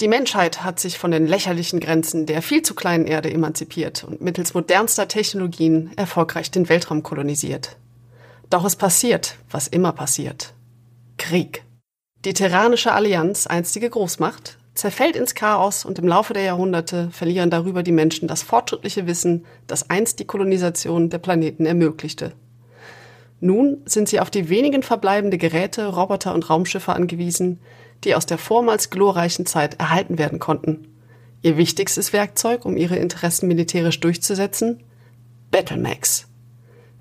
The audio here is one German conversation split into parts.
Die Menschheit hat sich von den lächerlichen Grenzen der viel zu kleinen Erde emanzipiert und mittels modernster Technologien erfolgreich den Weltraum kolonisiert. Doch es passiert, was immer passiert. Krieg. Die Terranische Allianz, einstige Großmacht, zerfällt ins Chaos und im Laufe der Jahrhunderte verlieren darüber die Menschen das fortschrittliche Wissen, das einst die Kolonisation der Planeten ermöglichte. Nun sind sie auf die wenigen verbleibende Geräte, Roboter und Raumschiffe angewiesen, die aus der vormals glorreichen Zeit erhalten werden konnten. Ihr wichtigstes Werkzeug, um ihre Interessen militärisch durchzusetzen? Battlemax.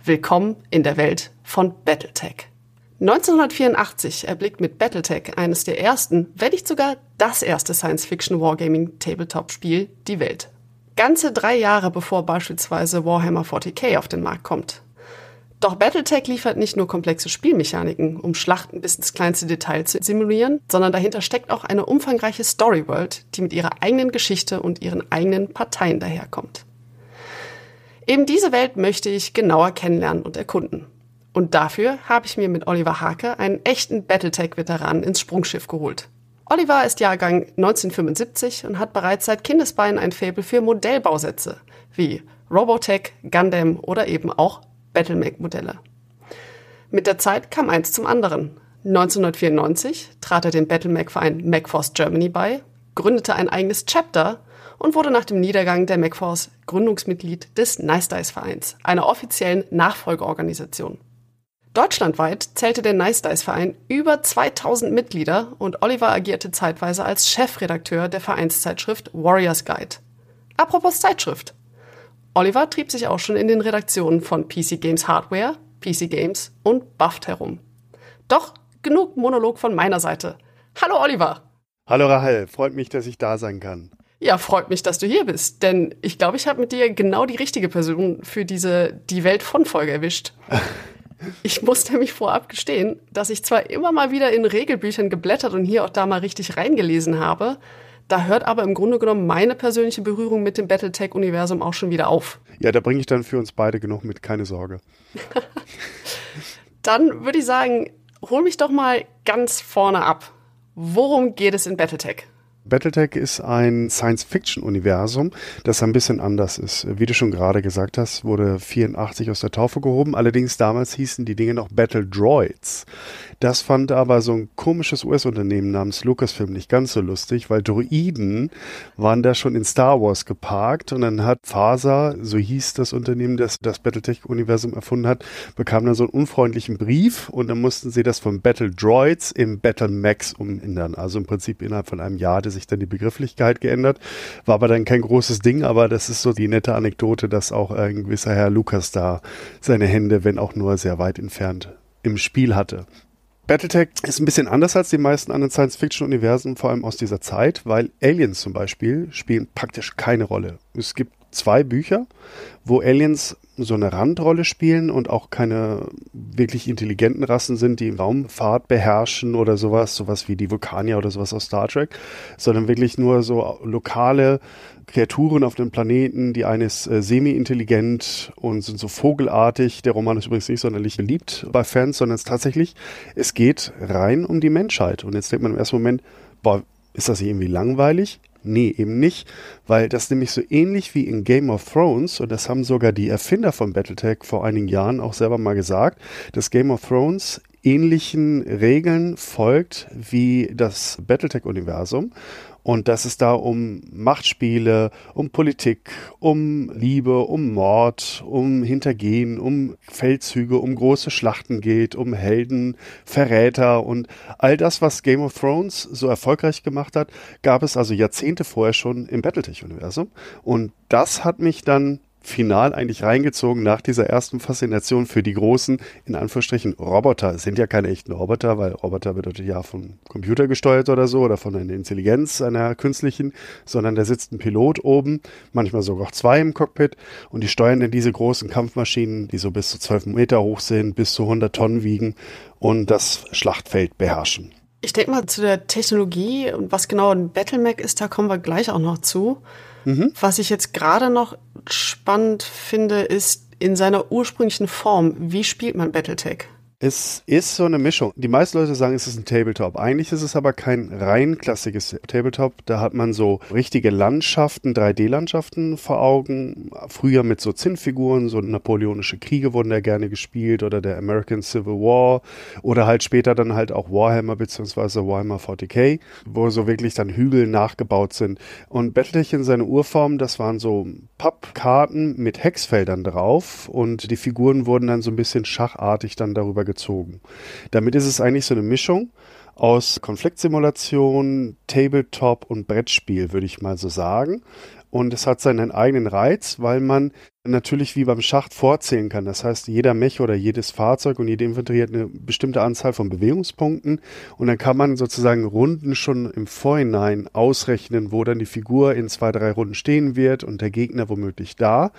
Willkommen in der Welt von Battletech. 1984 erblickt mit Battletech eines der ersten, wenn nicht sogar das erste Science-Fiction-Wargaming-Tabletop-Spiel die Welt. Ganze drei Jahre bevor beispielsweise Warhammer 40k auf den Markt kommt. Doch Battletech liefert nicht nur komplexe Spielmechaniken, um Schlachten bis ins kleinste Detail zu simulieren, sondern dahinter steckt auch eine umfangreiche Storyworld, die mit ihrer eigenen Geschichte und ihren eigenen Parteien daherkommt. Eben diese Welt möchte ich genauer kennenlernen und erkunden. Und dafür habe ich mir mit Oliver Hake einen echten Battletech-Veteranen ins Sprungschiff geholt. Oliver ist Jahrgang 1975 und hat bereits seit Kindesbeinen ein Faible für Modellbausätze wie Robotech, Gundam oder eben auch Battlemech-Modelle. Mit der Zeit kam eins zum anderen. 1994 trat er dem Battlemech-Verein MacForce Germany bei, gründete ein eigenes Chapter und wurde nach dem Niedergang der MacForce Gründungsmitglied des Nice Dice Vereins, einer offiziellen Nachfolgeorganisation. Deutschlandweit zählte der Nice Dice Verein über 2000 Mitglieder und Oliver agierte zeitweise als Chefredakteur der Vereinszeitschrift Warriors Guide. Apropos Zeitschrift. Oliver trieb sich auch schon in den Redaktionen von PC Games Hardware, PC Games und Buffed herum. Doch genug Monolog von meiner Seite. Hallo Oliver. Hallo Rahel, freut mich, dass ich da sein kann. Ja, freut mich, dass du hier bist, denn ich glaube, ich habe mit dir genau die richtige Person für diese Die Welt von Folge erwischt. Ich muss nämlich vorab gestehen, dass ich zwar immer mal wieder in Regelbüchern geblättert und hier auch da mal richtig reingelesen habe, da hört aber im Grunde genommen meine persönliche Berührung mit dem Battletech-Universum auch schon wieder auf. Ja, da bringe ich dann für uns beide genug mit, keine Sorge. dann würde ich sagen, hol mich doch mal ganz vorne ab. Worum geht es in Battletech? Battletech ist ein Science-Fiction-Universum, das ein bisschen anders ist. Wie du schon gerade gesagt hast, wurde 84 aus der Taufe gehoben. Allerdings damals hießen die Dinge noch Battle Droids. Das fand aber so ein komisches US-Unternehmen namens Lucasfilm nicht ganz so lustig, weil Droiden waren da schon in Star Wars geparkt und dann hat FASA, so hieß das Unternehmen, das das Battletech-Universum erfunden hat, bekam dann so einen unfreundlichen Brief und dann mussten sie das von Battle Droids im Battle Max umändern. Also im Prinzip innerhalb von einem Jahr hatte sich dann die Begrifflichkeit geändert. War aber dann kein großes Ding, aber das ist so die nette Anekdote, dass auch ein gewisser Herr Lukas da seine Hände, wenn auch nur sehr weit entfernt, im Spiel hatte. Battletech ist ein bisschen anders als die meisten anderen Science-Fiction-Universen, vor allem aus dieser Zeit, weil Aliens zum Beispiel spielen praktisch keine Rolle. Es gibt zwei Bücher, wo Aliens so eine Randrolle spielen und auch keine wirklich intelligenten Rassen sind, die Raumfahrt beherrschen oder sowas, sowas wie die Vulkanier oder sowas aus Star Trek, sondern wirklich nur so lokale Kreaturen auf dem Planeten. Die eine ist äh, semi-intelligent und sind so vogelartig. Der Roman ist übrigens nicht sonderlich beliebt bei Fans, sondern es tatsächlich, es geht rein um die Menschheit. Und jetzt denkt man im ersten Moment, boah, ist das irgendwie langweilig? Nee, eben nicht, weil das nämlich so ähnlich wie in Game of Thrones, und das haben sogar die Erfinder von Battletech vor einigen Jahren auch selber mal gesagt, dass Game of Thrones ähnlichen Regeln folgt wie das Battletech-Universum und dass es da um Machtspiele, um Politik, um Liebe, um Mord, um Hintergehen, um Feldzüge, um große Schlachten geht, um Helden, Verräter und all das, was Game of Thrones so erfolgreich gemacht hat, gab es also Jahrzehnte vorher schon im Battletech-Universum. Und das hat mich dann final eigentlich reingezogen nach dieser ersten Faszination für die großen, in Anführungsstrichen, Roboter. Es sind ja keine echten Roboter, weil Roboter bedeutet ja von Computer gesteuert oder so oder von einer Intelligenz einer künstlichen, sondern da sitzt ein Pilot oben, manchmal sogar auch zwei im Cockpit und die steuern dann diese großen Kampfmaschinen, die so bis zu 12 Meter hoch sind, bis zu 100 Tonnen wiegen und das Schlachtfeld beherrschen. Ich denke mal zu der Technologie und was genau ein Battlemac ist, da kommen wir gleich auch noch zu. Mhm. Was ich jetzt gerade noch spannend finde, ist in seiner ursprünglichen Form, wie spielt man Battletech? Es ist so eine Mischung. Die meisten Leute sagen, es ist ein Tabletop. Eigentlich ist es aber kein rein klassisches Tabletop. Da hat man so richtige Landschaften, 3D-Landschaften vor Augen. Früher mit so Zinnfiguren, so napoleonische Kriege wurden da gerne gespielt oder der American Civil War oder halt später dann halt auch Warhammer bzw. Warhammer 40k, wo so wirklich dann Hügel nachgebaut sind. Und Battletech in seiner Urform, das waren so Pappkarten mit Hexfeldern drauf und die Figuren wurden dann so ein bisschen schachartig dann darüber gezogen. Damit ist es eigentlich so eine Mischung aus Konfliktsimulation, Tabletop und Brettspiel, würde ich mal so sagen. Und es hat seinen eigenen Reiz, weil man natürlich wie beim Schacht vorzählen kann. Das heißt, jeder Mech oder jedes Fahrzeug und jede Infanterie hat eine bestimmte Anzahl von Bewegungspunkten. Und dann kann man sozusagen Runden schon im Vorhinein ausrechnen, wo dann die Figur in zwei, drei Runden stehen wird und der Gegner womöglich da.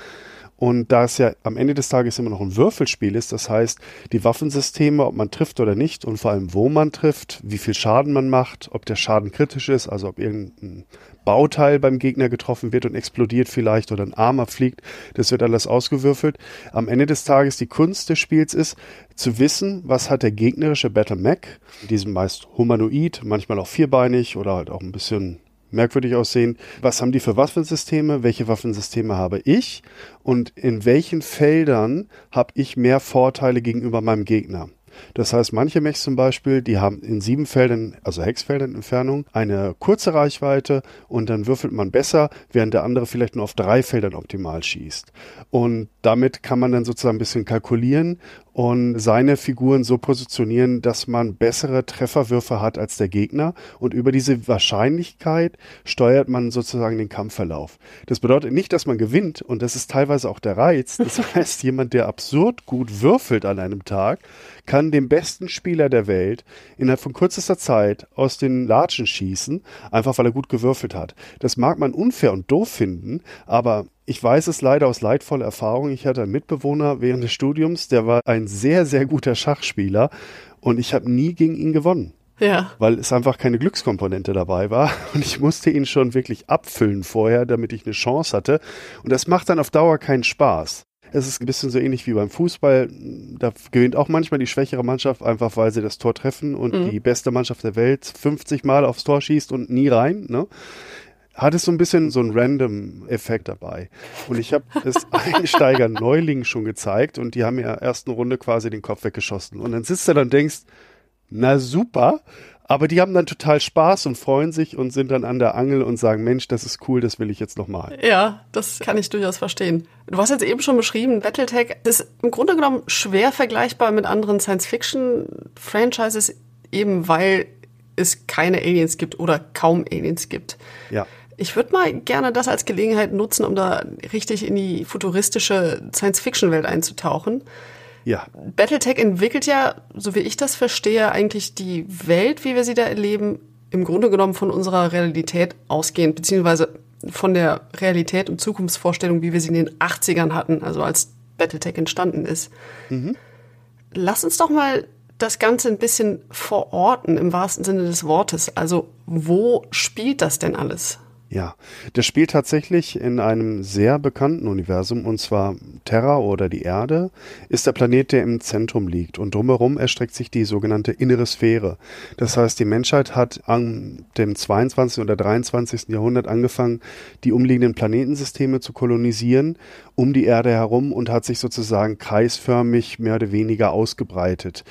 Und da es ja am Ende des Tages immer noch ein Würfelspiel ist, das heißt, die Waffensysteme, ob man trifft oder nicht und vor allem, wo man trifft, wie viel Schaden man macht, ob der Schaden kritisch ist, also ob irgendein Bauteil beim Gegner getroffen wird und explodiert vielleicht oder ein Armer fliegt, das wird alles ausgewürfelt. Am Ende des Tages die Kunst des Spiels ist, zu wissen, was hat der gegnerische Battle Mech, diesem meist humanoid, manchmal auch vierbeinig oder halt auch ein bisschen merkwürdig aussehen. Was haben die für Waffensysteme? Welche Waffensysteme habe ich? Und in welchen Feldern habe ich mehr Vorteile gegenüber meinem Gegner? Das heißt, manche Mechs zum Beispiel, die haben in sieben Feldern, also Hexfeldern Entfernung, eine kurze Reichweite und dann würfelt man besser, während der andere vielleicht nur auf drei Feldern optimal schießt. Und damit kann man dann sozusagen ein bisschen kalkulieren und seine Figuren so positionieren, dass man bessere Trefferwürfe hat als der Gegner und über diese Wahrscheinlichkeit steuert man sozusagen den Kampfverlauf. Das bedeutet nicht, dass man gewinnt und das ist teilweise auch der Reiz. Das heißt, jemand, der absurd gut würfelt an einem Tag, kann den besten Spieler der Welt innerhalb von kürzester Zeit aus den Latschen schießen, einfach weil er gut gewürfelt hat. Das mag man unfair und doof finden, aber ich weiß es leider aus leidvoller Erfahrung. Ich hatte einen Mitbewohner während des Studiums, der war ein sehr, sehr guter Schachspieler und ich habe nie gegen ihn gewonnen. Ja. Weil es einfach keine Glückskomponente dabei war. Und ich musste ihn schon wirklich abfüllen vorher, damit ich eine Chance hatte. Und das macht dann auf Dauer keinen Spaß. Es ist ein bisschen so ähnlich wie beim Fußball. Da gewinnt auch manchmal die schwächere Mannschaft, einfach weil sie das Tor treffen und mhm. die beste Mannschaft der Welt 50 Mal aufs Tor schießt und nie rein. Ne? Hat es so ein bisschen so einen Random-Effekt dabei. Und ich habe es Einsteigern Neulingen schon gezeigt und die haben ja ersten Runde quasi den Kopf weggeschossen. Und dann sitzt du dann und denkst, na super, aber die haben dann total Spaß und freuen sich und sind dann an der Angel und sagen, Mensch, das ist cool, das will ich jetzt nochmal. Ja, das kann ich durchaus verstehen. Du hast jetzt eben schon beschrieben, Battletech ist im Grunde genommen schwer vergleichbar mit anderen Science-Fiction-Franchises, eben weil es keine Aliens gibt oder kaum Aliens gibt. Ja. Ich würde mal gerne das als Gelegenheit nutzen, um da richtig in die futuristische Science-Fiction-Welt einzutauchen. Ja. Battletech entwickelt ja, so wie ich das verstehe, eigentlich die Welt, wie wir sie da erleben, im Grunde genommen von unserer Realität ausgehend, beziehungsweise von der Realität und Zukunftsvorstellung, wie wir sie in den 80ern hatten, also als Battletech entstanden ist. Mhm. Lass uns doch mal das Ganze ein bisschen verorten im wahrsten Sinne des Wortes. Also wo spielt das denn alles? Ja, das spielt tatsächlich in einem sehr bekannten Universum und zwar Terra oder die Erde ist der Planet, der im Zentrum liegt und drumherum erstreckt sich die sogenannte innere Sphäre. Das heißt, die Menschheit hat an dem 22. oder 23. Jahrhundert angefangen, die umliegenden Planetensysteme zu kolonisieren um die Erde herum und hat sich sozusagen kreisförmig mehr oder weniger ausgebreitet.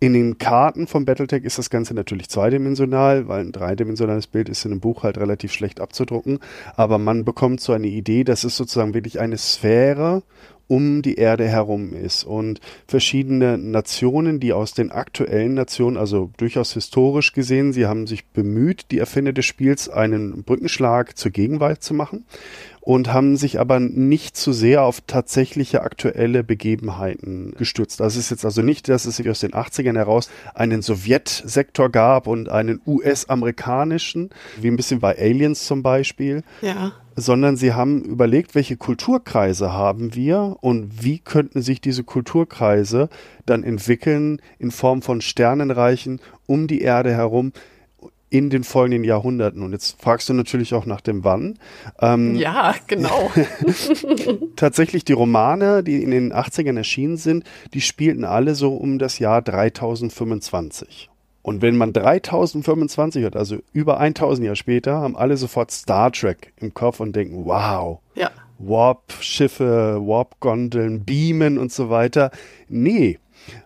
In den Karten von Battletech ist das Ganze natürlich zweidimensional, weil ein dreidimensionales Bild ist in einem Buch halt relativ schlecht abzudrucken. Aber man bekommt so eine Idee, dass es sozusagen wirklich eine Sphäre um die Erde herum ist und verschiedene Nationen, die aus den aktuellen Nationen, also durchaus historisch gesehen, sie haben sich bemüht, die Erfinder des Spiels einen Brückenschlag zur Gegenwart zu machen und haben sich aber nicht zu sehr auf tatsächliche aktuelle Begebenheiten gestützt. Das ist jetzt also nicht, dass es sich aus den 80ern heraus einen Sowjetsektor gab und einen US-amerikanischen, wie ein bisschen bei Aliens zum Beispiel. Ja sondern sie haben überlegt, welche Kulturkreise haben wir und wie könnten sich diese Kulturkreise dann entwickeln in Form von Sternenreichen um die Erde herum, in den folgenden Jahrhunderten. Und jetzt fragst du natürlich auch nach dem Wann. Ähm, ja, genau. tatsächlich die Romane, die in den 80ern erschienen sind, die spielten alle so um das Jahr 3025. Und wenn man 3025 hat, also über 1000 Jahre später, haben alle sofort Star Trek im Kopf und denken, wow. Ja. Warp-Schiffe, Warp-Gondeln, Beamen und so weiter. Nee,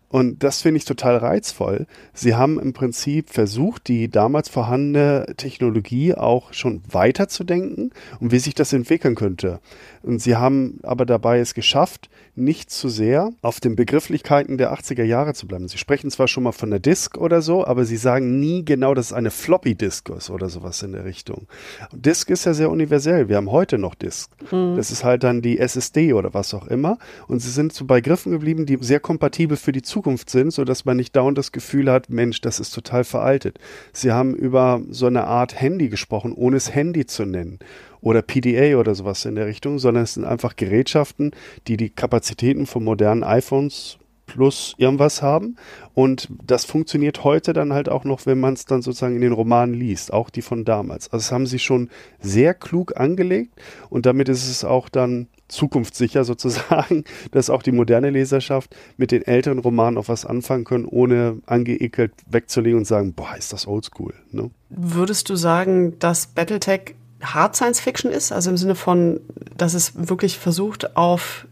und das finde ich total reizvoll. Sie haben im Prinzip versucht, die damals vorhandene Technologie auch schon weiterzudenken und wie sich das entwickeln könnte. Und sie haben aber dabei es geschafft, nicht zu sehr auf den Begrifflichkeiten der 80er Jahre zu bleiben. Sie sprechen zwar schon mal von der Disk oder so, aber sie sagen nie genau, dass es eine Floppy Disk ist oder sowas in der Richtung. Disk ist ja sehr universell. Wir haben heute noch Disk. Hm. Das ist halt dann die SSD oder was auch immer. Und sie sind so bei Griffen geblieben, die sehr kompatibel für die Zukunft sind, sodass man nicht dauernd das Gefühl hat, Mensch, das ist total veraltet. Sie haben über so eine Art Handy gesprochen, ohne es Handy zu nennen oder PDA oder sowas in der Richtung, sondern es sind einfach Gerätschaften, die die Kapazitäten von modernen iPhones plus irgendwas haben. Und das funktioniert heute dann halt auch noch, wenn man es dann sozusagen in den Romanen liest, auch die von damals. Also das haben sie schon sehr klug angelegt und damit ist es auch dann zukunftssicher sozusagen, dass auch die moderne Leserschaft mit den älteren Romanen auch was anfangen können, ohne angeekelt wegzulegen und sagen, boah, ist das oldschool. Ne? Würdest du sagen, dass Battletech Hard Science Fiction ist, also im Sinne von, dass es wirklich versucht, auf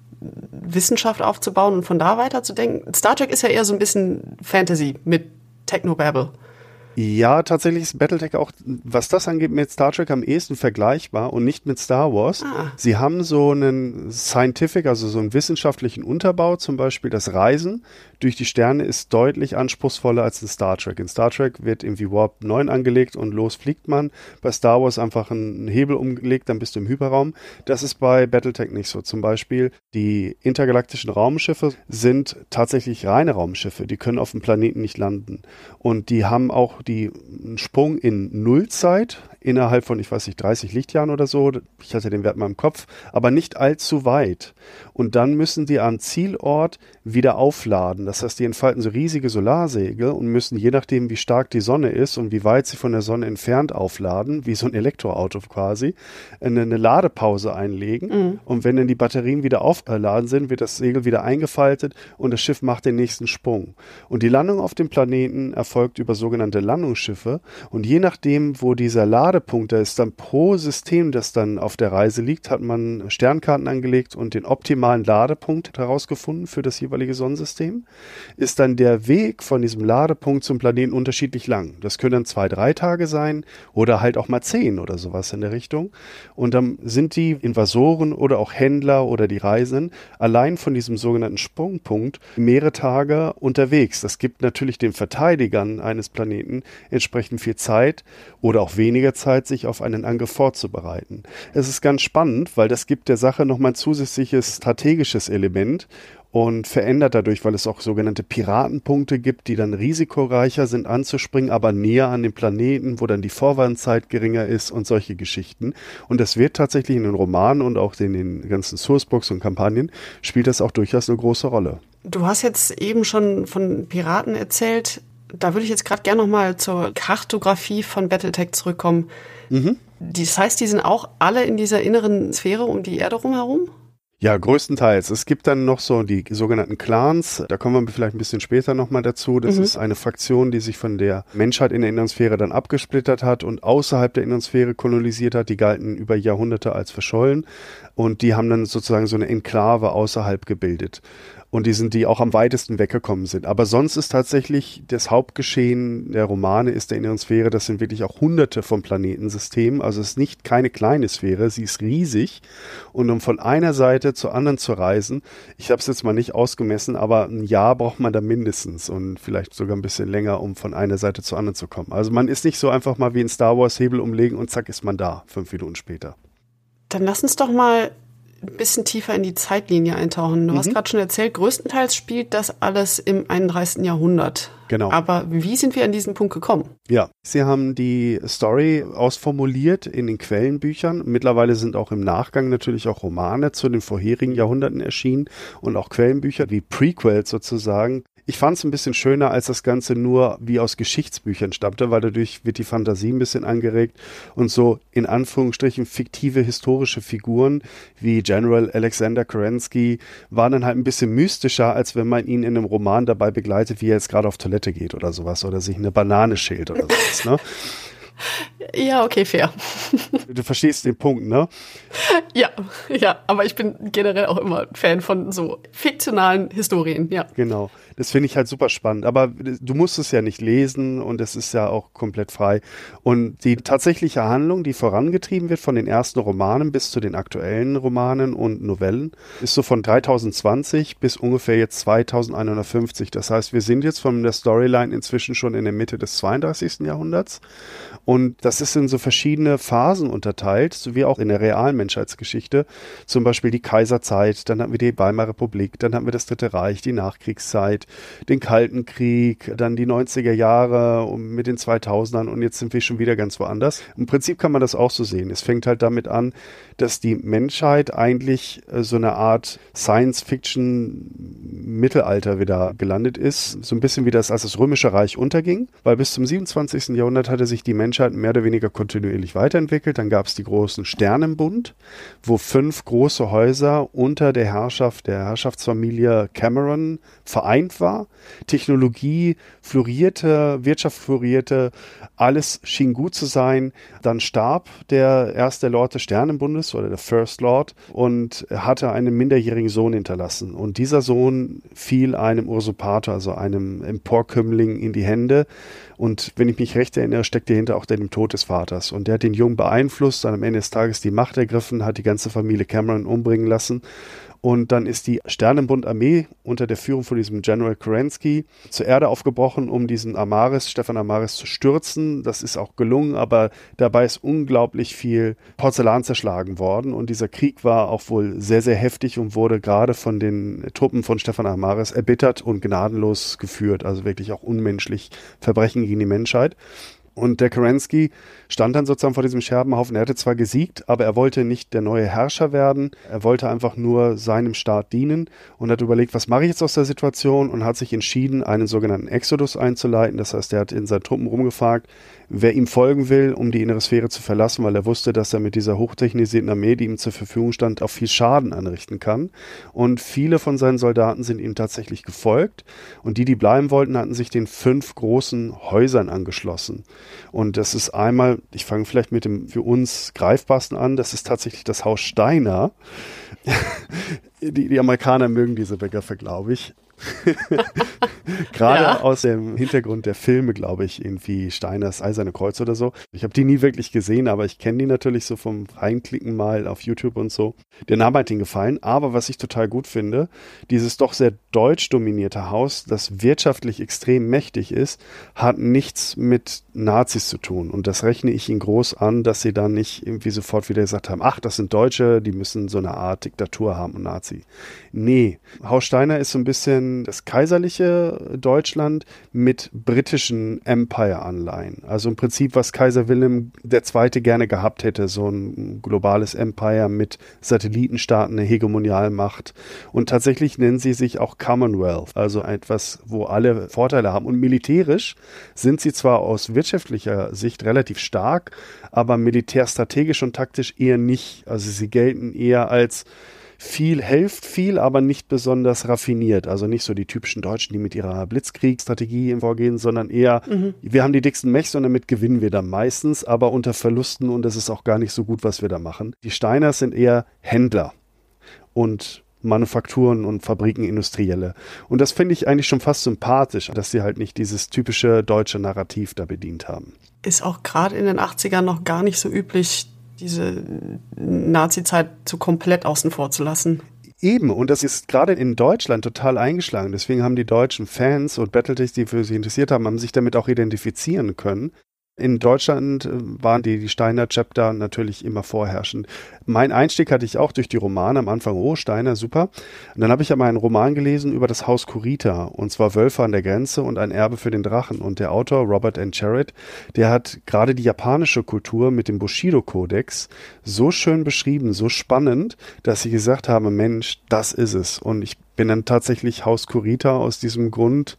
Wissenschaft aufzubauen und von da weiter zu denken. Star Trek ist ja eher so ein bisschen Fantasy mit Technobabble. Ja, tatsächlich ist Battletech auch, was das angeht, mit Star Trek am ehesten vergleichbar und nicht mit Star Wars. Ah. Sie haben so einen Scientific, also so einen wissenschaftlichen Unterbau, zum Beispiel das Reisen durch die Sterne ist deutlich anspruchsvoller als in Star Trek. In Star Trek wird irgendwie Warp 9 angelegt und los fliegt man. Bei Star Wars einfach ein Hebel umgelegt, dann bist du im Hyperraum. Das ist bei Battletech nicht so. Zum Beispiel die intergalaktischen Raumschiffe sind tatsächlich reine Raumschiffe. Die können auf dem Planeten nicht landen. Und die haben auch die einen Sprung in Nullzeit innerhalb von, ich weiß nicht, 30 Lichtjahren oder so. Ich hatte den Wert mal im Kopf, aber nicht allzu weit. Und dann müssen die am Zielort wieder aufladen. Das heißt, die entfalten so riesige Solarsegel und müssen, je nachdem, wie stark die Sonne ist und wie weit sie von der Sonne entfernt aufladen, wie so ein Elektroauto quasi, eine, eine Ladepause einlegen. Mhm. Und wenn dann die Batterien wieder aufgeladen sind, wird das Segel wieder eingefaltet und das Schiff macht den nächsten Sprung. Und die Landung auf dem Planeten erfolgt über sogenannte Landungsschiffe. Und je nachdem, wo dieser Lade Ladepunkt, da ist dann pro System, das dann auf der Reise liegt, hat man Sternkarten angelegt und den optimalen Ladepunkt herausgefunden für das jeweilige Sonnensystem. Ist dann der Weg von diesem Ladepunkt zum Planeten unterschiedlich lang. Das können dann zwei, drei Tage sein oder halt auch mal zehn oder sowas in der Richtung. Und dann sind die Invasoren oder auch Händler oder die Reisenden allein von diesem sogenannten Sprungpunkt mehrere Tage unterwegs. Das gibt natürlich den Verteidigern eines Planeten entsprechend viel Zeit oder auch weniger Zeit Zeit, sich auf einen Angriff vorzubereiten. Es ist ganz spannend, weil das gibt der Sache nochmal ein zusätzliches strategisches Element und verändert dadurch, weil es auch sogenannte Piratenpunkte gibt, die dann risikoreicher sind anzuspringen, aber näher an den Planeten, wo dann die Vorwarnzeit geringer ist und solche Geschichten. Und das wird tatsächlich in den Romanen und auch in den ganzen Sourcebooks und Kampagnen spielt das auch durchaus eine große Rolle. Du hast jetzt eben schon von Piraten erzählt da würde ich jetzt gerade gerne nochmal zur Kartografie von Battletech zurückkommen. Mhm. Das heißt, die sind auch alle in dieser inneren Sphäre um die Erde rumherum? Ja, größtenteils. Es gibt dann noch so die sogenannten Clans. Da kommen wir vielleicht ein bisschen später nochmal dazu. Das mhm. ist eine Fraktion, die sich von der Menschheit in der Innensphäre dann abgesplittert hat und außerhalb der Innensphäre kolonisiert hat. Die galten über Jahrhunderte als verschollen und die haben dann sozusagen so eine Enklave außerhalb gebildet und die sind, die auch am weitesten weggekommen sind. Aber sonst ist tatsächlich das Hauptgeschehen der Romane ist der inneren Sphäre, das sind wirklich auch hunderte von Planetensystemen. Also es ist nicht keine kleine Sphäre, sie ist riesig. Und um von einer Seite zur anderen zu reisen, ich habe es jetzt mal nicht ausgemessen, aber ein Jahr braucht man da mindestens und vielleicht sogar ein bisschen länger, um von einer Seite zur anderen zu kommen. Also man ist nicht so einfach mal wie in Star Wars Hebel umlegen und zack ist man da, fünf Minuten später. Dann lass uns doch mal ein bisschen tiefer in die Zeitlinie eintauchen. Du mhm. hast gerade schon erzählt, größtenteils spielt das alles im 31. Jahrhundert. Genau. Aber wie sind wir an diesen Punkt gekommen? Ja, Sie haben die Story ausformuliert in den Quellenbüchern. Mittlerweile sind auch im Nachgang natürlich auch Romane zu den vorherigen Jahrhunderten erschienen und auch Quellenbücher wie Prequels sozusagen Ich fand es ein bisschen schöner, als das Ganze nur wie aus Geschichtsbüchern stammte, weil dadurch wird die Fantasie ein bisschen angeregt und so in Anführungsstrichen fiktive historische Figuren wie General Alexander Kerensky waren dann halt ein bisschen mystischer, als wenn man ihn in einem Roman dabei begleitet, wie er jetzt gerade auf Toilette geht oder sowas oder sich eine Banane schält oder sowas. Ne? Ja, okay, fair. Du verstehst den Punkt, ne? Ja, ja, aber ich bin generell auch immer Fan von so fiktionalen Historien, ja. Genau. Das finde ich halt super spannend. Aber du musst es ja nicht lesen und es ist ja auch komplett frei. Und die tatsächliche Handlung, die vorangetrieben wird von den ersten Romanen bis zu den aktuellen Romanen und Novellen, ist so von 3020 bis ungefähr jetzt 2150. Das heißt, wir sind jetzt von der Storyline inzwischen schon in der Mitte des 32. Jahrhunderts. Und das ist in so verschiedene Phasen unterteilt, so wie auch in der realen Menschheitsgeschichte. Zum Beispiel die Kaiserzeit, dann hatten wir die Weimarer Republik, dann hatten wir das Dritte Reich, die Nachkriegszeit, den Kalten Krieg, dann die 90er Jahre mit den 2000ern und jetzt sind wir schon wieder ganz woanders. Im Prinzip kann man das auch so sehen. Es fängt halt damit an, dass die Menschheit eigentlich äh, so eine Art Science-Fiction-Mittelalter wieder gelandet ist. So ein bisschen wie das, als das Römische Reich unterging, weil bis zum 27. Jahrhundert hatte sich die Menschheit mehr oder weniger kontinuierlich weiterentwickelt. Dann gab es die großen Sternenbund, wo fünf große Häuser unter der Herrschaft der Herrschaftsfamilie Cameron vereint war. Technologie florierte, Wirtschaft florierte, alles schien gut zu sein. Dann starb der erste Lord des Sternenbundes oder der First Lord und hatte einen minderjährigen Sohn hinterlassen. Und dieser Sohn fiel einem Usurpator, also einem Emporkömmling, in die Hände. Und wenn ich mich recht erinnere, steckt dahinter auch der dem Tod des Vaters. Und der hat den Jungen beeinflusst, dann am Ende des Tages die Macht ergriffen, hat die ganze Familie Cameron umbringen lassen und dann ist die Sternenbund-Armee unter der Führung von diesem General Kerensky zur Erde aufgebrochen, um diesen Amaris, Stefan Amaris, zu stürzen. Das ist auch gelungen, aber dabei ist unglaublich viel Porzellan zerschlagen worden. Und dieser Krieg war auch wohl sehr, sehr heftig und wurde gerade von den Truppen von Stefan Amaris erbittert und gnadenlos geführt. Also wirklich auch unmenschlich Verbrechen gegen die Menschheit. Und der Kerensky stand dann sozusagen vor diesem Scherbenhaufen. Er hatte zwar gesiegt, aber er wollte nicht der neue Herrscher werden. Er wollte einfach nur seinem Staat dienen und hat überlegt, was mache ich jetzt aus der Situation und hat sich entschieden, einen sogenannten Exodus einzuleiten. Das heißt, er hat in seinen Truppen rumgefragt, wer ihm folgen will, um die innere Sphäre zu verlassen, weil er wusste, dass er mit dieser hochtechnisierten Armee, die ihm zur Verfügung stand, auch viel Schaden anrichten kann. Und viele von seinen Soldaten sind ihm tatsächlich gefolgt. Und die, die bleiben wollten, hatten sich den fünf großen Häusern angeschlossen. Und das ist einmal, ich fange vielleicht mit dem für uns greifbarsten an, das ist tatsächlich das Haus Steiner. die, die Amerikaner mögen diese Begriffe, glaube ich. Gerade ja. aus dem Hintergrund der Filme, glaube ich, irgendwie Steiners Eiserne Kreuz oder so. Ich habe die nie wirklich gesehen, aber ich kenne die natürlich so vom Reinklicken mal auf YouTube und so. Der Name hat ihnen gefallen, aber was ich total gut finde, dieses doch sehr deutsch dominierte Haus, das wirtschaftlich extrem mächtig ist, hat nichts mit Nazis zu tun. Und das rechne ich ihnen groß an, dass sie dann nicht irgendwie sofort wieder gesagt haben, ach, das sind Deutsche, die müssen so eine Art Diktatur haben und Nazi. Nee, Haus Steiner ist so ein bisschen das kaiserliche Deutschland mit britischen Empire-Anleihen. Also im Prinzip, was Kaiser Wilhelm II. gerne gehabt hätte, so ein globales Empire mit Satellitenstaaten, eine Hegemonialmacht. Und tatsächlich nennen sie sich auch Commonwealth, also etwas, wo alle Vorteile haben. Und militärisch sind sie zwar aus wirtschaftlicher Sicht relativ stark, aber militärstrategisch und taktisch eher nicht. Also sie gelten eher als viel hilft viel, aber nicht besonders raffiniert. Also nicht so die typischen Deutschen, die mit ihrer Blitzkriegsstrategie vorgehen, sondern eher, mhm. wir haben die dicksten Mechs und damit gewinnen wir dann meistens, aber unter Verlusten und es ist auch gar nicht so gut, was wir da machen. Die Steiners sind eher Händler und Manufakturen und Fabriken, Industrielle. Und das finde ich eigentlich schon fast sympathisch, dass sie halt nicht dieses typische deutsche Narrativ da bedient haben. Ist auch gerade in den 80ern noch gar nicht so üblich, diese Nazi-Zeit zu komplett außen vor zu lassen. Eben, und das ist gerade in Deutschland total eingeschlagen. Deswegen haben die deutschen Fans und Battletech, die für sie interessiert haben, haben sich damit auch identifizieren können. In Deutschland äh, waren die, die Steiner Chapter natürlich immer vorherrschend. Mein Einstieg hatte ich auch durch die Romane am Anfang, oh, Steiner, super. Und dann habe ich aber einen Roman gelesen über das Haus Kurita, und zwar Wölfe an der Grenze und ein Erbe für den Drachen. Und der Autor, Robert N. Jarrett, der hat gerade die japanische Kultur mit dem Bushido-Kodex so schön beschrieben, so spannend, dass ich gesagt habe, Mensch, das ist es. Und ich bin dann tatsächlich Haus Kurita aus diesem Grund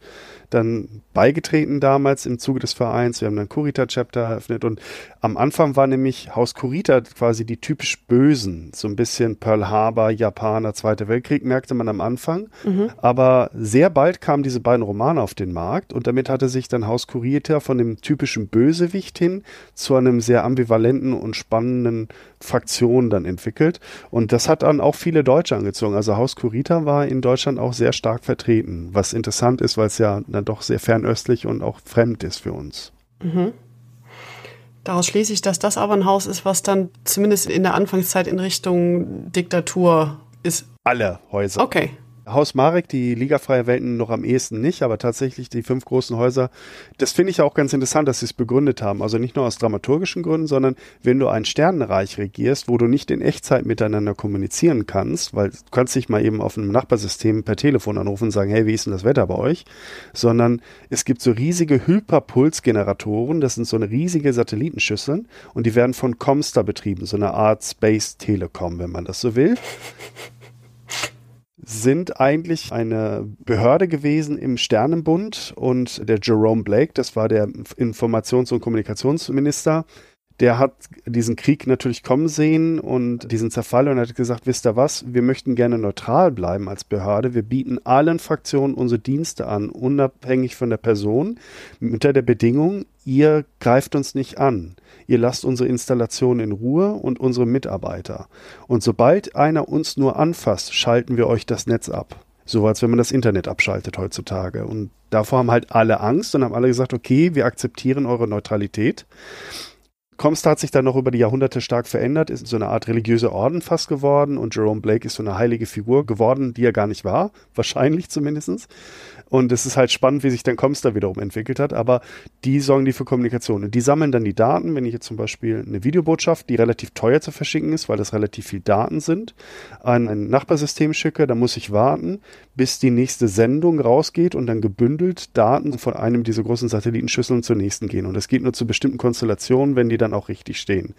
dann beigetreten damals im Zuge des Vereins. Wir haben dann Kurita-Chapter eröffnet und am Anfang war nämlich Haus Kurita quasi die typisch Bösen. So ein bisschen Pearl Harbor, Japaner, Zweiter Weltkrieg merkte man am Anfang. Mhm. Aber sehr bald kamen diese beiden Romane auf den Markt und damit hatte sich dann Haus Kurita von dem typischen Bösewicht hin zu einem sehr ambivalenten und spannenden Fraktion dann entwickelt. Und das hat dann auch viele Deutsche angezogen. Also Haus Kurita war in Deutschland auch sehr stark vertreten, was interessant ist, weil es ja dann doch sehr fernöstlich und auch fremd ist für uns. Mhm. Daraus schließe ich, dass das aber ein Haus ist, was dann zumindest in der Anfangszeit in Richtung Diktatur ist. Alle Häuser. Okay. Haus Marek, die ligafreie Welten noch am ehesten nicht, aber tatsächlich die fünf großen Häuser, das finde ich auch ganz interessant, dass sie es begründet haben. Also nicht nur aus dramaturgischen Gründen, sondern wenn du ein Sternenreich regierst, wo du nicht in Echtzeit miteinander kommunizieren kannst, weil du kannst dich mal eben auf einem Nachbarsystem per Telefon anrufen und sagen, hey, wie ist denn das Wetter bei euch? Sondern es gibt so riesige Hyperpulsgeneratoren, das sind so eine riesige Satellitenschüsseln und die werden von Comstar betrieben, so eine Art Space Telekom, wenn man das so will sind eigentlich eine Behörde gewesen im Sternenbund und der Jerome Blake, das war der Informations- und Kommunikationsminister, der hat diesen Krieg natürlich kommen sehen und diesen Zerfall und hat gesagt, wisst ihr was, wir möchten gerne neutral bleiben als Behörde. Wir bieten allen Fraktionen unsere Dienste an, unabhängig von der Person, unter der Bedingung, ihr greift uns nicht an ihr lasst unsere Installation in Ruhe und unsere Mitarbeiter. Und sobald einer uns nur anfasst, schalten wir euch das Netz ab. So als wenn man das Internet abschaltet heutzutage. Und davor haben halt alle Angst und haben alle gesagt, okay, wir akzeptieren eure Neutralität. Comstar hat sich dann noch über die Jahrhunderte stark verändert, ist so eine Art religiöser Orden fast geworden und Jerome Blake ist so eine heilige Figur geworden, die er gar nicht war, wahrscheinlich zumindest. Und es ist halt spannend, wie sich dann Comstar wiederum entwickelt hat. Aber die sorgen die für Kommunikation. Und die sammeln dann die Daten. Wenn ich jetzt zum Beispiel eine Videobotschaft, die relativ teuer zu verschicken ist, weil das relativ viel Daten sind, an ein Nachbarsystem schicke, dann muss ich warten, bis die nächste Sendung rausgeht und dann gebündelt Daten von einem dieser großen Satellitenschüsseln zur nächsten gehen. Und das geht nur zu bestimmten Konstellationen, wenn die dann auch richtig stehen.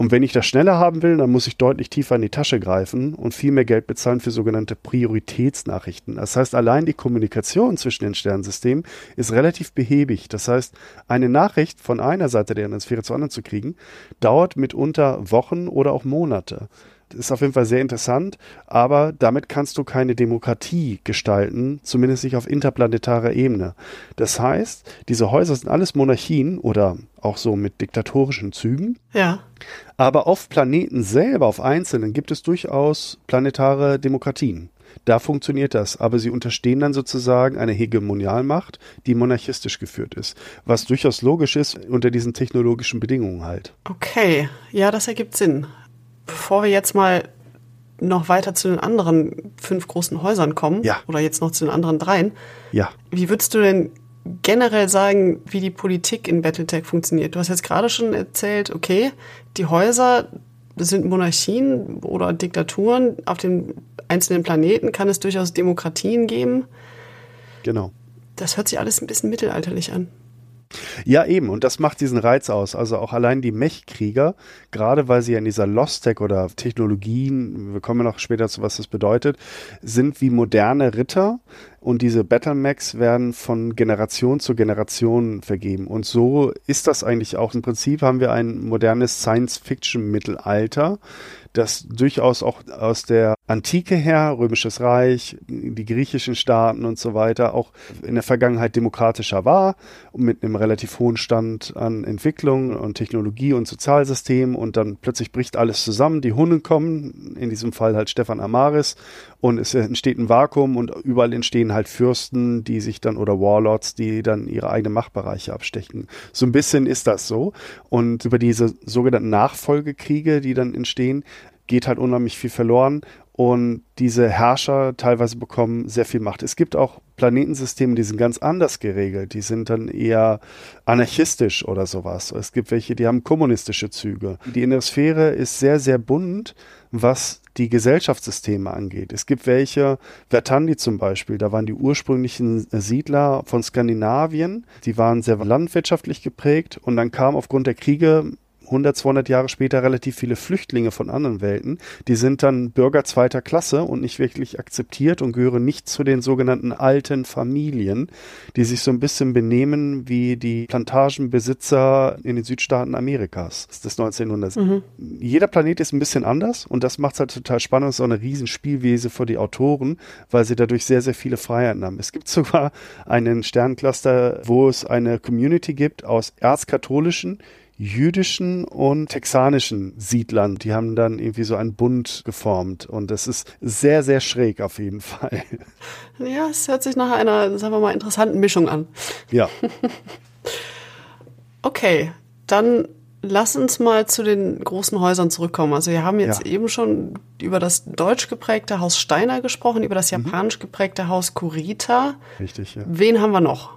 Und wenn ich das schneller haben will, dann muss ich deutlich tiefer in die Tasche greifen und viel mehr Geld bezahlen für sogenannte Prioritätsnachrichten. Das heißt, allein die Kommunikation zwischen den Sternsystemen ist relativ behäbig. Das heißt, eine Nachricht von einer Seite der Sphäre zur anderen zu kriegen, dauert mitunter Wochen oder auch Monate ist auf jeden Fall sehr interessant, aber damit kannst du keine Demokratie gestalten, zumindest nicht auf interplanetarer Ebene. Das heißt, diese Häuser sind alles Monarchien oder auch so mit diktatorischen Zügen. Ja. Aber auf Planeten selber, auf einzelnen, gibt es durchaus planetare Demokratien. Da funktioniert das, aber sie unterstehen dann sozusagen einer Hegemonialmacht, die monarchistisch geführt ist, was durchaus logisch ist unter diesen technologischen Bedingungen halt. Okay, ja, das ergibt Sinn bevor wir jetzt mal noch weiter zu den anderen fünf großen Häusern kommen, ja. oder jetzt noch zu den anderen dreien, ja. wie würdest du denn generell sagen, wie die Politik in Battletech funktioniert? Du hast jetzt gerade schon erzählt, okay, die Häuser sind Monarchien oder Diktaturen. Auf den einzelnen Planeten kann es durchaus Demokratien geben. Genau. Das hört sich alles ein bisschen mittelalterlich an. Ja, eben. Und das macht diesen Reiz aus. Also auch allein die Mech-Krieger, gerade weil sie ja in dieser Lost-Tech oder Technologien, wir kommen noch später zu, was das bedeutet, sind wie moderne Ritter. Und diese Battle-Mechs werden von Generation zu Generation vergeben. Und so ist das eigentlich auch. Im Prinzip haben wir ein modernes Science-Fiction-Mittelalter, das durchaus auch aus der Antike her, Römisches Reich, die griechischen Staaten und so weiter, auch in der Vergangenheit demokratischer war, mit einem relativ hohen Stand an Entwicklung und Technologie und Sozialsystem. Und dann plötzlich bricht alles zusammen, die Hunde kommen, in diesem Fall halt Stefan Amaris und es entsteht ein Vakuum und überall entstehen halt Fürsten, die sich dann oder Warlords, die dann ihre eigenen Machtbereiche abstechen. So ein bisschen ist das so und über diese sogenannten Nachfolgekriege, die dann entstehen, geht halt unheimlich viel verloren und diese Herrscher teilweise bekommen sehr viel Macht. Es gibt auch Planetensysteme, die sind ganz anders geregelt. Die sind dann eher anarchistisch oder sowas. Es gibt welche, die haben kommunistische Züge. Die innere Sphäre ist sehr, sehr bunt, was die Gesellschaftssysteme angeht. Es gibt welche, Vertandi zum Beispiel, da waren die ursprünglichen Siedler von Skandinavien, die waren sehr landwirtschaftlich geprägt und dann kam aufgrund der Kriege 100, 200 Jahre später relativ viele Flüchtlinge von anderen Welten. Die sind dann Bürger zweiter Klasse und nicht wirklich akzeptiert und gehören nicht zu den sogenannten alten Familien, die sich so ein bisschen benehmen wie die Plantagenbesitzer in den Südstaaten Amerikas des 1900. Mhm. Jeder Planet ist ein bisschen anders und das macht es halt total spannend. Es ist auch eine Riesenspielwiese für die Autoren, weil sie dadurch sehr, sehr viele Freiheiten haben. Es gibt sogar einen Sterncluster, wo es eine Community gibt aus erzkatholischen, jüdischen und texanischen Siedlern. Die haben dann irgendwie so einen Bund geformt und das ist sehr, sehr schräg auf jeden Fall. Ja, es hört sich nach einer, sagen wir mal, interessanten Mischung an. Ja. okay, dann Lass uns mal zu den großen Häusern zurückkommen. Also wir haben jetzt ja. eben schon über das deutsch geprägte Haus Steiner gesprochen, über das mhm. japanisch geprägte Haus Kurita. Richtig, ja. Wen haben wir noch?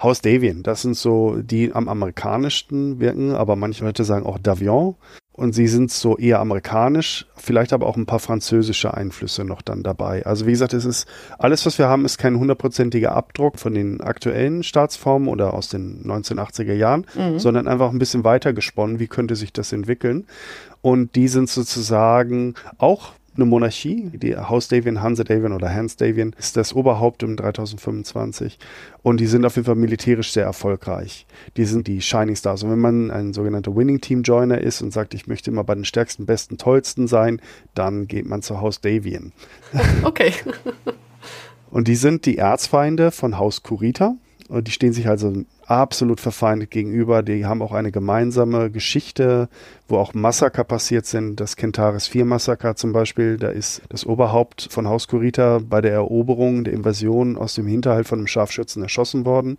Haus Davian, das sind so die am amerikanischsten wirken, aber manche Leute sagen auch Davion und sie sind so eher amerikanisch, vielleicht aber auch ein paar französische Einflüsse noch dann dabei. Also wie gesagt, es ist alles, was wir haben, ist kein hundertprozentiger Abdruck von den aktuellen Staatsformen oder aus den 1980er Jahren, mhm. sondern einfach ein bisschen weiter gesponnen, wie könnte sich das entwickeln. Und die sind sozusagen auch eine Monarchie. Die Haus Davian, Hanse Davian oder Hans Davian ist das Oberhaupt im 3025. Und die sind auf jeden Fall militärisch sehr erfolgreich. Die sind die Shining Stars. Und wenn man ein sogenannter Winning Team Joiner ist und sagt, ich möchte immer bei den stärksten, besten, tollsten sein, dann geht man zu Haus Davian. Okay. und die sind die Erzfeinde von Haus Kurita. Die stehen sich also absolut verfeindet gegenüber. Die haben auch eine gemeinsame Geschichte, wo auch Massaker passiert sind. Das Kentaris 4 Massaker zum Beispiel, da ist das Oberhaupt von Haus Kurita bei der Eroberung der Invasion aus dem Hinterhalt von einem Scharfschützen erschossen worden.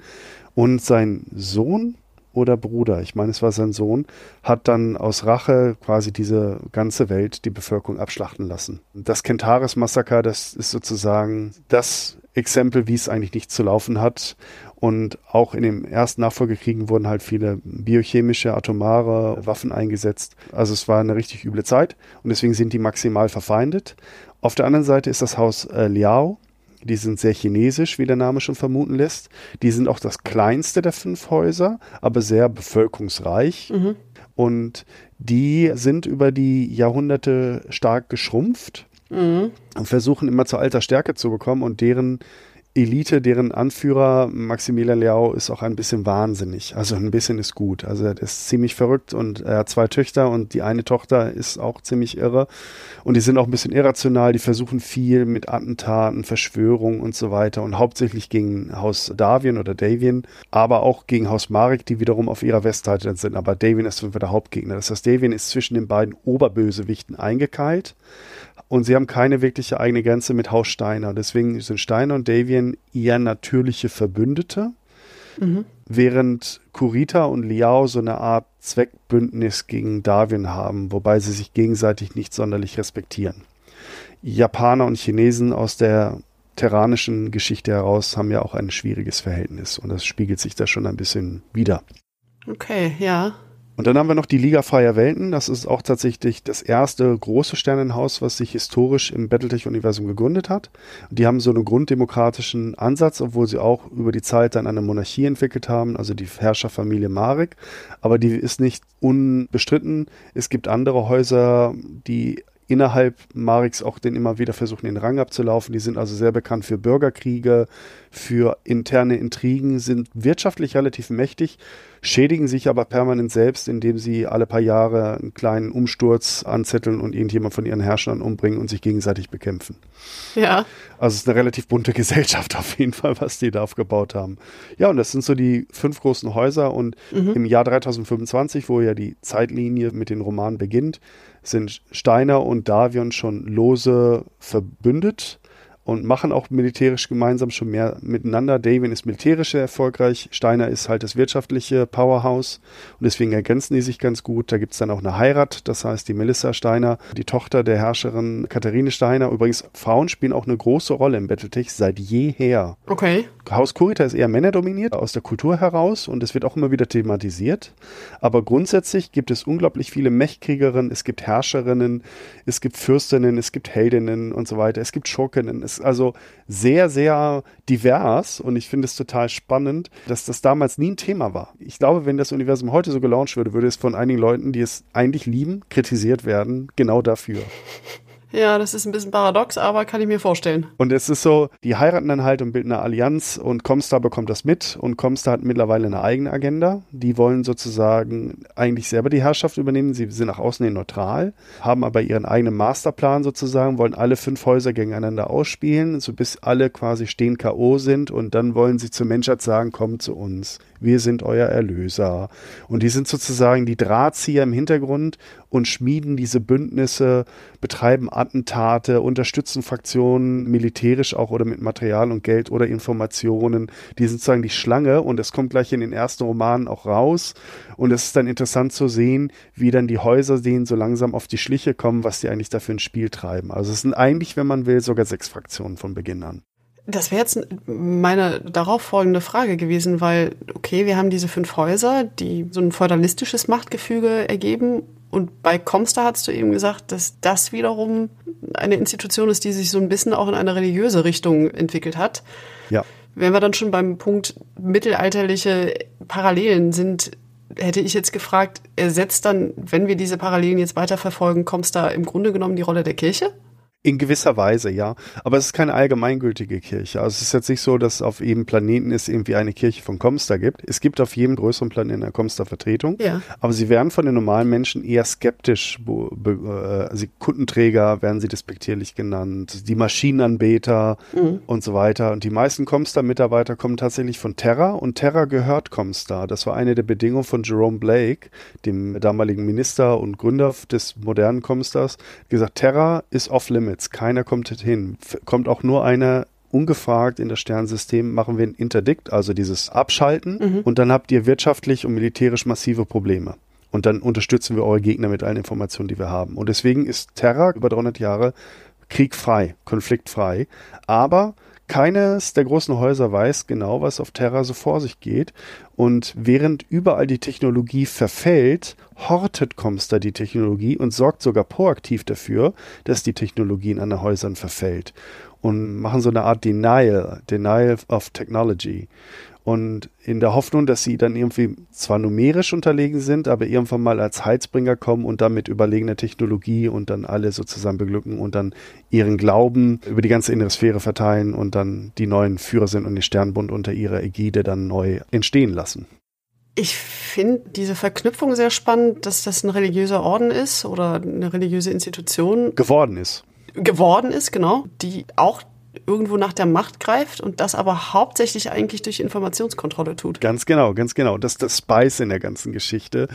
Und sein Sohn oder Bruder, ich meine, es war sein Sohn, hat dann aus Rache quasi diese ganze Welt, die Bevölkerung abschlachten lassen. Das Kentaris-Massaker, das ist sozusagen das Exempel, wie es eigentlich nicht zu laufen hat. Und auch in den ersten Nachfolgekriegen wurden halt viele biochemische, atomare Waffen eingesetzt. Also es war eine richtig üble Zeit und deswegen sind die maximal verfeindet. Auf der anderen Seite ist das Haus äh, Liao. Die sind sehr chinesisch, wie der Name schon vermuten lässt. Die sind auch das kleinste der fünf Häuser, aber sehr bevölkerungsreich. Mhm. Und die sind über die Jahrhunderte stark geschrumpft mhm. und versuchen immer zur alter Stärke zu bekommen und deren Elite, deren Anführer Maximilian Liao ist auch ein bisschen wahnsinnig. Also ein bisschen ist gut. Also er ist ziemlich verrückt und er hat zwei Töchter und die eine Tochter ist auch ziemlich irre. Und die sind auch ein bisschen irrational. Die versuchen viel mit Attentaten, Verschwörungen und so weiter und hauptsächlich gegen Haus Davian oder Davian, aber auch gegen Haus Marek, die wiederum auf ihrer Westseite sind. Aber Davian ist der Hauptgegner. Das heißt, Davian ist zwischen den beiden Oberbösewichten eingekeilt und sie haben keine wirkliche eigene Grenze mit Haus Steiner. Deswegen sind Steiner und Davian eher natürliche Verbündete, mhm. während Kurita und Liao so eine Art Zweckbündnis gegen Darwin haben, wobei sie sich gegenseitig nicht sonderlich respektieren. Japaner und Chinesen aus der terranischen Geschichte heraus haben ja auch ein schwieriges Verhältnis und das spiegelt sich da schon ein bisschen wieder. Okay, ja. Und dann haben wir noch die Liga Freier Welten. Das ist auch tatsächlich das erste große Sternenhaus, was sich historisch im Battletech-Universum gegründet hat. Die haben so einen grunddemokratischen Ansatz, obwohl sie auch über die Zeit dann eine Monarchie entwickelt haben, also die Herrscherfamilie Marek. Aber die ist nicht unbestritten. Es gibt andere Häuser, die innerhalb Mareks auch den immer wieder versuchen, den Rang abzulaufen. Die sind also sehr bekannt für Bürgerkriege, für interne Intrigen, sind wirtschaftlich relativ mächtig, schädigen sich aber permanent selbst, indem sie alle paar Jahre einen kleinen Umsturz anzetteln und irgendjemand von ihren Herrschern umbringen und sich gegenseitig bekämpfen. Ja. Also es ist eine relativ bunte Gesellschaft auf jeden Fall, was die da aufgebaut haben. Ja, und das sind so die fünf großen Häuser und mhm. im Jahr 3025, wo ja die Zeitlinie mit den Romanen beginnt, sind Steiner und Davion schon lose verbündet und machen auch militärisch gemeinsam schon mehr miteinander. Davian ist militärisch sehr erfolgreich, Steiner ist halt das wirtschaftliche Powerhouse und deswegen ergänzen die sich ganz gut. Da gibt es dann auch eine Heirat, das heißt die Melissa Steiner, die Tochter der Herrscherin Katharine Steiner. Übrigens, Frauen spielen auch eine große Rolle im Battletech seit jeher. Okay. Haus Kurita ist eher männerdominiert, aus der Kultur heraus und es wird auch immer wieder thematisiert. Aber grundsätzlich gibt es unglaublich viele Mechkriegerinnen, es gibt Herrscherinnen, es gibt Fürstinnen, es gibt Heldinnen und so weiter, es gibt Schurkinnen, es ist also sehr, sehr divers und ich finde es total spannend, dass das damals nie ein Thema war. Ich glaube, wenn das Universum heute so gelauncht würde, würde es von einigen Leuten, die es eigentlich lieben, kritisiert werden, genau dafür. Ja, das ist ein bisschen paradox, aber kann ich mir vorstellen. Und es ist so, die heiraten dann halt und bilden eine Allianz und Comstar bekommt das mit und Comstar hat mittlerweile eine eigene Agenda. Die wollen sozusagen eigentlich selber die Herrschaft übernehmen. Sie sind nach außen hin neutral, haben aber ihren eigenen Masterplan sozusagen, wollen alle fünf Häuser gegeneinander ausspielen, so bis alle quasi stehen K.O. sind und dann wollen sie zur Menschheit sagen, kommt zu uns wir sind euer Erlöser. Und die sind sozusagen die Drahtzieher im Hintergrund und schmieden diese Bündnisse, betreiben Attentate, unterstützen Fraktionen militärisch auch oder mit Material und Geld oder Informationen. Die sind sozusagen die Schlange und es kommt gleich in den ersten Romanen auch raus. Und es ist dann interessant zu sehen, wie dann die Häuser denen so langsam auf die Schliche kommen, was die eigentlich dafür ein Spiel treiben. Also es sind eigentlich, wenn man will, sogar sechs Fraktionen von Beginn an. Das wäre jetzt meine darauf folgende Frage gewesen, weil, okay, wir haben diese fünf Häuser, die so ein feudalistisches Machtgefüge ergeben. Und bei Comstar hast du eben gesagt, dass das wiederum eine Institution ist, die sich so ein bisschen auch in eine religiöse Richtung entwickelt hat. Ja. Wenn wir dann schon beim Punkt mittelalterliche Parallelen sind, hätte ich jetzt gefragt, ersetzt dann, wenn wir diese Parallelen jetzt weiterverfolgen, Comstar im Grunde genommen die Rolle der Kirche? In gewisser Weise, ja. Aber es ist keine allgemeingültige Kirche. Also es ist jetzt nicht so, dass auf jedem Planeten es irgendwie eine Kirche von Comstar gibt. Es gibt auf jedem größeren Planeten eine Comstar-Vertretung. Ja. Aber sie werden von den normalen Menschen eher skeptisch. Äh, also Kundenträger werden sie despektierlich genannt. Die Maschinenanbeter mhm. und so weiter. Und die meisten Comstar-Mitarbeiter kommen tatsächlich von Terra. Und Terra gehört Comstar. Das war eine der Bedingungen von Jerome Blake, dem damaligen Minister und Gründer des modernen Comstars. Gesagt, Terra ist off-limit. Limits. Keiner kommt hin. Kommt auch nur einer ungefragt in das Sternensystem, machen wir ein Interdikt, also dieses Abschalten. Mhm. Und dann habt ihr wirtschaftlich und militärisch massive Probleme. Und dann unterstützen wir eure Gegner mit allen Informationen, die wir haben. Und deswegen ist Terra über 300 Jahre kriegfrei, konfliktfrei. Aber keines der großen Häuser weiß genau, was auf Terra so vor sich geht. Und während überall die Technologie verfällt, hortet Comstar die Technologie und sorgt sogar proaktiv dafür, dass die Technologie in anderen Häusern verfällt. Und machen so eine Art Denial, Denial of Technology. Und in der Hoffnung, dass sie dann irgendwie zwar numerisch unterlegen sind, aber irgendwann mal als Heizbringer kommen und dann mit überlegener Technologie und dann alle sozusagen beglücken und dann ihren Glauben über die ganze innere Sphäre verteilen und dann die neuen Führer sind und den Sternbund unter ihrer Ägide dann neu entstehen lassen. Ich finde diese Verknüpfung sehr spannend, dass das ein religiöser Orden ist oder eine religiöse Institution. Geworden ist. Geworden ist, genau. Die auch irgendwo nach der Macht greift und das aber hauptsächlich eigentlich durch Informationskontrolle tut. Ganz genau, ganz genau. Das ist das Spice in der ganzen Geschichte.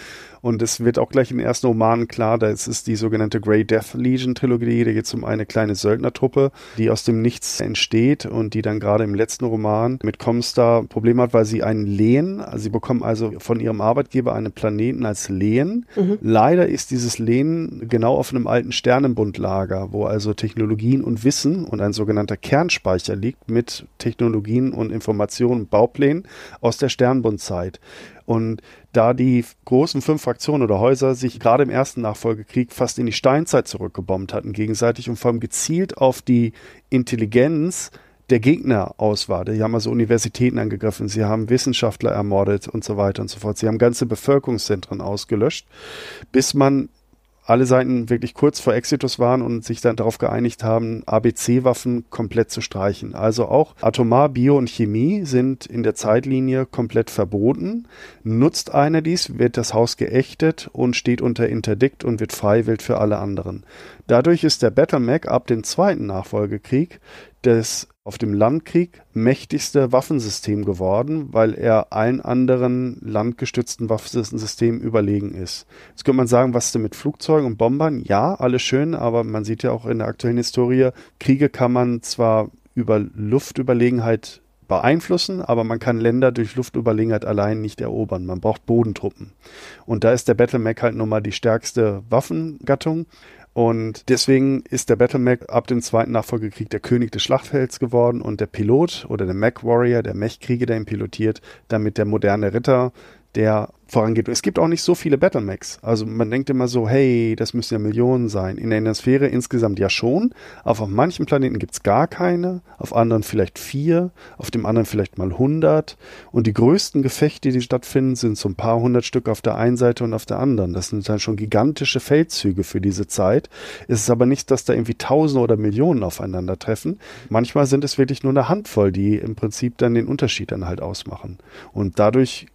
Und es wird auch gleich den ersten Romanen klar, da ist es die sogenannte Grey Death Legion Trilogie. Da geht es um eine kleine Söldnertruppe, die aus dem Nichts entsteht und die dann gerade im letzten Roman mit Comstar Probleme hat, weil sie einen Lehen, also sie bekommen also von ihrem Arbeitgeber einen Planeten als Lehen. Mhm. Leider ist dieses Lehen genau auf einem alten Sternenbundlager, wo also Technologien und Wissen und ein sogenannter Kernspeicher liegt mit Technologien und Informationen Bauplänen aus der Sternbundzeit. Und da die großen fünf Fraktionen oder Häuser sich gerade im ersten Nachfolgekrieg fast in die Steinzeit zurückgebombt hatten, gegenseitig und vor allem gezielt auf die Intelligenz der Gegner aus war. Die haben also Universitäten angegriffen, sie haben Wissenschaftler ermordet und so weiter und so fort. Sie haben ganze Bevölkerungszentren ausgelöscht, bis man alle Seiten wirklich kurz vor Exitus waren und sich dann darauf geeinigt haben, ABC-Waffen komplett zu streichen. Also auch Atomar, Bio und Chemie sind in der Zeitlinie komplett verboten. Nutzt einer dies, wird das Haus geächtet und steht unter Interdikt und wird freiwillig für alle anderen. Dadurch ist der Battlemech ab dem zweiten Nachfolgekrieg des auf dem Landkrieg mächtigste Waffensystem geworden, weil er allen anderen landgestützten Waffensystemen überlegen ist. Jetzt könnte man sagen, was denn mit Flugzeugen und Bombern? Ja, alles schön, aber man sieht ja auch in der aktuellen Historie, Kriege kann man zwar über Luftüberlegenheit beeinflussen, aber man kann Länder durch Luftüberlegenheit allein nicht erobern. Man braucht Bodentruppen. Und da ist der Battlemech halt nun mal die stärkste Waffengattung. Und deswegen ist der Battle ab dem zweiten Nachfolgekrieg der König des Schlachtfelds geworden und der Pilot oder der Mech Warrior, der Mechkrieger, der ihn pilotiert, damit der moderne Ritter, der vorangeht. Es gibt auch nicht so viele Battlemax. Also man denkt immer so, hey, das müssen ja Millionen sein. In der Innersphäre insgesamt ja schon. Auf manchen Planeten gibt es gar keine, auf anderen vielleicht vier, auf dem anderen vielleicht mal hundert. Und die größten Gefechte, die stattfinden, sind so ein paar hundert Stück auf der einen Seite und auf der anderen. Das sind dann schon gigantische Feldzüge für diese Zeit. Es ist aber nicht, dass da irgendwie Tausende oder Millionen aufeinandertreffen. Manchmal sind es wirklich nur eine Handvoll, die im Prinzip dann den Unterschied dann halt ausmachen. Und dadurch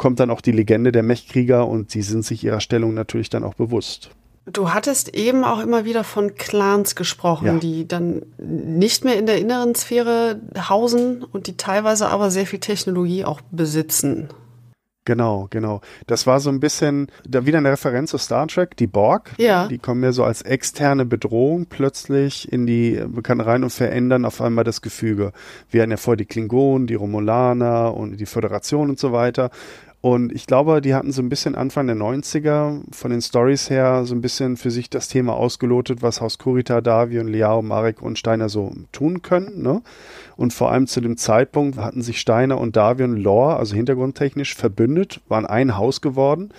kommt dann auch die Legende der Mechkrieger und sie sind sich ihrer Stellung natürlich dann auch bewusst. Du hattest eben auch immer wieder von Clans gesprochen, ja. die dann nicht mehr in der inneren Sphäre hausen und die teilweise aber sehr viel Technologie auch besitzen. Genau, genau. Das war so ein bisschen da wieder eine Referenz zu Star Trek, die Borg. Ja. Die kommen ja so als externe Bedrohung plötzlich in die Bekannten rein und verändern auf einmal das Gefüge. Wir hatten ja vorher die Klingonen, die Romulaner und die Föderation und so weiter. Und ich glaube, die hatten so ein bisschen Anfang der 90er von den Stories her so ein bisschen für sich das Thema ausgelotet, was Haus Kurita, Davi und Liao, Marek und Steiner so tun können. Ne? Und vor allem zu dem Zeitpunkt hatten sich Steiner und Davi und Lore, also hintergrundtechnisch, verbündet, waren ein Haus geworden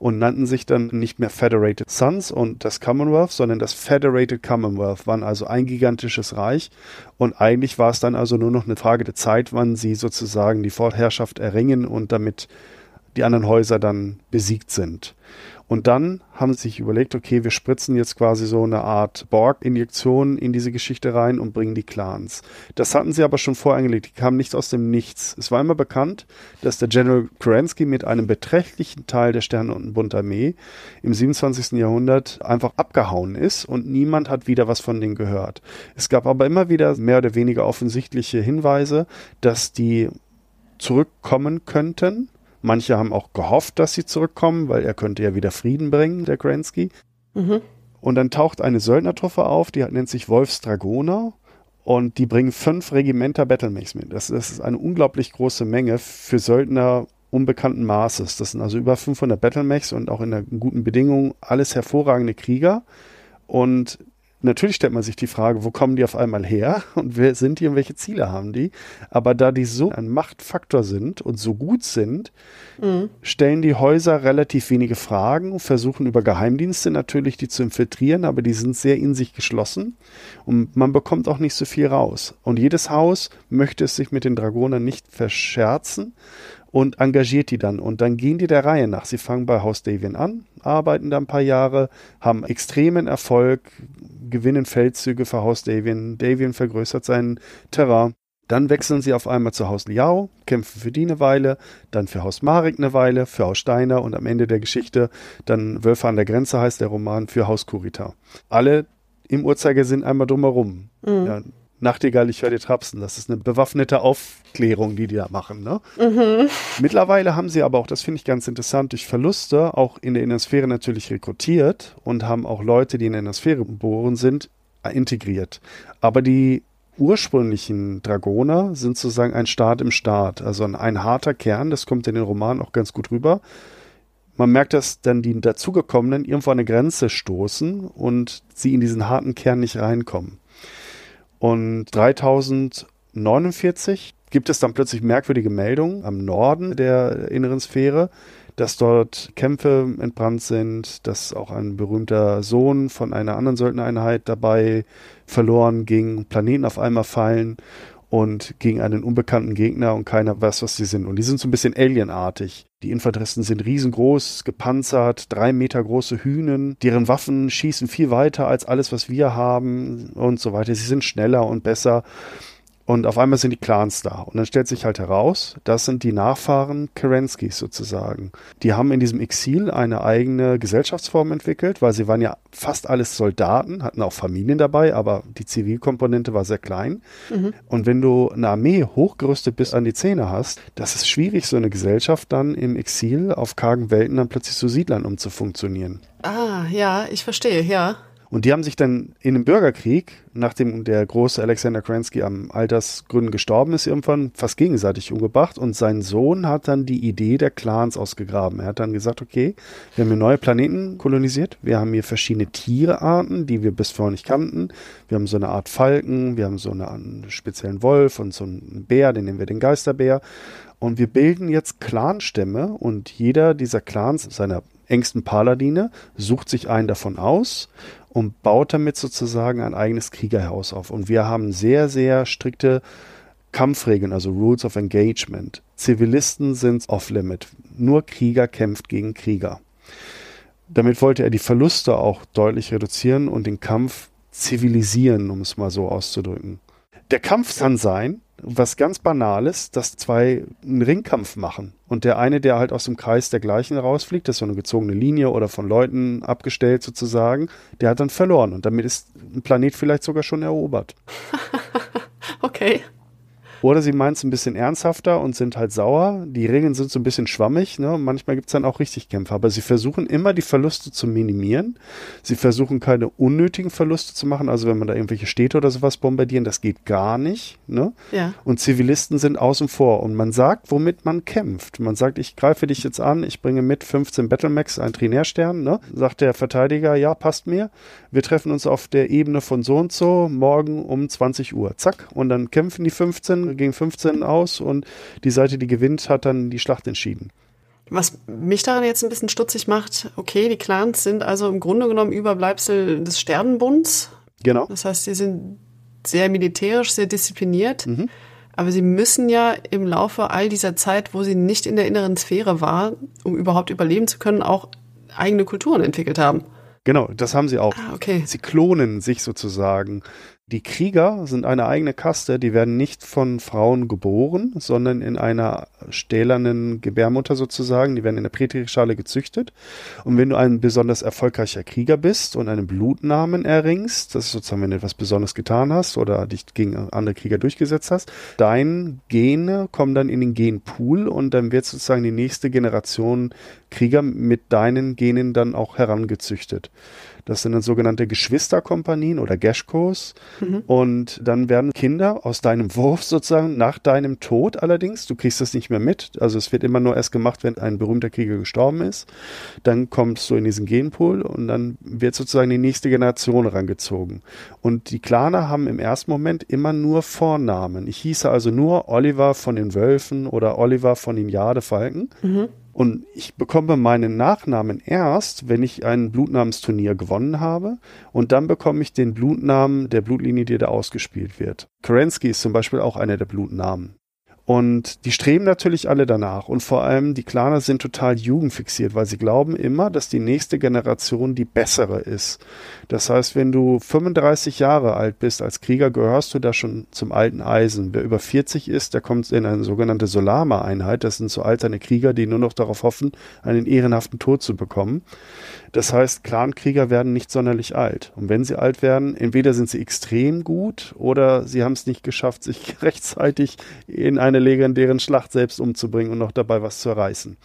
und nannten sich dann nicht mehr Federated Sons und das Commonwealth, sondern das Federated Commonwealth, waren also ein gigantisches Reich und eigentlich war es dann also nur noch eine Frage der Zeit, wann sie sozusagen die Vorherrschaft erringen und damit die anderen Häuser dann besiegt sind. Und dann haben sie sich überlegt, okay, wir spritzen jetzt quasi so eine Art Borg-Injektion in diese Geschichte rein und bringen die Clans. Das hatten sie aber schon vorangelegt, die kamen nicht aus dem Nichts. Es war immer bekannt, dass der General Kerensky mit einem beträchtlichen Teil der Sterne- und Bundarmee im 27. Jahrhundert einfach abgehauen ist und niemand hat wieder was von denen gehört. Es gab aber immer wieder mehr oder weniger offensichtliche Hinweise, dass die zurückkommen könnten Manche haben auch gehofft, dass sie zurückkommen, weil er könnte ja wieder Frieden bringen, der Gransky. Mhm. Und dann taucht eine Söldnertruppe auf, die nennt sich Wolfs Dragoner. Und die bringen fünf Regimenter Battlemechs mit. Das, das ist eine unglaublich große Menge für Söldner unbekannten Maßes. Das sind also über 500 Battlemechs und auch in einer guten Bedingung alles hervorragende Krieger. Und Natürlich stellt man sich die Frage, wo kommen die auf einmal her und wer sind die und welche Ziele haben die? Aber da die so ein Machtfaktor sind und so gut sind, mhm. stellen die Häuser relativ wenige Fragen, versuchen über Geheimdienste natürlich die zu infiltrieren, aber die sind sehr in sich geschlossen und man bekommt auch nicht so viel raus. Und jedes Haus möchte es sich mit den Dragonern nicht verscherzen und engagiert die dann. Und dann gehen die der Reihe nach. Sie fangen bei Haus Davian an, arbeiten da ein paar Jahre, haben extremen Erfolg, gewinnen Feldzüge für Haus Davian. Davian vergrößert seinen Terrain. Dann wechseln sie auf einmal zu Haus Liao, kämpfen für die eine Weile, dann für Haus Marek eine Weile, für Haus Steiner und am Ende der Geschichte dann Wölfe an der Grenze heißt der Roman für Haus Kurita. Alle im Uhrzeigersinn einmal drumherum. Mhm. Ja, Nachtigall, ich höre dir trapsen. Das ist eine bewaffnete Aufklärung, die die da machen. Ne? Mhm. Mittlerweile haben sie aber auch, das finde ich ganz interessant, durch Verluste auch in der Innersphäre natürlich rekrutiert und haben auch Leute, die in der Innersphäre geboren sind, integriert. Aber die ursprünglichen Dragoner sind sozusagen ein Staat im Staat, also ein, ein harter Kern, das kommt in den Romanen auch ganz gut rüber. Man merkt, dass dann die dazugekommenen irgendwo an eine Grenze stoßen und sie in diesen harten Kern nicht reinkommen. Und 3049 gibt es dann plötzlich merkwürdige Meldungen am Norden der inneren Sphäre, dass dort Kämpfe entbrannt sind, dass auch ein berühmter Sohn von einer anderen Söldnereinheit dabei verloren ging, Planeten auf einmal fallen und gegen einen unbekannten Gegner und keiner weiß, was sie sind. Und die sind so ein bisschen alienartig. Die Infanteristen sind riesengroß, gepanzert, drei Meter große Hühnen. Deren Waffen schießen viel weiter als alles, was wir haben und so weiter. Sie sind schneller und besser. Und auf einmal sind die Clans da. Und dann stellt sich halt heraus, das sind die Nachfahren Kerenskis sozusagen. Die haben in diesem Exil eine eigene Gesellschaftsform entwickelt, weil sie waren ja fast alles Soldaten, hatten auch Familien dabei, aber die Zivilkomponente war sehr klein. Mhm. Und wenn du eine Armee hochgerüstet bis an die Zähne hast, das ist schwierig, so eine Gesellschaft dann im Exil auf kargen Welten dann plötzlich zu Siedlern umzufunktionieren. Ah, ja, ich verstehe, ja. Und die haben sich dann in dem Bürgerkrieg, nachdem der große Alexander Kransky am Altersgründen gestorben ist, irgendwann fast gegenseitig umgebracht. Und sein Sohn hat dann die Idee der Clans ausgegraben. Er hat dann gesagt, okay, wir haben hier neue Planeten kolonisiert. Wir haben hier verschiedene Tierearten, die wir bis vorher nicht kannten. Wir haben so eine Art Falken, wir haben so eine, einen speziellen Wolf und so einen Bär, den nennen wir den Geisterbär. Und wir bilden jetzt Clanstämme und jeder dieser Clans seiner engsten Paladine sucht sich einen davon aus und baut damit sozusagen ein eigenes Kriegerhaus auf. Und wir haben sehr, sehr strikte Kampfregeln, also Rules of Engagement. Zivilisten sind off-limit. Nur Krieger kämpft gegen Krieger. Damit wollte er die Verluste auch deutlich reduzieren und den Kampf zivilisieren, um es mal so auszudrücken. Der Kampf kann sein, was ganz Banales, dass zwei einen Ringkampf machen und der eine, der halt aus dem Kreis der gleichen rausfliegt, das ist so eine gezogene Linie oder von Leuten abgestellt sozusagen, der hat dann verloren und damit ist ein Planet vielleicht sogar schon erobert. okay. Oder sie meinen es ein bisschen ernsthafter und sind halt sauer. Die Regeln sind so ein bisschen schwammig. Ne? Manchmal gibt es dann auch richtig Kämpfe. Aber sie versuchen immer die Verluste zu minimieren. Sie versuchen keine unnötigen Verluste zu machen. Also wenn man da irgendwelche Städte oder sowas bombardieren, das geht gar nicht. Ne? Ja. Und Zivilisten sind außen vor. Und man sagt, womit man kämpft. Man sagt, ich greife dich jetzt an, ich bringe mit 15 Battlemax, ein Trinärstern. Ne? Sagt der Verteidiger, ja, passt mir. Wir treffen uns auf der Ebene von so und so morgen um 20 Uhr. Zack. Und dann kämpfen die 15 gegen 15 aus und die Seite, die gewinnt, hat dann die Schlacht entschieden. Was mich daran jetzt ein bisschen stutzig macht, okay, die Clans sind also im Grunde genommen Überbleibsel des Sternenbunds. Genau. Das heißt, sie sind sehr militärisch, sehr diszipliniert. Mhm. Aber sie müssen ja im Laufe all dieser Zeit, wo sie nicht in der inneren Sphäre war, um überhaupt überleben zu können, auch eigene Kulturen entwickelt haben. Genau, das haben sie auch. Ah, okay. Sie klonen sich sozusagen. Die Krieger sind eine eigene Kaste, die werden nicht von Frauen geboren, sondern in einer stählernen Gebärmutter sozusagen, die werden in der Prätrischale gezüchtet. Und wenn du ein besonders erfolgreicher Krieger bist und einen Blutnamen erringst, das ist sozusagen, wenn du etwas Besonderes getan hast oder dich gegen andere Krieger durchgesetzt hast, dein Gene kommen dann in den Genpool und dann wird sozusagen die nächste Generation Krieger mit deinen Genen dann auch herangezüchtet. Das sind dann sogenannte Geschwisterkompanien oder Geschkos. Mhm. Und dann werden Kinder aus deinem Wurf sozusagen nach deinem Tod allerdings, du kriegst das nicht mehr mit, also es wird immer nur erst gemacht, wenn ein berühmter Krieger gestorben ist. Dann kommst du in diesen Genpool und dann wird sozusagen die nächste Generation rangezogen. Und die Claner haben im ersten Moment immer nur Vornamen. Ich hieße also nur Oliver von den Wölfen oder Oliver von den Jadefalken. Mhm. Und ich bekomme meinen Nachnamen erst, wenn ich ein Blutnamensturnier gewonnen habe. Und dann bekomme ich den Blutnamen der Blutlinie, die da ausgespielt wird. Kerensky ist zum Beispiel auch einer der Blutnamen. Und die streben natürlich alle danach. Und vor allem die Klaner sind total jugendfixiert, weil sie glauben immer, dass die nächste Generation die bessere ist. Das heißt, wenn du 35 Jahre alt bist als Krieger, gehörst du da schon zum alten Eisen. Wer über 40 ist, der kommt in eine sogenannte Solama-Einheit. Das sind so alterne Krieger, die nur noch darauf hoffen, einen ehrenhaften Tod zu bekommen. Das heißt, Clankrieger werden nicht sonderlich alt. Und wenn sie alt werden, entweder sind sie extrem gut oder sie haben es nicht geschafft, sich rechtzeitig in eine legendären Schlacht selbst umzubringen und noch dabei was zu reißen.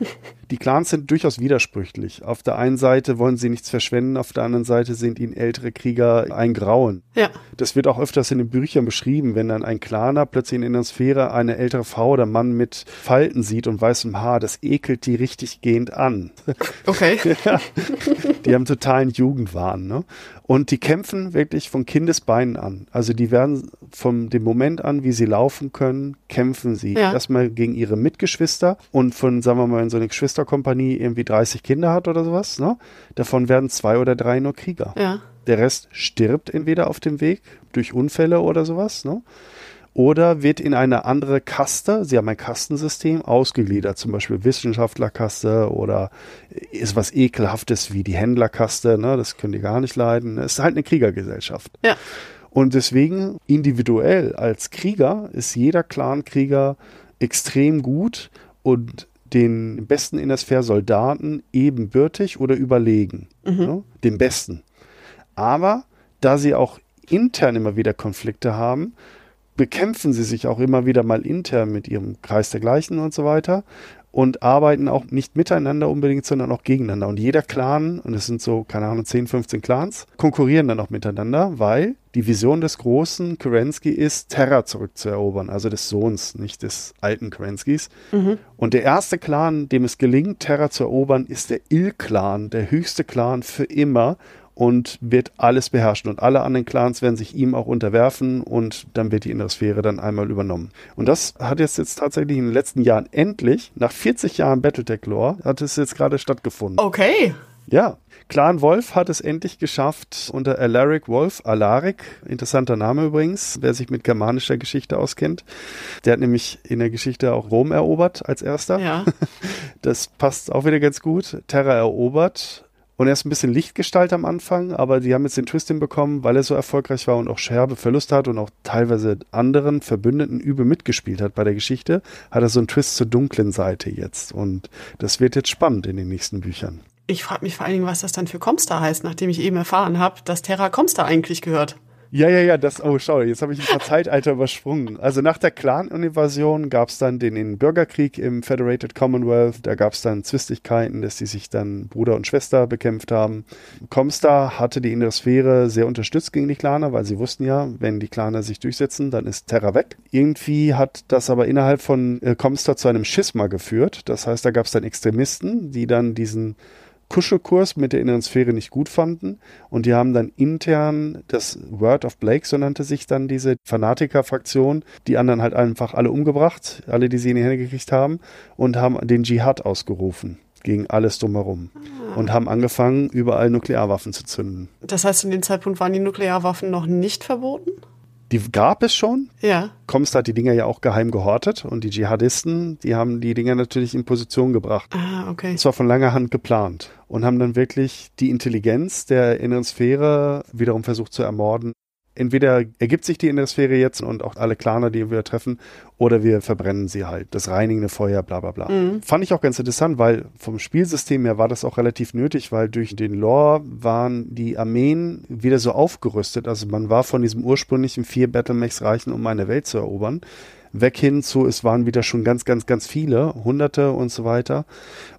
Die Clans sind durchaus widersprüchlich. Auf der einen Seite wollen sie nichts verschwenden, auf der anderen Seite sind ihnen ältere Krieger ein Grauen. Ja. Das wird auch öfters in den Büchern beschrieben, wenn dann ein Claner plötzlich in der Sphäre eine ältere Frau oder Mann mit Falten sieht und weißem Haar, das ekelt die richtig gehend an. Okay. ja. Die haben totalen Jugendwahn. Ne? Und die kämpfen wirklich von Kindesbeinen an. Also die werden von dem Moment an, wie sie laufen können, kämpfen sie. Ja. Erstmal gegen ihre Mitgeschwister und von, sagen wir mal, wenn so eine Geschwisterkompanie irgendwie 30 Kinder hat oder sowas, ne? davon werden zwei oder drei nur Krieger. Ja. Der Rest stirbt entweder auf dem Weg durch Unfälle oder sowas, ne? Oder wird in eine andere Kaste, sie haben ein Kastensystem, ausgegliedert, zum Beispiel Wissenschaftlerkaste oder ist was Ekelhaftes wie die Händlerkaste, ne? das können die gar nicht leiden. Es ist halt eine Kriegergesellschaft. Ja. Und deswegen individuell als Krieger ist jeder Clankrieger extrem gut und den besten in der Sphäre Soldaten ebenbürtig oder überlegen. Ne? Den besten. Aber da sie auch intern immer wieder Konflikte haben, bekämpfen sie sich auch immer wieder mal intern mit ihrem Kreis dergleichen und so weiter. und arbeiten auch nicht miteinander unbedingt, sondern auch gegeneinander. Und jeder Clan, und es sind so, keine Ahnung, 10, 15 Clans, konkurrieren dann auch miteinander, weil die Vision des großen Kerensky ist, Terra zurückzuerobern, also des Sohns, nicht des alten Kerenskys. Mhm. Und der erste Clan, dem es gelingt, Terra zu erobern, ist der Il-Clan, der höchste Clan für immer und wird alles beherrschen. Und alle anderen Clans werden sich ihm auch unterwerfen und dann wird die innere Sphäre dann einmal übernommen. Und das hat jetzt, jetzt tatsächlich in den letzten Jahren endlich, nach 40 Jahren Battletech-Lore, hat es jetzt gerade stattgefunden. Okay. Ja, Clan Wolf hat es endlich geschafft unter Alaric Wolf, Alaric, interessanter Name übrigens, wer sich mit germanischer Geschichte auskennt. Der hat nämlich in der Geschichte auch Rom erobert als erster. Ja. Das passt auch wieder ganz gut. Terra erobert, und er ist ein bisschen Lichtgestalt am Anfang, aber die haben jetzt den Twist hinbekommen, weil er so erfolgreich war und auch Scherbe Verlust hat und auch teilweise anderen Verbündeten übel mitgespielt hat bei der Geschichte, hat er so einen Twist zur dunklen Seite jetzt. Und das wird jetzt spannend in den nächsten Büchern. Ich frage mich vor allen Dingen, was das dann für Comstar heißt, nachdem ich eben erfahren habe, dass Terra Comstar eigentlich gehört. Ja, ja, ja, das, oh, schau, jetzt habe ich ein paar Zeitalter übersprungen. Also nach der Clan-Invasion gab es dann den, den, Bürgerkrieg im Federated Commonwealth. Da gab es dann Zwistigkeiten, dass die sich dann Bruder und Schwester bekämpft haben. Comstar hatte die innere sehr unterstützt gegen die Claner, weil sie wussten ja, wenn die Claner sich durchsetzen, dann ist Terra weg. Irgendwie hat das aber innerhalb von äh, Comstar zu einem Schisma geführt. Das heißt, da gab es dann Extremisten, die dann diesen Kuschelkurs mit der inneren Sphäre nicht gut fanden und die haben dann intern das Word of Blake, so nannte sich dann diese Fanatiker-Fraktion, die anderen halt einfach alle umgebracht, alle, die sie in die Hände gekriegt haben und haben den Dschihad ausgerufen gegen alles drumherum ah. und haben angefangen, überall Nuklearwaffen zu zünden. Das heißt, in dem Zeitpunkt waren die Nuklearwaffen noch nicht verboten? Die gab es schon. Ja. Komst hat die Dinger ja auch geheim gehortet und die Dschihadisten, die haben die Dinger natürlich in Position gebracht. Ah, okay. Das war von langer Hand geplant und haben dann wirklich die Intelligenz der inneren Sphäre wiederum versucht zu ermorden entweder ergibt sich die Innersphäre jetzt und auch alle Klaner, die wir treffen, oder wir verbrennen sie halt. Das reinigende Feuer, bla bla bla. Mhm. Fand ich auch ganz interessant, weil vom Spielsystem her war das auch relativ nötig, weil durch den Lore waren die Armeen wieder so aufgerüstet. Also man war von diesem ursprünglichen vier Battlemechs reichen, um eine Welt zu erobern weg hin zu, es waren wieder schon ganz, ganz, ganz viele, Hunderte und so weiter.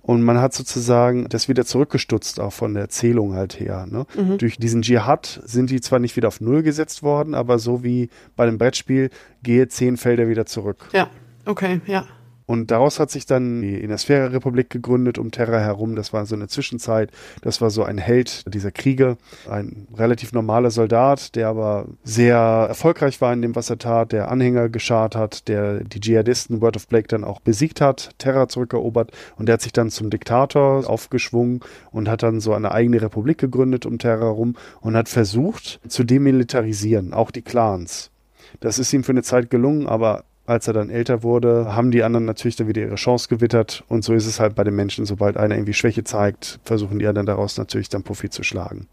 Und man hat sozusagen das wieder zurückgestutzt, auch von der Zählung halt her. Ne? Mhm. Durch diesen Dschihad sind die zwar nicht wieder auf Null gesetzt worden, aber so wie bei dem Brettspiel, gehe zehn Felder wieder zurück. Ja, okay, ja. Und daraus hat sich dann die Innersphäre-Republik gegründet um Terra herum. Das war so eine Zwischenzeit. Das war so ein Held dieser Kriege, ein relativ normaler Soldat, der aber sehr erfolgreich war in dem, was er tat, der Anhänger geschart hat, der die Dschihadisten Word of Blake dann auch besiegt hat, Terra zurückerobert und der hat sich dann zum Diktator aufgeschwungen und hat dann so eine eigene Republik gegründet um Terra herum und hat versucht zu demilitarisieren, auch die Clans. Das ist ihm für eine Zeit gelungen, aber als er dann älter wurde, haben die anderen natürlich dann wieder ihre Chance gewittert. Und so ist es halt bei den Menschen, sobald einer irgendwie Schwäche zeigt, versuchen die anderen daraus natürlich dann Profit zu schlagen.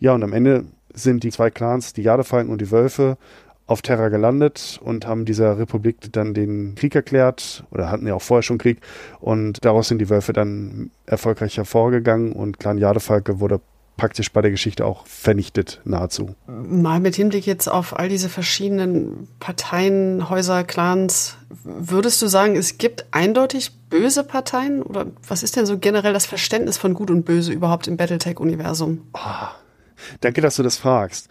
Ja, und am Ende sind die zwei Clans, die Jadefalken und die Wölfe, auf Terra gelandet und haben dieser Republik dann den Krieg erklärt oder hatten ja auch vorher schon Krieg und daraus sind die Wölfe dann erfolgreich hervorgegangen und Clan Jadefalke wurde praktisch bei der Geschichte auch vernichtet, nahezu. Mal mit Hinblick jetzt auf all diese verschiedenen Parteien, Häuser, Clans, würdest du sagen, es gibt eindeutig böse Parteien? Oder was ist denn so generell das Verständnis von Gut und Böse überhaupt im Battletech-Universum? Oh, danke, dass du das fragst.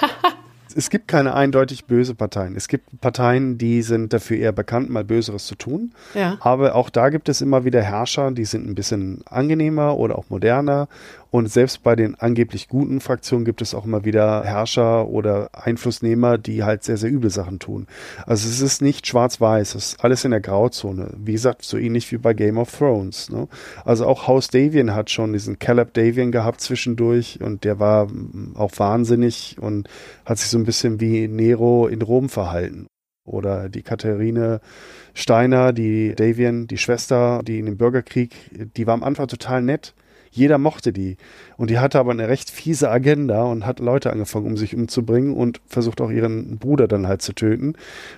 es gibt keine eindeutig böse Parteien. Es gibt Parteien, die sind dafür eher bekannt, mal Böseres zu tun. Ja. Aber auch da gibt es immer wieder Herrscher, die sind ein bisschen angenehmer oder auch moderner und selbst bei den angeblich guten Fraktionen gibt es auch immer wieder Herrscher oder Einflussnehmer, die halt sehr, sehr üble Sachen tun. Also es ist nicht schwarz-weiß, es ist alles in der Grauzone. Wie gesagt, so ähnlich wie bei Game of Thrones. Ne? Also auch House Davian hat schon diesen Caleb Davian gehabt zwischendurch und der war auch wahnsinnig und hat sich so ein bisschen wie Nero in Rom verhalten oder die Katharine Steiner, die Davian, die Schwester, die in dem Bürgerkrieg, die war am Anfang total nett. Jeder mochte die. Und die hatte aber eine recht fiese Agenda und hat Leute angefangen, um sich umzubringen und versucht auch ihren Bruder dann halt zu töten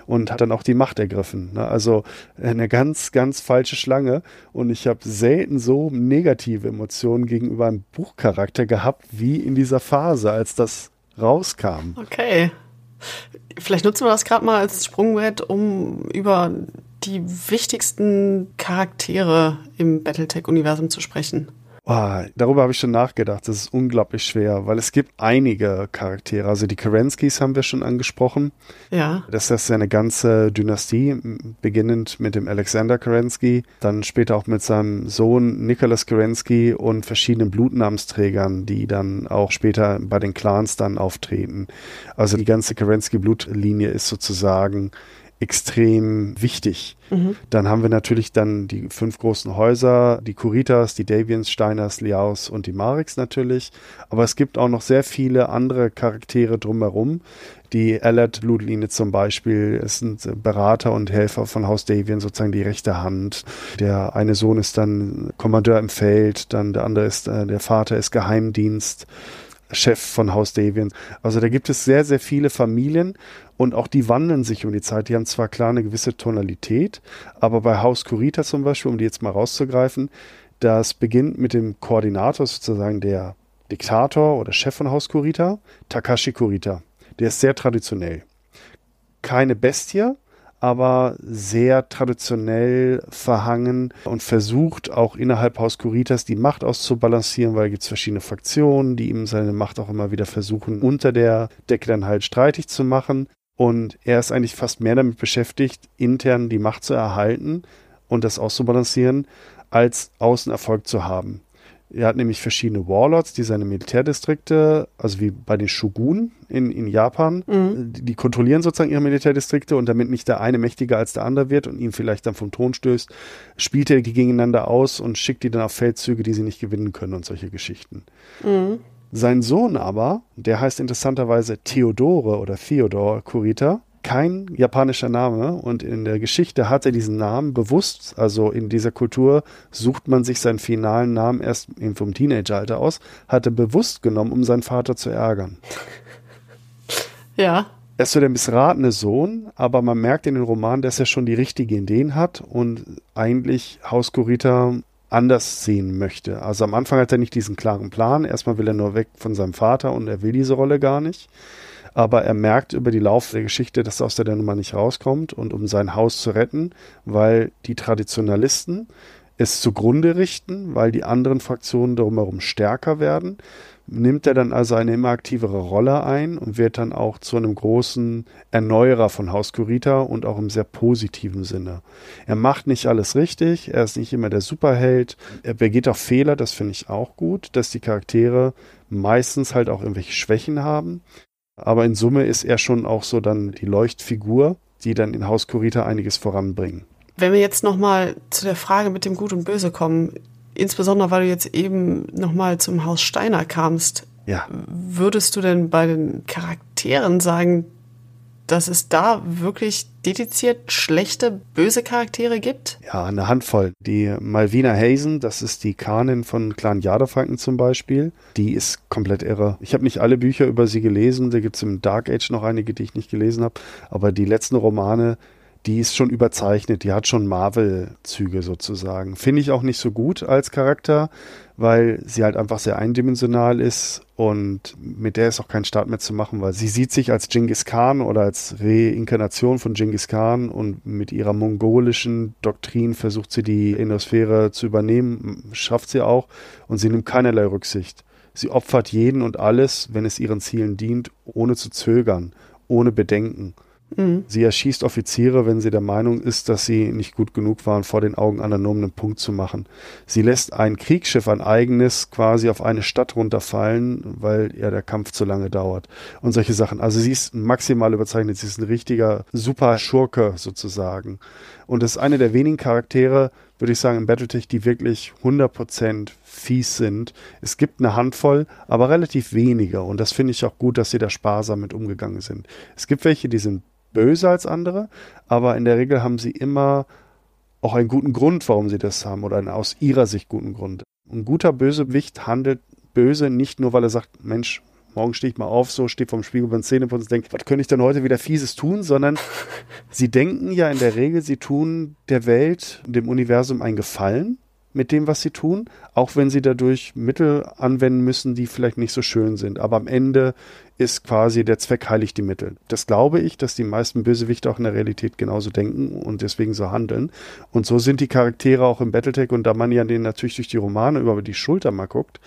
und hat dann auch die Macht ergriffen. Ne? Also eine ganz, ganz falsche Schlange. Und ich habe selten so negative Emotionen gegenüber einem Buchcharakter gehabt, wie in dieser Phase, als das rauskam. Okay. Vielleicht nutzen wir das gerade mal als Sprungbrett, um über die wichtigsten Charaktere im Battletech-Universum zu sprechen? Oh, darüber habe ich schon nachgedacht. Das ist unglaublich schwer, weil es gibt einige Charaktere. Also die Kerenskis haben wir schon angesprochen. Ja. Das ist ja eine ganze Dynastie, beginnend mit dem Alexander Kerensky, dann später auch mit seinem Sohn Nicholas Kerensky und verschiedenen Blutnamensträgern, die dann auch später bei den Clans dann auftreten. Also die ganze Kerensky-Blutlinie ist sozusagen extrem wichtig. Mhm. Dann haben wir natürlich dann die fünf großen Häuser, die Kuritas, die Davians, Steiners, Liaus und die Marix natürlich. Aber es gibt auch noch sehr viele andere Charaktere drumherum. Die Alert-Blutlinie zum Beispiel, es sind Berater und Helfer von Haus Davian, sozusagen die rechte Hand. Der eine Sohn ist dann Kommandeur im Feld, dann der andere ist, äh, der Vater ist Geheimdienst. Chef von Haus Davian. Also da gibt es sehr, sehr viele Familien und auch die wandeln sich um die Zeit. Die haben zwar klar eine gewisse Tonalität, aber bei Haus Kurita zum Beispiel, um die jetzt mal rauszugreifen, das beginnt mit dem Koordinator, sozusagen der Diktator oder Chef von Haus Kurita, Takashi Kurita. Der ist sehr traditionell. Keine Bestie, aber sehr traditionell verhangen und versucht auch innerhalb Haus Kuritas die Macht auszubalancieren, weil es gibt verschiedene Fraktionen, die ihm seine Macht auch immer wieder versuchen, unter der Decke dann halt streitig zu machen. Und er ist eigentlich fast mehr damit beschäftigt, intern die Macht zu erhalten und das auszubalancieren, als außen Erfolg zu haben. Er hat nämlich verschiedene Warlords, die seine Militärdistrikte, also wie bei den Shogun in, in Japan, mhm. die, die, kontrollieren sozusagen ihre Militärdistrikte und damit nicht der eine mächtiger als der andere wird und ihn vielleicht dann vom Thron stößt, spielt er die gegeneinander aus und schickt die dann auf Feldzüge, die sie nicht gewinnen können und solche Geschichten. Mhm. Sein Sohn aber, der heißt interessanterweise Theodore oder Theodor Kurita, kein japanischer Name und in der Geschichte hat er diesen Namen bewusst, also in dieser Kultur sucht man sich seinen finalen Namen erst vom Teenageralter aus, hat er bewusst genommen, um seinen Vater zu ärgern. Ja. Er ist so der missratene Sohn, aber man merkt in den Roman, dass er schon die richtigen Ideen hat und eigentlich Haus Kurita anders sehen möchte. Also am Anfang hat er nicht diesen klaren Plan. Erstmal will er nur weg von seinem Vater und er will diese Rolle gar nicht aber er merkt über die Lauf der Geschichte, dass er aus der Nummer nicht rauskommt und um sein Haus zu retten, weil die Traditionalisten es zugrunde richten, weil die anderen Fraktionen drumherum stärker werden, nimmt er dann also eine immer aktivere Rolle ein und wird dann auch zu einem großen Erneuerer von Haus Kurita und auch im sehr positiven Sinne. Er macht nicht alles richtig, er ist nicht immer der Superheld, er begeht auch Fehler, das finde ich auch gut, dass die Charaktere meistens halt auch irgendwelche Schwächen haben. Aber in Summe ist er schon auch so dann die Leuchtfigur, die dann in Haus Kurita einiges voranbringen. Wenn wir jetzt nochmal zu der Frage mit dem Gut und Böse kommen, insbesondere weil du jetzt eben nochmal zum Haus Steiner kamst, ja. würdest du denn bei den Charakteren sagen, dass es da wirklich dediziert schlechte, böse Charaktere gibt? Ja, eine Handvoll. Die Malvina Hazen, das ist die Kanin von Clan Jadefranken zum Beispiel, die ist komplett irre. Ich habe nicht alle Bücher über sie gelesen, da gibt es im Dark Age noch einige, die ich nicht gelesen habe, aber die letzten Romane, die ist schon überzeichnet, die hat schon Marvel-Züge sozusagen. Finde ich auch nicht so gut als Charakter, weil sie halt einfach sehr eindimensional ist und mit der ist auch kein Start mehr zu machen, weil sie sieht sich als Genghis Khan oder als Reinkarnation von Genghis Khan und mit ihrer mongolischen Doktrin versucht sie die Indosphäre zu übernehmen, schafft sie auch und sie nimmt keinerlei Rücksicht. Sie opfert jeden und alles, wenn es ihren Zielen dient, ohne zu zögern, ohne Bedenken. Mhm. Sie erschießt Offiziere, wenn sie der Meinung ist, dass sie nicht gut genug waren, vor den Augen nur um einen Punkt zu machen. Sie lässt ein Kriegsschiff, ein eigenes, quasi auf eine Stadt runterfallen, weil ja der Kampf zu lange dauert. Und solche Sachen. Also sie ist maximal überzeichnet. Sie ist ein richtiger Super-Schurke sozusagen. Und das ist eine der wenigen Charaktere, würde ich sagen, im Battletech, die wirklich 100% fies sind. Es gibt eine Handvoll, aber relativ wenige. Und das finde ich auch gut, dass sie da sparsam mit umgegangen sind. Es gibt welche, die sind böser als andere, aber in der Regel haben sie immer auch einen guten Grund, warum sie das haben oder einen aus ihrer Sicht guten Grund. Ein guter Bösewicht handelt böse nicht nur, weil er sagt, Mensch, morgen stehe ich mal auf, so stehe vom Spiegel beim Zähneputzen und denke, was könnte ich denn heute wieder Fieses tun, sondern sie denken ja in der Regel, sie tun der Welt, dem Universum einen Gefallen mit dem, was sie tun, auch wenn sie dadurch Mittel anwenden müssen, die vielleicht nicht so schön sind. Aber am Ende ist quasi der Zweck heiligt die Mittel. Das glaube ich, dass die meisten Bösewichte auch in der Realität genauso denken und deswegen so handeln. Und so sind die Charaktere auch im Battletech und da man ja denen natürlich durch die Romane über die Schulter mal guckt,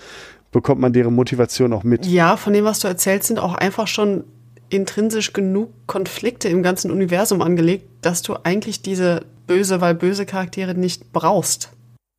bekommt man deren Motivation auch mit. Ja, von dem, was du erzählst, sind auch einfach schon intrinsisch genug Konflikte im ganzen Universum angelegt, dass du eigentlich diese böse, weil böse Charaktere nicht brauchst.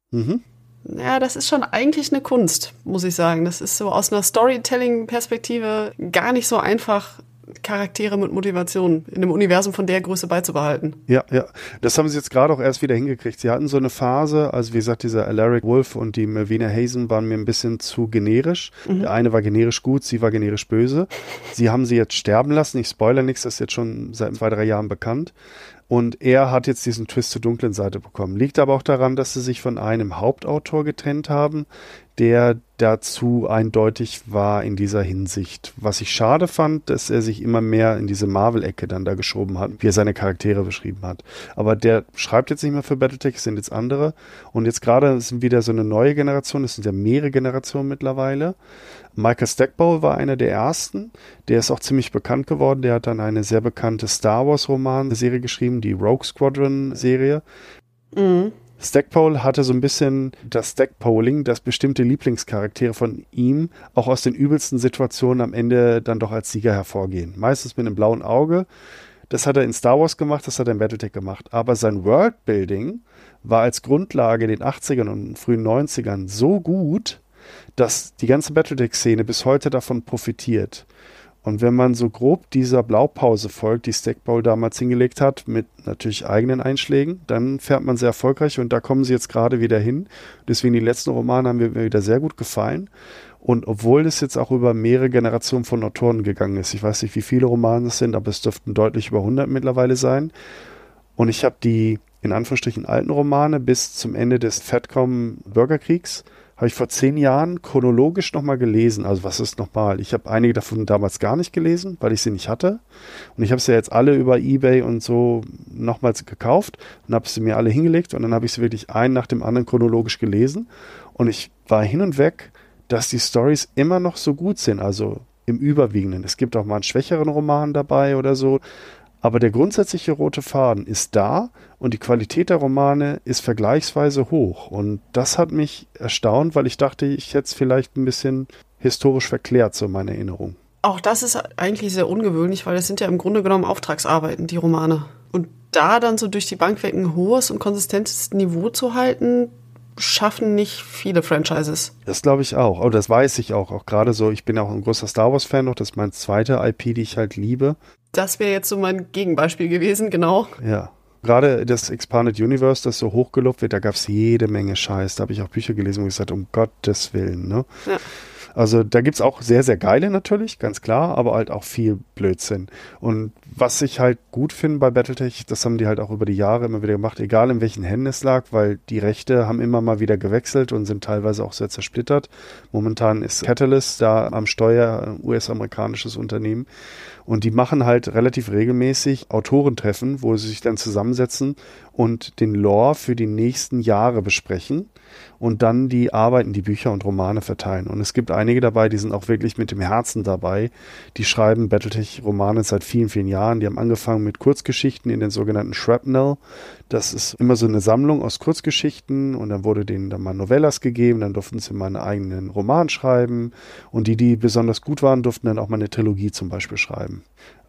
Mhm. Ja, das ist schon eigentlich eine Kunst, muss ich sagen. Das ist so aus einer Storytelling-Perspektive gar nicht so einfach, Charaktere mit Motivation in einem Universum von der Größe beizubehalten. Ja, ja. Das haben sie jetzt gerade auch erst wieder hingekriegt. Sie hatten so eine Phase, also wie gesagt, dieser Alaric Wolf und die Melvina Hazen waren mir ein bisschen zu generisch. Mhm. Der eine war generisch gut, sie war generisch böse. Sie haben sie jetzt sterben lassen. Ich spoilere nichts, das ist jetzt schon seit zwei, drei Jahren bekannt. Und er hat jetzt diesen Twist zur dunklen Seite bekommen. Liegt aber auch daran, dass sie sich von einem Hauptautor getrennt haben, der dazu eindeutig war in dieser Hinsicht. Was ich schade fand, dass er sich immer mehr in diese Marvel-Ecke dann da geschoben hat, wie er seine Charaktere beschrieben hat. Aber der schreibt jetzt nicht mehr für Battletech, es sind jetzt andere. Und jetzt gerade sind wieder so eine neue Generation, es sind ja mehrere Generationen mittlerweile. Michael Stackpole war einer der ersten. Der ist auch ziemlich bekannt geworden. Der hat dann eine sehr bekannte Star Wars Roman-Serie geschrieben, die Rogue Squadron-Serie. Mhm. Stackpole hatte so ein bisschen das Stackpoling, dass bestimmte Lieblingscharaktere von ihm auch aus den übelsten Situationen am Ende dann doch als Sieger hervorgehen. Meistens mit einem blauen Auge. Das hat er in Star Wars gemacht, das hat er in Battletech gemacht. Aber sein Worldbuilding war als Grundlage in den 80ern und frühen 90ern so gut, dass die ganze Battletech-Szene bis heute davon profitiert. Und wenn man so grob dieser Blaupause folgt, die Stackball damals hingelegt hat, mit natürlich eigenen Einschlägen, dann fährt man sehr erfolgreich und da kommen sie jetzt gerade wieder hin. Deswegen die letzten Romane haben mir wieder sehr gut gefallen. Und obwohl es jetzt auch über mehrere Generationen von Autoren gegangen ist, ich weiß nicht, wie viele Romane es sind, aber es dürften deutlich über 100 mittlerweile sein. Und ich habe die in Anführungsstrichen alten Romane bis zum Ende des Fatcom Bürgerkriegs habe ich vor zehn Jahren chronologisch nochmal gelesen. Also was ist nochmal? Ich habe einige davon damals gar nicht gelesen, weil ich sie nicht hatte. Und ich habe sie ja jetzt alle über Ebay und so nochmals gekauft und habe sie mir alle hingelegt und dann habe ich sie wirklich einen nach dem anderen chronologisch gelesen. Und ich war hin und weg, dass die Stories immer noch so gut sind. Also im Überwiegenden. Es gibt auch mal einen schwächeren Roman dabei oder so. Aber der grundsätzliche rote Faden ist da und die Qualität der Romane ist vergleichsweise hoch. Und das hat mich erstaunt, weil ich dachte, ich hätte es vielleicht ein bisschen historisch verklärt, so meine Erinnerung. Auch das ist eigentlich sehr ungewöhnlich, weil es sind ja im Grunde genommen Auftragsarbeiten, die Romane. Und da dann so durch die Bank weg ein hohes und konsistentes Niveau zu halten, schaffen nicht viele Franchises. Das glaube ich auch. Aber das weiß ich auch. Auch gerade so, ich bin auch ein großer Star Wars-Fan noch. Das ist mein zweiter IP, die ich halt liebe. Das wäre jetzt so mein Gegenbeispiel gewesen, genau. Ja. Gerade das Expanded Universe, das so hochgelobt wird, da gab es jede Menge Scheiß. Da habe ich auch Bücher gelesen, wo ich gesagt um Gottes Willen, ne? Ja. Also da gibt es auch sehr, sehr geile natürlich, ganz klar, aber halt auch viel Blödsinn. Und was ich halt gut finde bei Battletech, das haben die halt auch über die Jahre immer wieder gemacht, egal in welchen Händen es lag, weil die Rechte haben immer mal wieder gewechselt und sind teilweise auch sehr zersplittert. Momentan ist Catalyst da am Steuer, US-amerikanisches Unternehmen. Und die machen halt relativ regelmäßig Autorentreffen, wo sie sich dann zusammensetzen und den Lore für die nächsten Jahre besprechen und dann die Arbeiten, die Bücher und Romane verteilen. Und es gibt einige dabei, die sind auch wirklich mit dem Herzen dabei. Die schreiben Battletech-Romane seit vielen, vielen Jahren. Die haben angefangen mit Kurzgeschichten in den sogenannten Shrapnel. Das ist immer so eine Sammlung aus Kurzgeschichten und dann wurde denen dann mal Novellas gegeben, dann durften sie mal einen eigenen Roman schreiben und die, die besonders gut waren, durften dann auch mal eine Trilogie zum Beispiel schreiben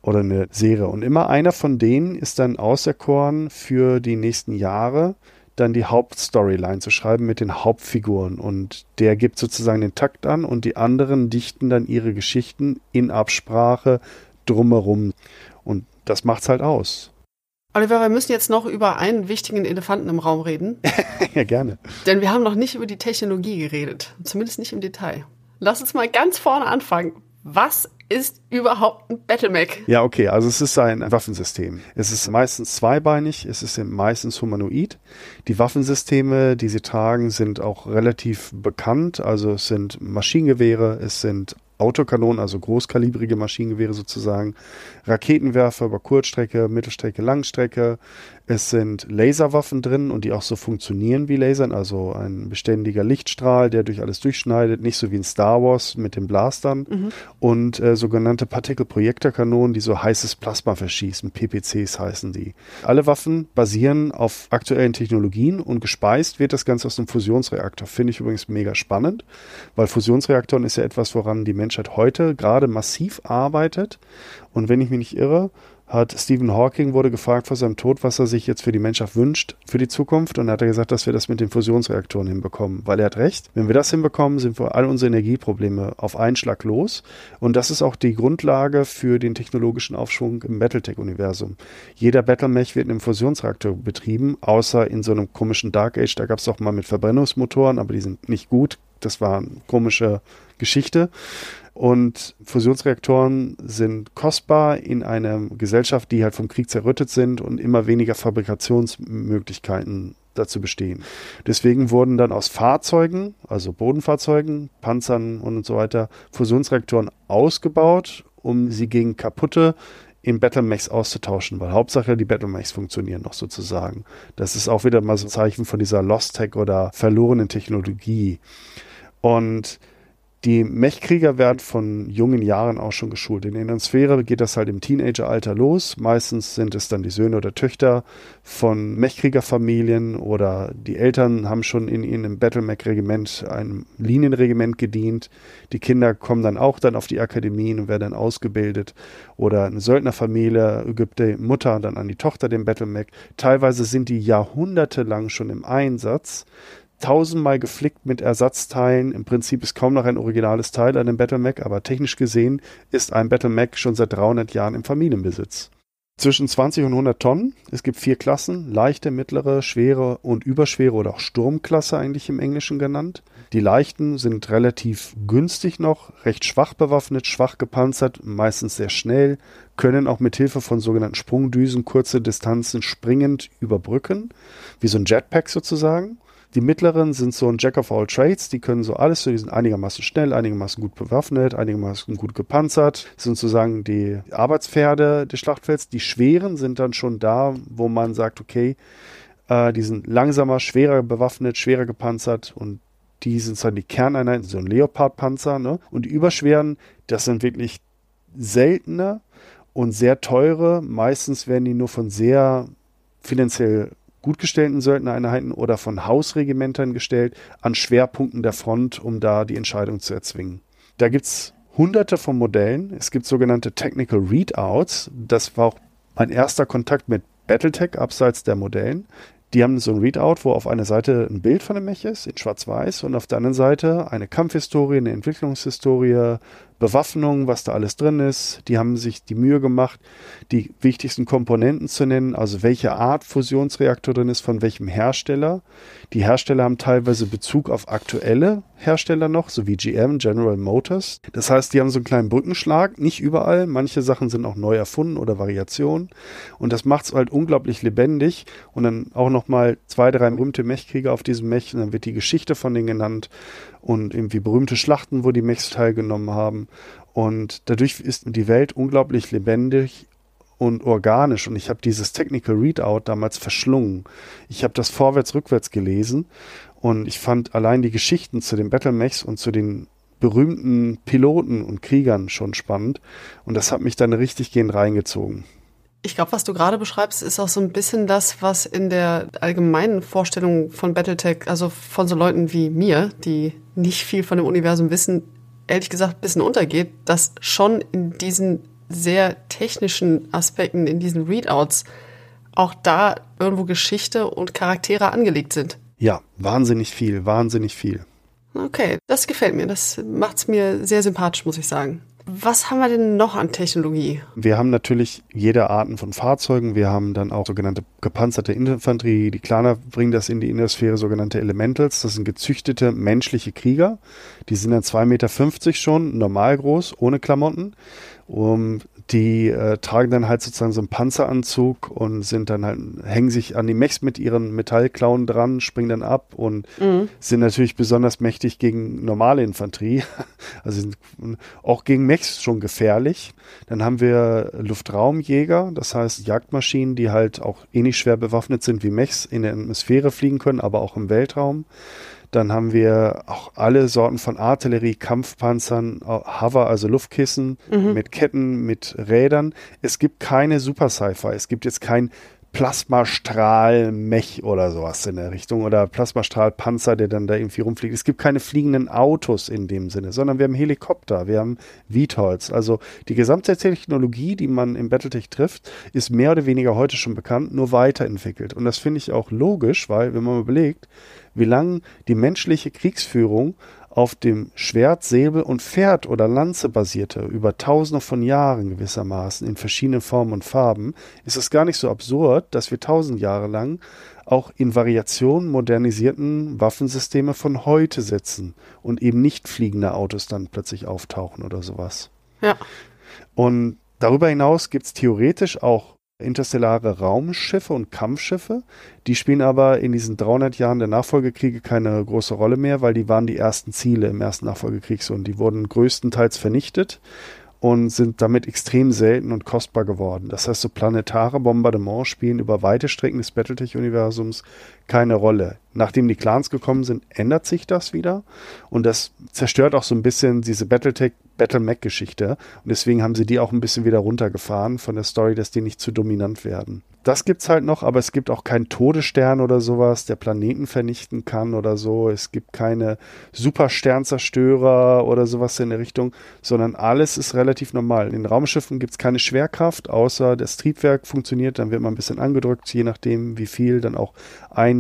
oder eine Serie. Und immer einer von denen ist dann auserkoren für die nächsten Jahre dann die Hauptstoryline zu schreiben mit den Hauptfiguren. Und der gibt sozusagen den Takt an und die anderen dichten dann ihre Geschichten in Absprache drumherum. Und das macht's halt aus. Oliver, wir müssen jetzt noch über einen wichtigen Elefanten im Raum reden. ja, gerne. Denn wir haben noch nicht über die Technologie geredet. Zumindest nicht im Detail. Lass uns mal ganz vorne anfangen. Was ist überhaupt ein Battlemech? Ja, okay, also es ist ein Waffensystem. Es ist meistens zweibeinig, es ist meistens humanoid. Die Waffensysteme, die sie tragen, sind auch relativ bekannt. Also es sind Maschinengewehre, es sind Autokanonen, also großkalibrige Maschinengewehre sozusagen, Raketenwerfer über Kurzstrecke, Mittelstrecke, Langstrecke. Es sind Laserwaffen drin und die auch so funktionieren wie Lasern, also ein beständiger Lichtstrahl, der durch alles durchschneidet, nicht so wie in Star Wars mit den Blastern. Mhm. Und äh, sogenannte Partikelprojektorkanonen, die so heißes Plasma verschießen, PPCs heißen die. Alle Waffen basieren auf aktuellen Technologien und gespeist wird das Ganze aus einem Fusionsreaktor. Finde ich übrigens mega spannend, weil Fusionsreaktoren ist ja etwas, woran die Menschheit heute gerade massiv arbeitet. Und wenn ich mich nicht irre, hat Stephen Hawking wurde gefragt vor seinem Tod, was er sich jetzt für die Menschheit wünscht für die Zukunft und er hat er gesagt, dass wir das mit den Fusionsreaktoren hinbekommen, weil er hat recht. Wenn wir das hinbekommen, sind wir all unsere Energieprobleme auf einen Schlag los und das ist auch die Grundlage für den technologischen Aufschwung im Battletech-Universum. Jeder Battlemech wird in einem Fusionsreaktor betrieben, außer in so einem komischen Dark Age, da gab es auch mal mit Verbrennungsmotoren, aber die sind nicht gut. Das war eine komische Geschichte. Und Fusionsreaktoren sind kostbar in einer Gesellschaft, die halt vom Krieg zerrüttet sind und immer weniger Fabrikationsmöglichkeiten dazu bestehen. Deswegen wurden dann aus Fahrzeugen, also Bodenfahrzeugen, Panzern und so weiter, Fusionsreaktoren ausgebaut, um sie gegen kaputte in Battlemechs auszutauschen, weil Hauptsache die Battlemechs funktionieren noch sozusagen. Das ist auch wieder mal so ein Zeichen von dieser Lost Tech oder verlorenen Technologie. Und die Mechkrieger werden von jungen Jahren auch schon geschult. In der Sphäre geht das halt im Teenageralter los. Meistens sind es dann die Söhne oder Töchter von Mechkriegerfamilien oder die Eltern haben schon in ihrem Battlemech-Regiment, einem Linienregiment gedient. Die Kinder kommen dann auch dann auf die Akademien und werden dann ausgebildet. Oder eine Söldnerfamilie gibt die Mutter dann an die Tochter den Battlemech. Teilweise sind die jahrhundertelang schon im Einsatz tausendmal geflickt mit Ersatzteilen. Im Prinzip ist kaum noch ein originales Teil an dem Battle Mac, aber technisch gesehen ist ein Battle Mac schon seit 300 Jahren im Familienbesitz. Zwischen 20 und 100 Tonnen. Es gibt vier Klassen, leichte, mittlere, schwere und überschwere oder auch Sturmklasse eigentlich im Englischen genannt. Die leichten sind relativ günstig noch, recht schwach bewaffnet, schwach gepanzert, meistens sehr schnell, können auch mit Hilfe von sogenannten Sprungdüsen kurze Distanzen springend überbrücken, wie so ein Jetpack sozusagen. Die mittleren sind so ein Jack of all Trades, die können so alles, die sind einigermaßen schnell, einigermaßen gut bewaffnet, einigermaßen gut gepanzert, sind sozusagen die Arbeitspferde des Schlachtfelds. Die schweren sind dann schon da, wo man sagt, okay, äh, die sind langsamer, schwerer bewaffnet, schwerer gepanzert und die sind dann die Kerneinheiten, so ein Leopard-Panzer, ne? Und die überschweren, das sind wirklich seltene und sehr teure. Meistens werden die nur von sehr finanziell gut gestellten Söldnereinheiten oder von Hausregimentern gestellt an Schwerpunkten der Front, um da die Entscheidung zu erzwingen. Da gibt es hunderte von Modellen. Es gibt sogenannte Technical Readouts. Das war auch mein erster Kontakt mit Battletech abseits der Modellen. Die haben so ein Readout, wo auf einer Seite ein Bild von dem Mech ist, in schwarz-weiß, und auf der anderen Seite eine Kampfhistorie, eine Entwicklungshistorie, Bewaffnung, was da alles drin ist. Die haben sich die Mühe gemacht, die wichtigsten Komponenten zu nennen, also welche Art Fusionsreaktor drin ist, von welchem Hersteller. Die Hersteller haben teilweise Bezug auf aktuelle Hersteller noch, so wie GM, General Motors. Das heißt, die haben so einen kleinen Brückenschlag, nicht überall. Manche Sachen sind auch neu erfunden oder Variationen. Und das macht es halt unglaublich lebendig. Und dann auch nochmal zwei, drei berühmte Mechkrieger auf diesem Mech. Und dann wird die Geschichte von denen genannt und irgendwie berühmte Schlachten, wo die Mechs teilgenommen haben. Und dadurch ist die Welt unglaublich lebendig und organisch. Und ich habe dieses Technical Readout damals verschlungen. Ich habe das vorwärts, rückwärts gelesen und ich fand allein die Geschichten zu den Battle Mechs und zu den berühmten Piloten und Kriegern schon spannend. Und das hat mich dann richtig gehend reingezogen. Ich glaube, was du gerade beschreibst, ist auch so ein bisschen das, was in der allgemeinen Vorstellung von Battletech, also von so Leuten wie mir, die nicht viel von dem Universum wissen, ehrlich gesagt ein bisschen untergeht, dass schon in diesen sehr technischen Aspekten, in diesen Readouts, auch da irgendwo Geschichte und Charaktere angelegt sind. Ja, wahnsinnig viel, wahnsinnig viel. Okay, das gefällt mir. Das macht es mir sehr sympathisch, muss ich sagen. Was haben wir denn noch an Technologie? Wir haben natürlich jede Arten von Fahrzeugen. Wir haben dann auch sogenannte gepanzerte Infanterie. Die Klaner bringen das in die Innersphäre, sogenannte Elementals. Das sind gezüchtete menschliche Krieger. Die sind dann 2,50 Meter schon, normal groß, ohne Klamotten Um, die äh, tragen dann halt sozusagen so einen Panzeranzug und sind dann halt, hängen sich an die Mechs mit ihren Metallklauen dran, springen dann ab und mhm. sind natürlich besonders mächtig gegen normale Infanterie. Also sind auch gegen Mechs schon gefährlich. Dann haben wir Luftraumjäger, das heißt Jagdmaschinen, die halt auch ähnlich schwer bewaffnet sind wie Mechs, in der Atmosphäre fliegen können, aber auch im Weltraum. Dann haben wir auch alle Sorten von Artillerie, Kampfpanzern, Hover, also Luftkissen mhm. mit Ketten, mit Rädern. Es gibt keine Super Sci-Fi. Es gibt jetzt kein Plasmastrahl-Mech oder sowas in der Richtung oder Plasmastrahl-Panzer, der dann da irgendwie rumfliegt. Es gibt keine fliegenden Autos in dem Sinne, sondern wir haben Helikopter, wir haben VTOLs. Also die gesamte Technologie, die man im Battletech trifft, ist mehr oder weniger heute schon bekannt, nur weiterentwickelt. Und das finde ich auch logisch, weil wenn man überlegt, wie lange die menschliche Kriegsführung auf dem Schwert, Säbel und Pferd oder Lanze basierte, über tausende von Jahren gewissermaßen in verschiedenen Formen und Farben, ist es gar nicht so absurd, dass wir tausend Jahre lang auch in Variationen modernisierten Waffensysteme von heute setzen und eben nicht fliegende Autos dann plötzlich auftauchen oder sowas. Ja. Und darüber hinaus gibt es theoretisch auch interstellare Raumschiffe und Kampfschiffe. Die spielen aber in diesen 300 Jahren der Nachfolgekriege keine große Rolle mehr, weil die waren die ersten Ziele im ersten Nachfolgekrieg und die wurden größtenteils vernichtet und sind damit extrem selten und kostbar geworden. Das heißt, so planetare Bombardements spielen über weite Strecken des Battletech-Universums keine Rolle. Nachdem die Clans gekommen sind, ändert sich das wieder und das zerstört auch so ein bisschen diese Battletech Battle Mac Geschichte und deswegen haben sie die auch ein bisschen wieder runtergefahren von der Story, dass die nicht zu dominant werden das gibt's halt noch, aber es gibt auch keinen Todesstern oder sowas, der Planeten vernichten kann oder so. Es gibt keine Supersternzerstörer oder sowas in der Richtung, sondern alles ist relativ normal. In den Raumschiffen gibt's keine Schwerkraft, außer das Triebwerk funktioniert, dann wird man ein bisschen angedrückt, je nachdem wie viel, dann auch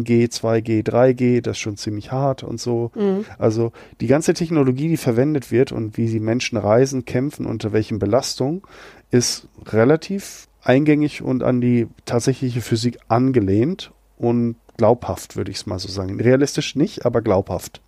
1G, 2G, 3G, das ist schon ziemlich hart und so. Mhm. Also die ganze Technologie, die verwendet wird und wie die Menschen reisen, kämpfen, unter welchen Belastungen, ist relativ eingängig und an die tatsächliche Physik angelehnt und glaubhaft, würde ich es mal so sagen. Realistisch nicht, aber glaubhaft.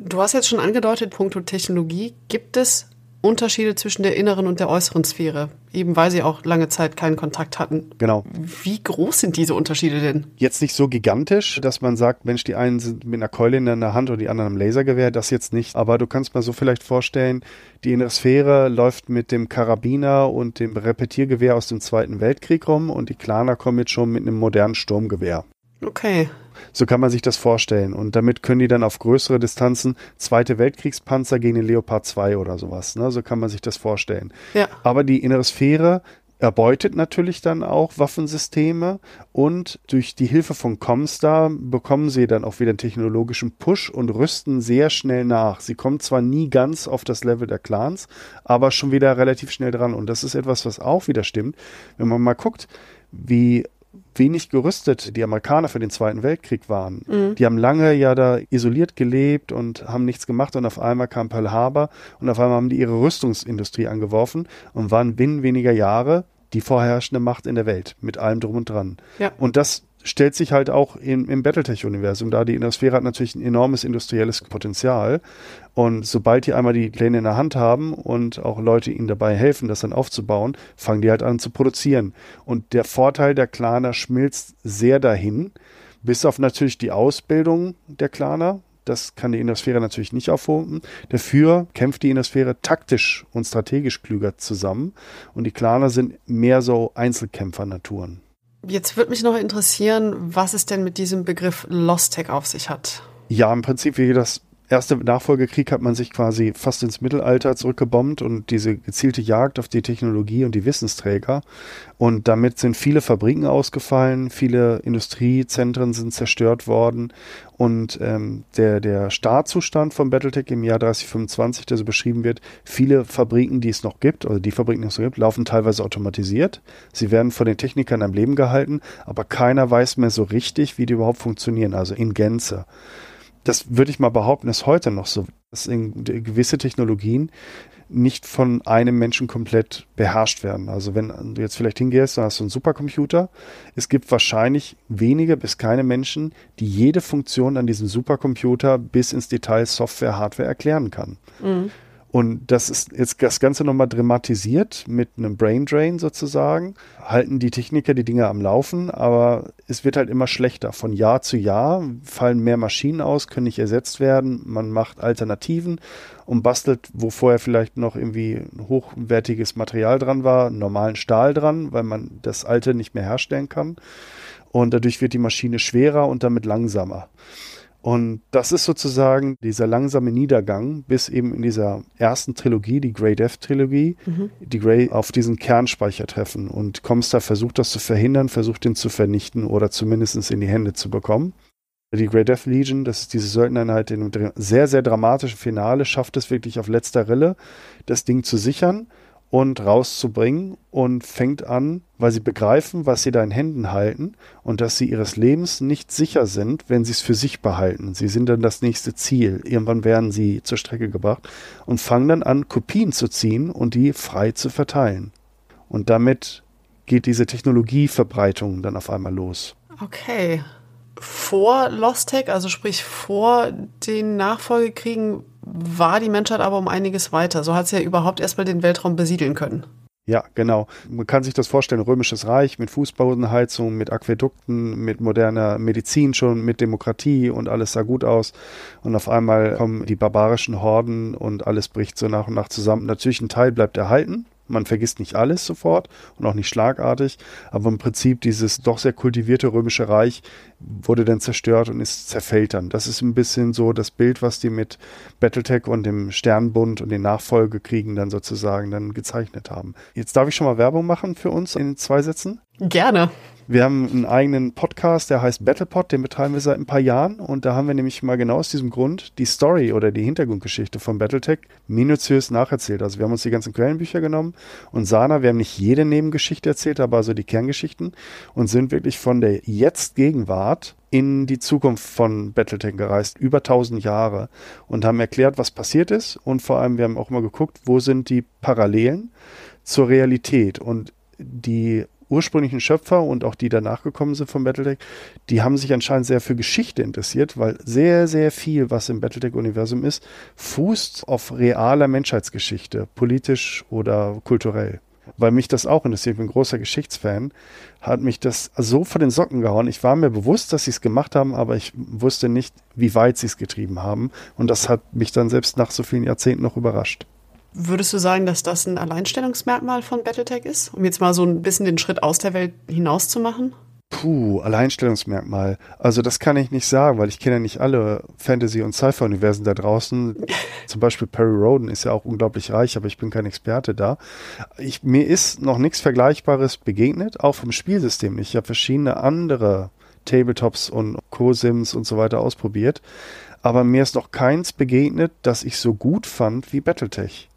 Du hast jetzt schon angedeutet, punkto Technologie, gibt es Unterschiede zwischen der inneren und der äußeren Sphäre, eben weil sie auch lange Zeit keinen Kontakt hatten. Genau. Wie groß sind diese Unterschiede denn? Jetzt nicht so gigantisch, dass man sagt, Mensch, die einen sind mit einer Keule in der Hand und die anderen am Lasergewehr, das jetzt nicht. Aber du kannst mal so vielleicht vorstellen, die innere Sphäre läuft mit dem Karabiner und dem Repetiergewehr aus dem Zweiten Weltkrieg rum und die Klaner kommen jetzt schon mit einem modernen Sturmgewehr. Okay. So kann man sich das vorstellen. Und damit können die dann auf größere Distanzen Zweite Weltkriegspanzer gegen den Leopard 2 oder sowas. Ne? So kann man sich das vorstellen. Ja. Aber die innere Sphäre erbeutet natürlich dann auch Waffensysteme und durch die Hilfe von Comstar bekommen sie dann auch wieder einen technologischen Push und rüsten sehr schnell nach. Sie kommen zwar nie ganz auf das Level der Clans, aber schon wieder relativ schnell dran. Und das ist etwas, was auch wieder stimmt. Wenn man mal guckt, wie wenig gerüstet die Amerikaner für den Zweiten Weltkrieg waren. Mhm. Die haben lange ja da isoliert gelebt und haben nichts gemacht und auf einmal kam Pearl Harbor und auf einmal haben die ihre Rüstungsindustrie angeworfen und waren binnen weniger Jahre die vorherrschende Macht in der Welt mit allem drum und dran. Ja. Und das stellt sich halt auch im, im Battletech-Universum da. Die Innersphäre hat natürlich ein enormes industrielles Potenzial. Und sobald die einmal die Pläne in der Hand haben und auch Leute ihnen dabei helfen, das dann aufzubauen, fangen die halt an zu produzieren. Und der Vorteil der Klaner schmilzt sehr dahin, bis auf natürlich die Ausbildung der Klaner. Das kann die Innersphäre natürlich nicht aufholen. Dafür kämpft die Innersphäre taktisch und strategisch klüger zusammen. Und die Klaner sind mehr so Einzelkämpfer-Naturen. Jetzt würde mich noch interessieren, was es denn mit diesem Begriff Lost Tech auf sich hat. Ja, im Prinzip wie das erste Nachfolgekrieg hat man sich quasi fast ins Mittelalter zurückgebombt und diese gezielte Jagd auf die Technologie und die Wissensträger. Und damit sind viele Fabriken ausgefallen, viele Industriezentren sind zerstört worden. Und ähm, der, der Startzustand von Battletech im Jahr 3025, der so beschrieben wird, viele Fabriken, die es noch gibt, oder die Fabriken, die es noch gibt, laufen teilweise automatisiert. Sie werden von den Technikern am Leben gehalten, aber keiner weiß mehr so richtig, wie die überhaupt funktionieren, also in Gänze das würde ich mal behaupten, ist heute noch so, dass gewisse Technologien nicht von einem Menschen komplett beherrscht werden. Also wenn du jetzt vielleicht hingehst, dann hast du einen Supercomputer. Es gibt wahrscheinlich wenige bis keine Menschen, die jede Funktion an diesem Supercomputer bis ins Detail Software, Hardware erklären kann. Mhm. Und das ist jetzt das Ganze nochmal dramatisiert mit einem Brain Drain sozusagen. Halten die Techniker die Dinge am Laufen, aber es wird halt immer schlechter. Von Jahr zu Jahr fallen mehr Maschinen aus, können nicht ersetzt werden. Man macht Alternativen und bastelt, wo vorher vielleicht noch irgendwie hochwertiges Material dran war, normalen Stahl dran, weil man das alte nicht mehr herstellen kann. Und dadurch wird die Maschine schwerer und damit langsamer. Und das ist sozusagen dieser langsame Niedergang bis eben in dieser ersten Trilogie, die Grey Death Trilogie, mhm. die Grey auf diesen Kernspeicher treffen. Und Comstar versucht das zu verhindern, versucht ihn zu vernichten oder zumindest in die Hände zu bekommen. Die Grey Death Legion, das ist diese Söldnereinheit in einem sehr, sehr dramatischen Finale, schafft es wirklich auf letzter Rille, das Ding zu sichern und rauszubringen und fängt an, weil sie begreifen, was sie da in Händen halten und dass sie ihres Lebens nicht sicher sind, wenn sie es für sich behalten. Sie sind dann das nächste Ziel. Irgendwann werden sie zur Strecke gebracht und fangen dann an, Kopien zu ziehen und die frei zu verteilen. Und damit geht diese Technologieverbreitung dann auf einmal los. Okay. Vor Lost Tech, also sprich vor den Nachfolgekriegen, war die Menschheit aber um einiges weiter. So hat sie ja überhaupt erstmal den Weltraum besiedeln können. Ja, genau. Man kann sich das vorstellen, römisches Reich mit Fußbodenheizung, mit Aquädukten, mit moderner Medizin schon, mit Demokratie und alles sah gut aus. Und auf einmal kommen die barbarischen Horden und alles bricht so nach und nach zusammen. Natürlich ein Teil bleibt erhalten, man vergisst nicht alles sofort und auch nicht schlagartig, aber im Prinzip dieses doch sehr kultivierte römische Reich wurde dann zerstört und ist zerfällt dann. Das ist ein bisschen so das Bild, was die mit Battletech und dem Sternbund und den Nachfolgekriegen dann sozusagen dann gezeichnet haben. Jetzt darf ich schon mal Werbung machen für uns in zwei Sätzen. Gerne. Wir haben einen eigenen Podcast, der heißt Battlepod, den betreiben wir seit ein paar Jahren. Und da haben wir nämlich mal genau aus diesem Grund die Story oder die Hintergrundgeschichte von Battletech minutiös nacherzählt. Also wir haben uns die ganzen Quellenbücher genommen und Sana, wir haben nicht jede Nebengeschichte erzählt, aber so die Kerngeschichten und sind wirklich von der Jetzt-Gegenwart in die Zukunft von Battletech gereist, über 1000 Jahre und haben erklärt, was passiert ist. Und vor allem, wir haben auch mal geguckt, wo sind die Parallelen zur Realität. Und die ursprünglichen Schöpfer und auch die danach gekommen sind von Battletech, die haben sich anscheinend sehr für Geschichte interessiert, weil sehr, sehr viel, was im Battletech-Universum ist, fußt auf realer Menschheitsgeschichte, politisch oder kulturell. Weil mich das auch interessiert, ich bin großer Geschichtsfan, hat mich das so vor den Socken gehauen. Ich war mir bewusst, dass sie es gemacht haben, aber ich wusste nicht, wie weit sie es getrieben haben. Und das hat mich dann selbst nach so vielen Jahrzehnten noch überrascht. Würdest du sagen, dass das ein Alleinstellungsmerkmal von Battletech ist, um jetzt mal so ein bisschen den Schritt aus der Welt hinaus zu machen? Puh, Alleinstellungsmerkmal. Also das kann ich nicht sagen, weil ich kenne ja nicht alle Fantasy- und Sci-Fi-Universen da draußen. Zum Beispiel Perry Roden ist ja auch unglaublich reich, aber ich bin kein Experte da. Ich, mir ist noch nichts Vergleichbares begegnet, auch vom Spielsystem. Ich habe verschiedene andere Tabletops und Co-Sims und so weiter ausprobiert, aber mir ist noch keins begegnet, das ich so gut fand wie Battletech.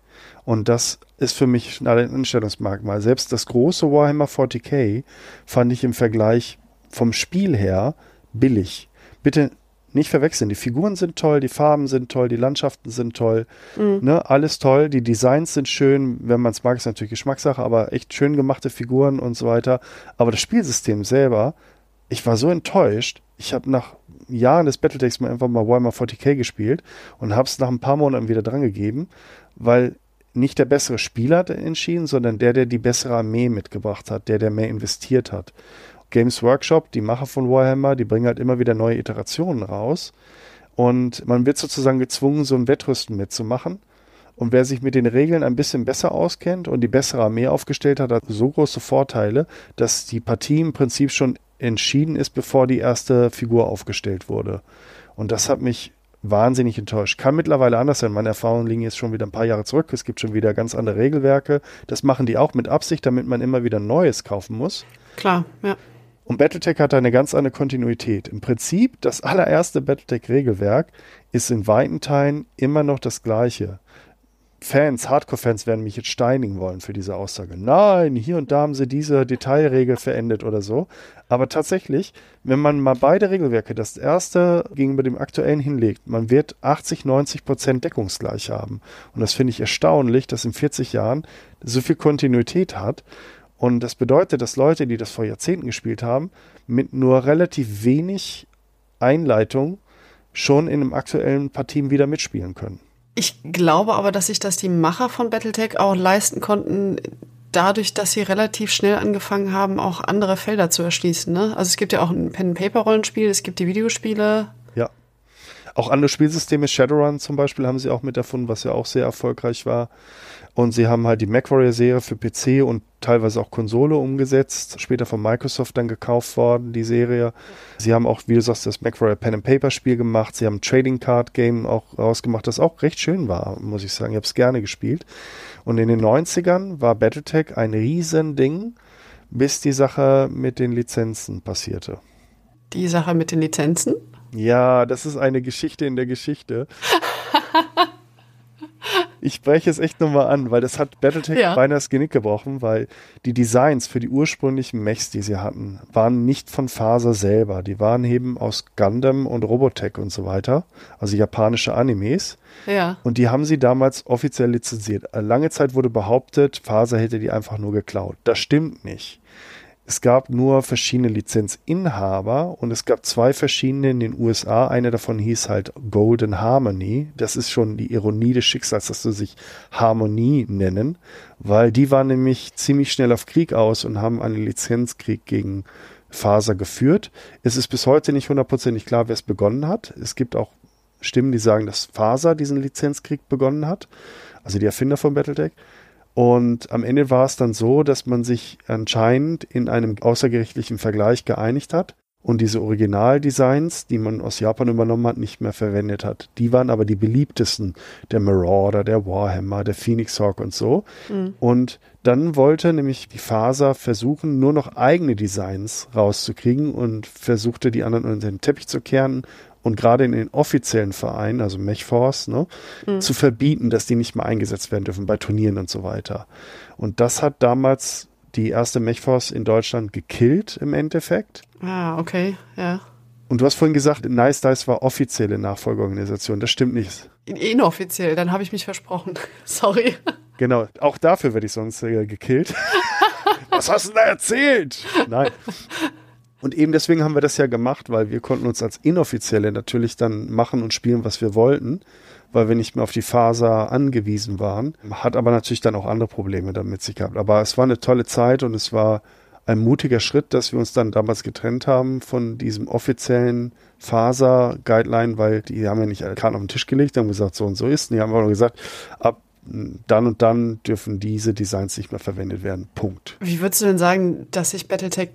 Und das ist für mich ein Einstellungsmerkmal. Selbst das große Warhammer 40k fand ich im Vergleich vom Spiel her billig. Bitte nicht verwechseln. Die Figuren sind toll, die Farben sind toll, die Landschaften sind toll, mhm. ne, alles toll. Die Designs sind schön, wenn man es mag, ist natürlich Geschmackssache, aber echt schön gemachte Figuren und so weiter. Aber das Spielsystem selber, ich war so enttäuscht. Ich habe nach Jahren des Battletechs mal einfach mal Warhammer 40k gespielt und habe es nach ein paar Monaten wieder drangegeben, weil nicht der bessere Spieler entschieden, sondern der, der die bessere Armee mitgebracht hat, der, der mehr investiert hat. Games Workshop, die Macher von Warhammer, die bringen halt immer wieder neue Iterationen raus. Und man wird sozusagen gezwungen, so ein Wettrüsten mitzumachen. Und wer sich mit den Regeln ein bisschen besser auskennt und die bessere Armee aufgestellt hat, hat so große Vorteile, dass die Partie im Prinzip schon entschieden ist, bevor die erste Figur aufgestellt wurde. Und das hat mich wahnsinnig enttäuscht. Kann mittlerweile anders sein. Meine Erfahrungen liegen jetzt schon wieder ein paar Jahre zurück. Es gibt schon wieder ganz andere Regelwerke. Das machen die auch mit Absicht, damit man immer wieder Neues kaufen muss. Klar, ja. Und Battletech hat eine ganz andere Kontinuität. Im Prinzip, das allererste Battletech-Regelwerk ist in weiten Teilen immer noch das gleiche. Fans, Hardcore-Fans werden mich jetzt steinigen wollen für diese Aussage. Nein, hier und da haben sie diese Detailregel verändert oder so. Aber tatsächlich, wenn man mal beide Regelwerke, das erste gegenüber dem aktuellen hinlegt, man wird 80, 90 Prozent deckungsgleich haben. Und das finde ich erstaunlich, dass in 40 Jahren so viel Kontinuität hat. Und das bedeutet, dass Leute, die das vor Jahrzehnten gespielt haben, mit nur relativ wenig Einleitung schon in einem aktuellen Partien wieder mitspielen können. Ich glaube aber, dass sich das die Macher von Battletech auch leisten konnten, dadurch, dass sie relativ schnell angefangen haben, auch andere Felder zu erschließen. Ne? Also es gibt ja auch ein Pen-Paper-Rollenspiel, es gibt die Videospiele. Ja. Auch andere Spielsysteme, Shadowrun zum Beispiel, haben sie auch mit erfunden, was ja auch sehr erfolgreich war. Und sie haben halt die MacWarrior-Serie für PC und teilweise auch Konsole umgesetzt. Später von Microsoft dann gekauft worden, die Serie. Sie haben auch, wie du sagst, das MacWarrior Pen and Paper Spiel gemacht. Sie haben ein Trading Card Game auch rausgemacht, das auch recht schön war, muss ich sagen. Ich habe es gerne gespielt. Und in den 90ern war Battletech ein Riesending, bis die Sache mit den Lizenzen passierte. Die Sache mit den Lizenzen? Ja, das ist eine Geschichte in der Geschichte. ich spreche es echt nochmal an, weil das hat Battletech ja. beinahe das Genick gebrochen, weil die Designs für die ursprünglichen Mechs, die sie hatten, waren nicht von Faser selber. Die waren eben aus Gundam und Robotech und so weiter, also japanische Animes. Ja. Und die haben sie damals offiziell lizenziert. Lange Zeit wurde behauptet, Faser hätte die einfach nur geklaut. Das stimmt nicht. Es gab nur verschiedene Lizenzinhaber und es gab zwei verschiedene in den USA. Eine davon hieß halt Golden Harmony. Das ist schon die Ironie des Schicksals, dass sie sich Harmonie nennen, weil die waren nämlich ziemlich schnell auf Krieg aus und haben einen Lizenzkrieg gegen Faser geführt. Es ist bis heute nicht hundertprozentig klar, wer es begonnen hat. Es gibt auch Stimmen, die sagen, dass Faser diesen Lizenzkrieg begonnen hat, also die Erfinder von Battletech. Und am Ende war es dann so, dass man sich anscheinend in einem außergerichtlichen Vergleich geeinigt hat und diese Originaldesigns, die man aus Japan übernommen hat, nicht mehr verwendet hat. Die waren aber die beliebtesten, der Marauder, der Warhammer, der Phoenix Hawk und so. Mhm. Und dann wollte nämlich die Faser versuchen, nur noch eigene Designs rauszukriegen und versuchte die anderen unter den Teppich zu kehren und gerade in den offiziellen Vereinen, also Mechforce, ne, mhm. zu verbieten, dass die nicht mehr eingesetzt werden dürfen bei Turnieren und so weiter. Und das hat damals die erste Mechforce in Deutschland gekillt im Endeffekt. Ah, okay, ja. Und du hast vorhin gesagt, Nice Dice war offizielle Nachfolgeorganisation. Das stimmt nicht. Inoffiziell, dann habe ich mich versprochen. Sorry. Genau, auch dafür werde ich sonst äh, gekillt. Was hast du da erzählt? Nein. Und eben deswegen haben wir das ja gemacht, weil wir konnten uns als Inoffizielle natürlich dann machen und spielen, was wir wollten, weil wir nicht mehr auf die Faser angewiesen waren. Hat aber natürlich dann auch andere Probleme damit sich gehabt. Aber es war eine tolle Zeit und es war ein mutiger Schritt, dass wir uns dann damals getrennt haben von diesem offiziellen Faser-Guideline, weil die haben ja nicht alle Karten auf den Tisch gelegt, haben gesagt, so und so ist. Und die haben aber nur gesagt, ab dann und dann dürfen diese Designs nicht mehr verwendet werden. Punkt. Wie würdest du denn sagen, dass sich Battletech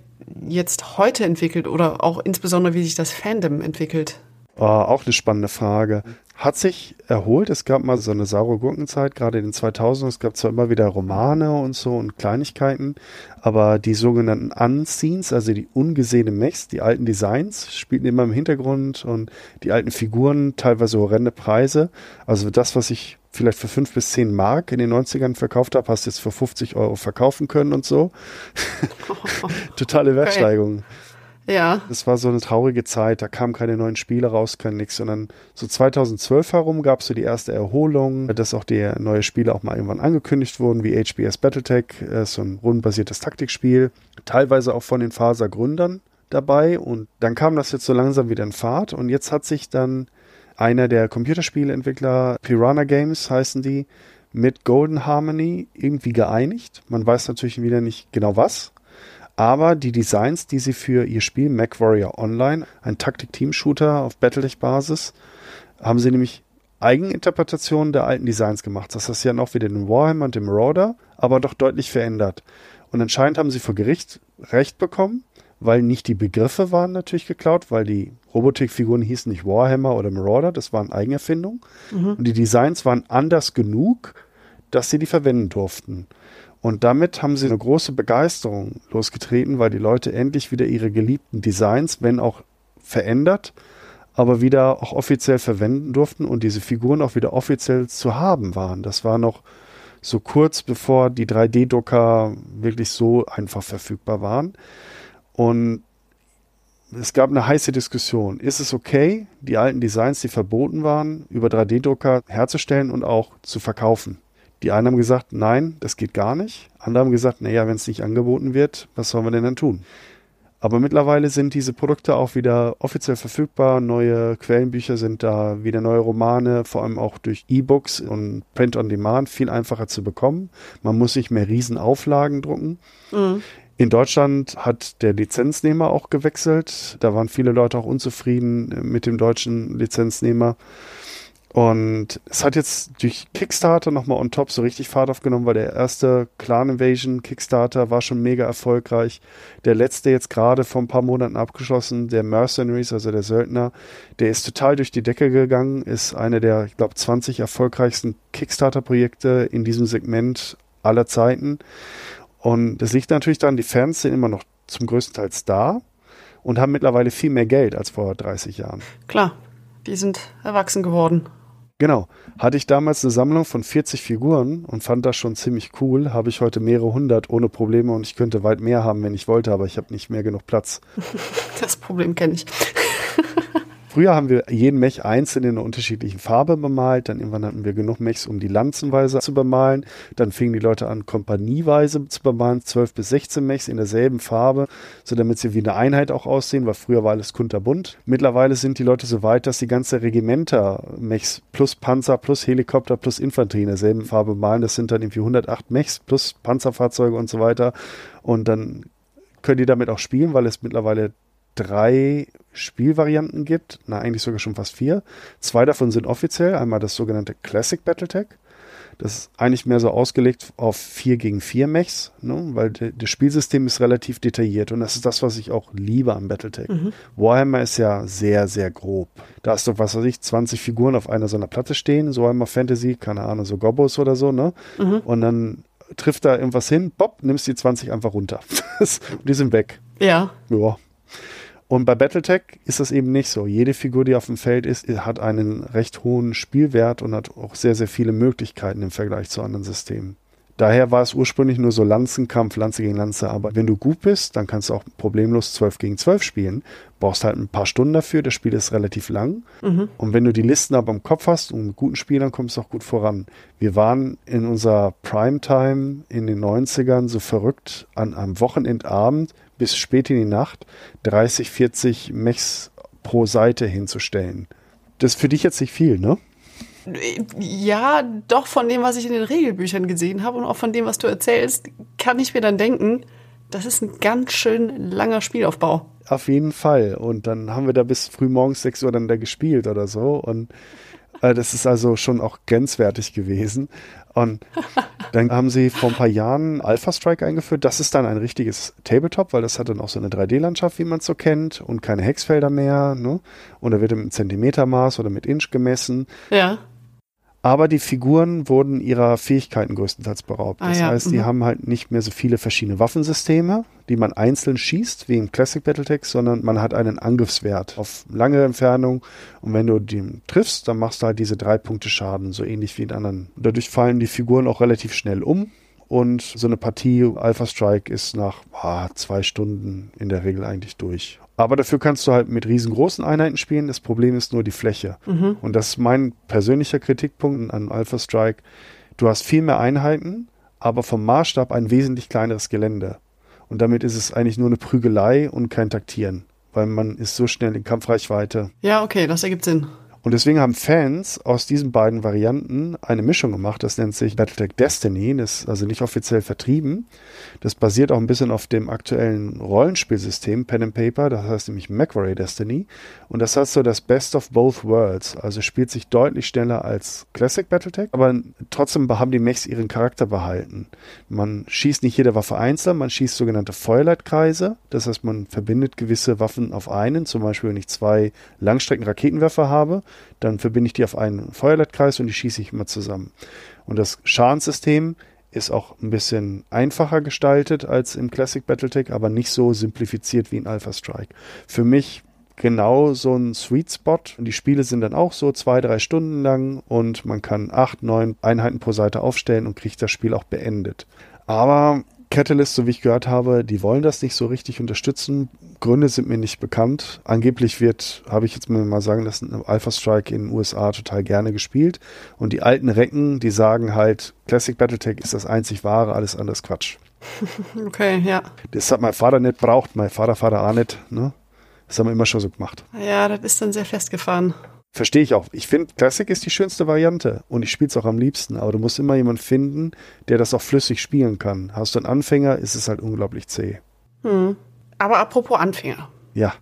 jetzt heute entwickelt oder auch insbesondere wie sich das Fandom entwickelt? Oh, auch eine spannende Frage. Hat sich erholt. Es gab mal so eine saure Gurkenzeit, gerade in den 2000 Es gab zwar immer wieder Romane und so und Kleinigkeiten, aber die sogenannten Unscenes, also die ungesehene Mechs, die alten Designs, spielten immer im Hintergrund und die alten Figuren, teilweise horrende Preise. Also das, was ich vielleicht für fünf bis zehn Mark in den 90ern verkauft habe, hast du jetzt für 50 Euro verkaufen können und so. Totale Wertsteigerung. Okay. Ja. Das war so eine traurige Zeit, da kamen keine neuen Spiele raus, kein nix, sondern so 2012 herum gab es so die erste Erholung, dass auch die neue Spiele auch mal irgendwann angekündigt wurden, wie HBS Battletech, äh, so ein rundenbasiertes Taktikspiel, teilweise auch von den Faser-Gründern dabei und dann kam das jetzt so langsam wieder in Fahrt und jetzt hat sich dann einer der Computerspieleentwickler, Piranha Games heißen die, mit Golden Harmony irgendwie geeinigt. Man weiß natürlich wieder nicht genau was. Aber die Designs, die sie für ihr Spiel MacWarrior Online, ein Taktik-Team-Shooter auf Battletech-Basis, haben sie nämlich Eigeninterpretationen der alten Designs gemacht. Das ist ja noch wie den Warhammer und den Marauder, aber doch deutlich verändert. Und anscheinend haben sie vor Gericht Recht bekommen weil nicht die Begriffe waren natürlich geklaut, weil die Robotech-Figuren hießen nicht Warhammer oder Marauder, das waren Eigenerfindungen. Mhm. Und die Designs waren anders genug, dass sie die verwenden durften. Und damit haben sie eine große Begeisterung losgetreten, weil die Leute endlich wieder ihre geliebten Designs, wenn auch verändert, aber wieder auch offiziell verwenden durften und diese Figuren auch wieder offiziell zu haben waren. Das war noch so kurz bevor die 3D-Drucker wirklich so einfach verfügbar waren. Und es gab eine heiße Diskussion. Ist es okay, die alten Designs, die verboten waren, über 3D-Drucker herzustellen und auch zu verkaufen? Die einen haben gesagt, nein, das geht gar nicht. Andere haben gesagt, naja, wenn es nicht angeboten wird, was sollen wir denn dann tun? Aber mittlerweile sind diese Produkte auch wieder offiziell verfügbar. Neue Quellenbücher sind da, wieder neue Romane, vor allem auch durch E-Books und Print on Demand viel einfacher zu bekommen. Man muss nicht mehr Riesenauflagen drucken. Mhm. In Deutschland hat der Lizenznehmer auch gewechselt. Da waren viele Leute auch unzufrieden mit dem deutschen Lizenznehmer. Und es hat jetzt durch Kickstarter nochmal on top so richtig Fahrt aufgenommen, weil der erste Clan Invasion Kickstarter war schon mega erfolgreich. Der letzte jetzt gerade vor ein paar Monaten abgeschlossen, der Mercenaries, also der Söldner, der ist total durch die Decke gegangen, ist einer der, ich glaube, 20 erfolgreichsten Kickstarter-Projekte in diesem Segment aller Zeiten. Und das liegt natürlich daran, die Fans sind immer noch zum größten Teil da und haben mittlerweile viel mehr Geld als vor 30 Jahren. Klar, die sind erwachsen geworden. Genau. Hatte ich damals eine Sammlung von 40 Figuren und fand das schon ziemlich cool. Habe ich heute mehrere hundert ohne Probleme und ich könnte weit mehr haben, wenn ich wollte, aber ich habe nicht mehr genug Platz. Das Problem kenne ich. Früher haben wir jeden Mech einzeln in einer unterschiedlichen Farbe bemalt. Dann irgendwann hatten wir genug Mechs, um die lanzenweise zu bemalen. Dann fingen die Leute an, kompanieweise zu bemalen. 12 bis 16 Mechs in derselben Farbe, so damit sie wie eine Einheit auch aussehen, weil früher war alles kunterbunt. Mittlerweile sind die Leute so weit, dass die ganze Regimenter-Mechs plus Panzer plus Helikopter plus Infanterie in derselben Farbe malen. Das sind dann irgendwie 108 Mechs plus Panzerfahrzeuge und so weiter. Und dann können die damit auch spielen, weil es mittlerweile drei Spielvarianten gibt, na eigentlich sogar schon fast vier. Zwei davon sind offiziell, einmal das sogenannte Classic Battletech. Das ist eigentlich mehr so ausgelegt auf 4 gegen 4 Mechs, ne? weil das Spielsystem ist relativ detailliert und das ist das, was ich auch liebe am Battletech. Mhm. Warhammer ist ja sehr, sehr grob. Da hast du, was weiß ich, 20 Figuren auf einer so einer Platte stehen, so einmal Fantasy, keine Ahnung, so Gobos oder so, ne? Mhm. Und dann trifft da irgendwas hin, bopp, nimmst die 20 einfach runter. die sind weg. Ja. Ja, und bei Battletech ist das eben nicht so. Jede Figur, die auf dem Feld ist, hat einen recht hohen Spielwert und hat auch sehr, sehr viele Möglichkeiten im Vergleich zu anderen Systemen. Daher war es ursprünglich nur so Lanzenkampf, Lanze gegen Lanze. Aber wenn du gut bist, dann kannst du auch problemlos 12 gegen 12 spielen. Brauchst halt ein paar Stunden dafür. Das Spiel ist relativ lang. Mhm. Und wenn du die Listen aber im Kopf hast und mit guten Spielern kommst du auch gut voran. Wir waren in unserer Primetime in den 90ern so verrückt, an einem Wochenendabend bis spät in die Nacht 30, 40 Mechs pro Seite hinzustellen. Das ist für dich jetzt nicht viel, ne? Ja, doch von dem, was ich in den Regelbüchern gesehen habe und auch von dem, was du erzählst, kann ich mir dann denken, das ist ein ganz schön langer Spielaufbau. Auf jeden Fall. Und dann haben wir da bis früh morgens 6 Uhr dann da gespielt oder so. Und das ist also schon auch grenzwertig gewesen. Und dann haben sie vor ein paar Jahren Alpha Strike eingeführt. Das ist dann ein richtiges Tabletop, weil das hat dann auch so eine 3D-Landschaft, wie man es so kennt, und keine Hexfelder mehr. Ne? Und da wird im Zentimetermaß oder mit Inch gemessen. Ja. Aber die Figuren wurden ihrer Fähigkeiten größtenteils beraubt. Ah, das ja. heißt, die mhm. haben halt nicht mehr so viele verschiedene Waffensysteme, die man einzeln schießt, wie im Classic Battletech, sondern man hat einen Angriffswert auf lange Entfernung. Und wenn du den triffst, dann machst du halt diese drei Punkte Schaden, so ähnlich wie in anderen. Dadurch fallen die Figuren auch relativ schnell um. Und so eine Partie Alpha Strike ist nach ah, zwei Stunden in der Regel eigentlich durch. Aber dafür kannst du halt mit riesengroßen Einheiten spielen. Das Problem ist nur die Fläche. Mhm. Und das ist mein persönlicher Kritikpunkt an Alpha Strike. Du hast viel mehr Einheiten, aber vom Maßstab ein wesentlich kleineres Gelände. Und damit ist es eigentlich nur eine Prügelei und kein Taktieren, weil man ist so schnell in Kampfreichweite. Ja, okay, das ergibt Sinn. Und deswegen haben Fans aus diesen beiden Varianten eine Mischung gemacht. Das nennt sich Battletech Destiny. Das ist also nicht offiziell vertrieben. Das basiert auch ein bisschen auf dem aktuellen Rollenspielsystem Pen and Paper. Das heißt nämlich MacWarrior Destiny. Und das hat so das Best of both worlds. Also spielt sich deutlich schneller als Classic Battletech. Aber trotzdem haben die Mechs ihren Charakter behalten. Man schießt nicht jede Waffe einzeln. Man schießt sogenannte Feuerleitkreise. Das heißt, man verbindet gewisse Waffen auf einen. Zum Beispiel, wenn ich zwei Langstrecken-Raketenwerfer habe, dann verbinde ich die auf einen Feuerleitkreis und die schieße ich immer zusammen. Und das Schadensystem ist auch ein bisschen einfacher gestaltet als im Classic Battletech, aber nicht so simplifiziert wie in Alpha Strike. Für mich genau so ein Sweet Spot. Die Spiele sind dann auch so zwei, drei Stunden lang und man kann acht, neun Einheiten pro Seite aufstellen und kriegt das Spiel auch beendet. Aber Catalyst, so wie ich gehört habe, die wollen das nicht so richtig unterstützen. Gründe sind mir nicht bekannt. Angeblich wird, habe ich jetzt mal sagen lassen, Alpha Strike in den USA total gerne gespielt. Und die alten Recken, die sagen halt, Classic Battletech ist das einzig wahre, alles anders Quatsch. Okay, ja. Das hat mein Vater nicht braucht, mein Vater, Vater auch nicht. Ne? Das haben wir immer schon so gemacht. Ja, das ist dann sehr festgefahren. Verstehe ich auch. Ich finde, Classic ist die schönste Variante und ich spiele es auch am liebsten. Aber du musst immer jemanden finden, der das auch flüssig spielen kann. Hast du einen Anfänger, ist es halt unglaublich zäh. Hm. Aber apropos Anfänger. Ja.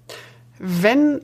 Wenn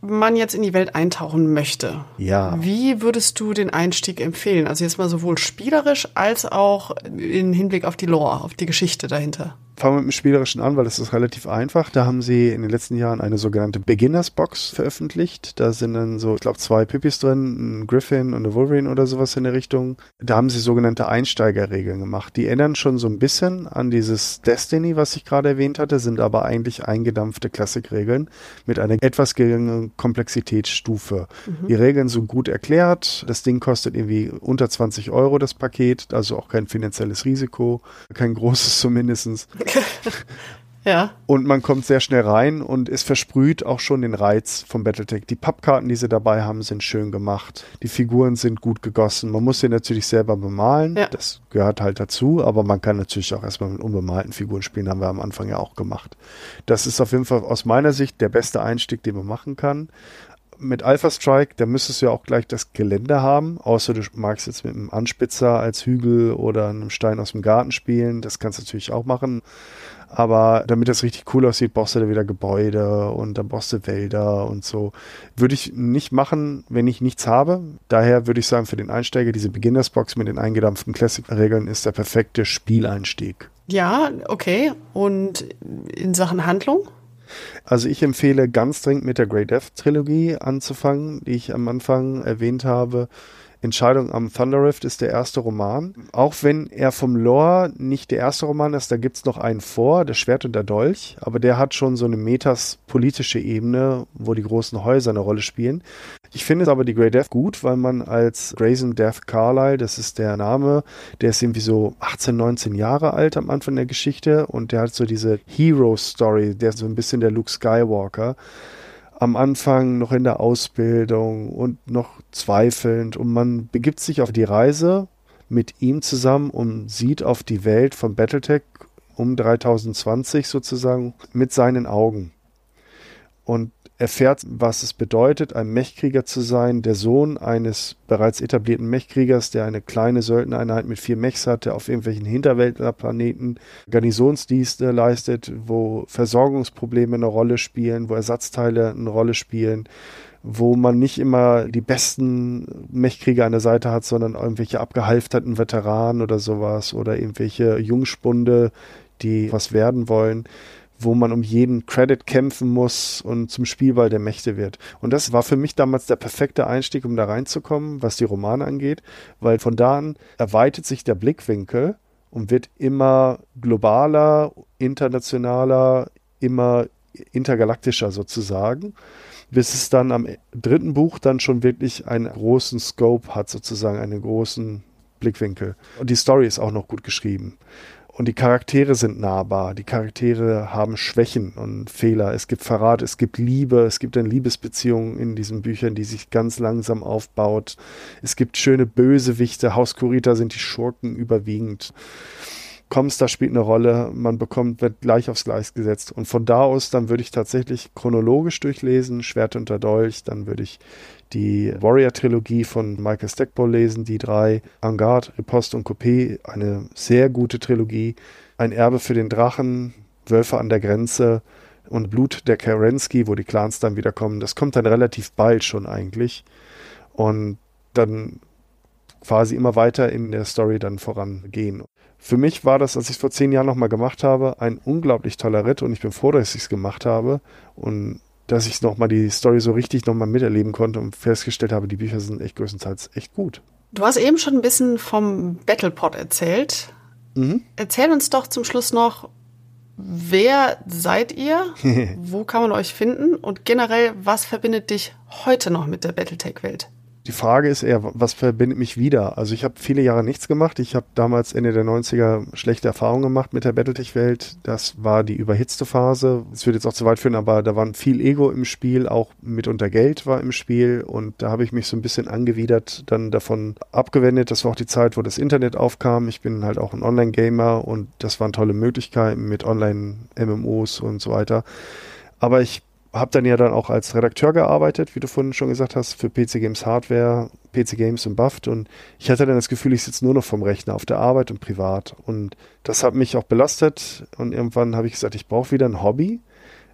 man jetzt in die Welt eintauchen möchte, Ja. wie würdest du den Einstieg empfehlen? Also jetzt mal sowohl spielerisch als auch im Hinblick auf die Lore, auf die Geschichte dahinter. Fangen wir mit dem Spielerischen an, weil das ist relativ einfach. Da haben sie in den letzten Jahren eine sogenannte Beginners Box veröffentlicht. Da sind dann so, ich glaube, zwei Pippis drin, ein Griffin und eine Wolverine oder sowas in der Richtung. Da haben sie sogenannte Einsteigerregeln gemacht. Die ändern schon so ein bisschen an dieses Destiny, was ich gerade erwähnt hatte, sind aber eigentlich eingedampfte Classic-Regeln mit einer etwas geringeren Komplexitätsstufe. Die Regeln sind gut erklärt. Das Ding kostet irgendwie unter 20 Euro das Paket, also auch kein finanzielles Risiko, kein großes zumindestens. Ja. Und man kommt sehr schnell rein und es versprüht auch schon den Reiz vom Battletech. Die Pappkarten, die sie dabei haben, sind schön gemacht. Die Figuren sind gut gegossen. Man muss sie natürlich selber bemalen. Ja. Das gehört halt dazu, aber man kann natürlich auch erstmal mit unbemalten Figuren spielen, haben wir am Anfang ja auch gemacht. Das ist auf jeden Fall aus meiner Sicht der beste Einstieg, den man machen kann. Mit Alpha Strike, da müsstest du ja auch gleich das Gelände haben, außer du magst jetzt mit einem Anspitzer als Hügel oder einem Stein aus dem Garten spielen. Das kannst du natürlich auch machen. Aber damit das richtig cool aussieht, brauchst du da wieder Gebäude und dann brauchst du Wälder und so. Würde ich nicht machen, wenn ich nichts habe. Daher würde ich sagen, für den Einsteiger, diese Beginners-Box mit den eingedampften Classic-Regeln ist der perfekte Spieleinstieg. Ja, okay. Und in Sachen Handlung? Also ich empfehle ganz dringend mit der Great Death Trilogie anzufangen, die ich am Anfang erwähnt habe. Entscheidung am Thunder Rift ist der erste Roman. Auch wenn er vom Lore nicht der erste Roman ist, da gibt's noch einen vor, das Schwert und der Dolch, aber der hat schon so eine metas politische Ebene, wo die großen Häuser eine Rolle spielen. Ich finde aber die Grey Death gut, weil man als Brazen Death Carlyle, das ist der Name, der ist irgendwie so 18, 19 Jahre alt am Anfang der Geschichte und der hat so diese Hero-Story, der ist so ein bisschen der Luke Skywalker am Anfang noch in der Ausbildung und noch zweifelnd. Und man begibt sich auf die Reise mit ihm zusammen und sieht auf die Welt von Battletech um 3020 sozusagen mit seinen Augen. Und erfährt, was es bedeutet, ein Mechkrieger zu sein, der Sohn eines bereits etablierten Mechkriegers, der eine kleine Söldnereinheit mit vier Mechs hat, der auf irgendwelchen Hinterweltlerplaneten Garnisonsdienste leistet, wo Versorgungsprobleme eine Rolle spielen, wo Ersatzteile eine Rolle spielen, wo man nicht immer die besten Mechkrieger an der Seite hat, sondern irgendwelche abgehalfterten Veteranen oder sowas oder irgendwelche Jungspunde, die was werden wollen wo man um jeden Credit kämpfen muss und zum Spielball der Mächte wird. Und das war für mich damals der perfekte Einstieg, um da reinzukommen, was die Romane angeht, weil von da an erweitert sich der Blickwinkel und wird immer globaler, internationaler, immer intergalaktischer sozusagen, bis es dann am dritten Buch dann schon wirklich einen großen Scope hat, sozusagen einen großen Blickwinkel. Und die Story ist auch noch gut geschrieben. Und die Charaktere sind nahbar. Die Charaktere haben Schwächen und Fehler. Es gibt Verrat, es gibt Liebe, es gibt eine Liebesbeziehung in diesen Büchern, die sich ganz langsam aufbaut. Es gibt schöne Bösewichte. Haus Kurita sind die Schurken überwiegend. Comstar spielt eine Rolle, man bekommt, wird gleich aufs Gleis gesetzt. Und von da aus, dann würde ich tatsächlich chronologisch durchlesen, Schwert unter Dolch, dann würde ich die Warrior-Trilogie von Michael Stackpole lesen, die drei, Angard, Riposte und Coupé, eine sehr gute Trilogie. Ein Erbe für den Drachen, Wölfe an der Grenze und Blut der Kerensky, wo die Clans dann wieder kommen. Das kommt dann relativ bald schon eigentlich. Und dann quasi immer weiter in der Story dann vorangehen. Für mich war das, als ich es vor zehn Jahren nochmal gemacht habe, ein unglaublich toller Ritt und ich bin froh, dass ich es gemacht habe und dass ich nochmal die Story so richtig nochmal miterleben konnte und festgestellt habe, die Bücher sind echt größtenteils echt gut. Du hast eben schon ein bisschen vom Battlepod erzählt. Mhm. Erzähl uns doch zum Schluss noch, wer seid ihr? Wo kann man euch finden? Und generell, was verbindet dich heute noch mit der Battletech-Welt? Die Frage ist eher, was verbindet mich wieder? Also ich habe viele Jahre nichts gemacht. Ich habe damals Ende der 90er schlechte Erfahrungen gemacht mit der Battletech-Welt. Das war die überhitzte Phase. Es wird jetzt auch zu weit führen, aber da war viel Ego im Spiel, auch mitunter Geld war im Spiel und da habe ich mich so ein bisschen angewidert, dann davon abgewendet. Das war auch die Zeit, wo das Internet aufkam. Ich bin halt auch ein Online-Gamer und das waren tolle Möglichkeiten mit Online-MMOs und so weiter. Aber ich habe dann ja dann auch als Redakteur gearbeitet, wie du vorhin schon gesagt hast, für PC Games Hardware, PC Games und Buffed und ich hatte dann das Gefühl, ich sitze nur noch vom Rechner auf der Arbeit und privat und das hat mich auch belastet und irgendwann habe ich gesagt, ich brauche wieder ein Hobby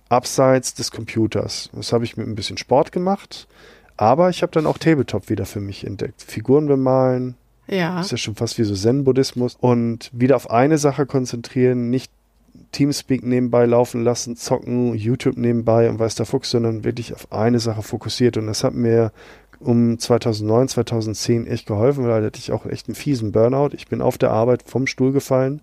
abseits des Computers. Das habe ich mit ein bisschen Sport gemacht, aber ich habe dann auch Tabletop wieder für mich entdeckt. Figuren bemalen, ja. Das ist ja schon fast wie so Zen-Buddhismus. Und wieder auf eine Sache konzentrieren, nicht Teamspeak nebenbei laufen lassen, zocken, YouTube nebenbei und weiß der Fuchs, sondern wirklich auf eine Sache fokussiert. Und das hat mir um 2009, 2010 echt geholfen, weil da hatte ich auch echt einen fiesen Burnout. Ich bin auf der Arbeit vom Stuhl gefallen,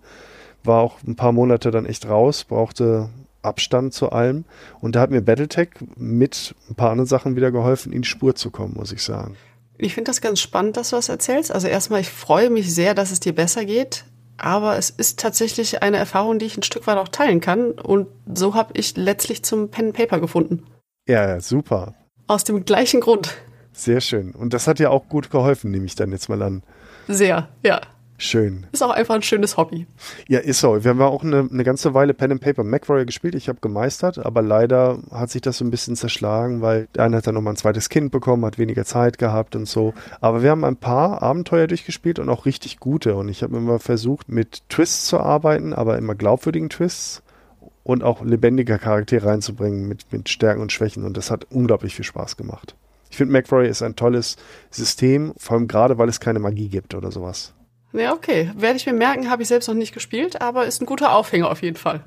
war auch ein paar Monate dann echt raus, brauchte Abstand zu allem. Und da hat mir Battletech mit ein paar anderen Sachen wieder geholfen, in die Spur zu kommen, muss ich sagen. Ich finde das ganz spannend, dass du das erzählst. Also erstmal, ich freue mich sehr, dass es dir besser geht aber es ist tatsächlich eine Erfahrung, die ich ein Stück weit auch teilen kann. Und so habe ich letztlich zum Pen and Paper gefunden. Ja, super. Aus dem gleichen Grund. Sehr schön. Und das hat ja auch gut geholfen, nehme ich dann jetzt mal an. Sehr, ja. Schön. Ist auch einfach ein schönes Hobby. Ja, ist so. Wir haben auch eine, eine ganze Weile Pen and Paper MacWarrior gespielt. Ich habe gemeistert, aber leider hat sich das so ein bisschen zerschlagen, weil der eine hat dann nochmal ein zweites Kind bekommen, hat weniger Zeit gehabt und so. Aber wir haben ein paar Abenteuer durchgespielt und auch richtig gute. Und ich habe immer versucht, mit Twists zu arbeiten, aber immer glaubwürdigen Twists und auch lebendiger Charaktere reinzubringen mit, mit Stärken und Schwächen. Und das hat unglaublich viel Spaß gemacht. Ich finde, MacWarrior ist ein tolles System, vor allem gerade, weil es keine Magie gibt oder sowas. Ja, okay. Werde ich mir merken, habe ich selbst noch nicht gespielt, aber ist ein guter Aufhänger auf jeden Fall.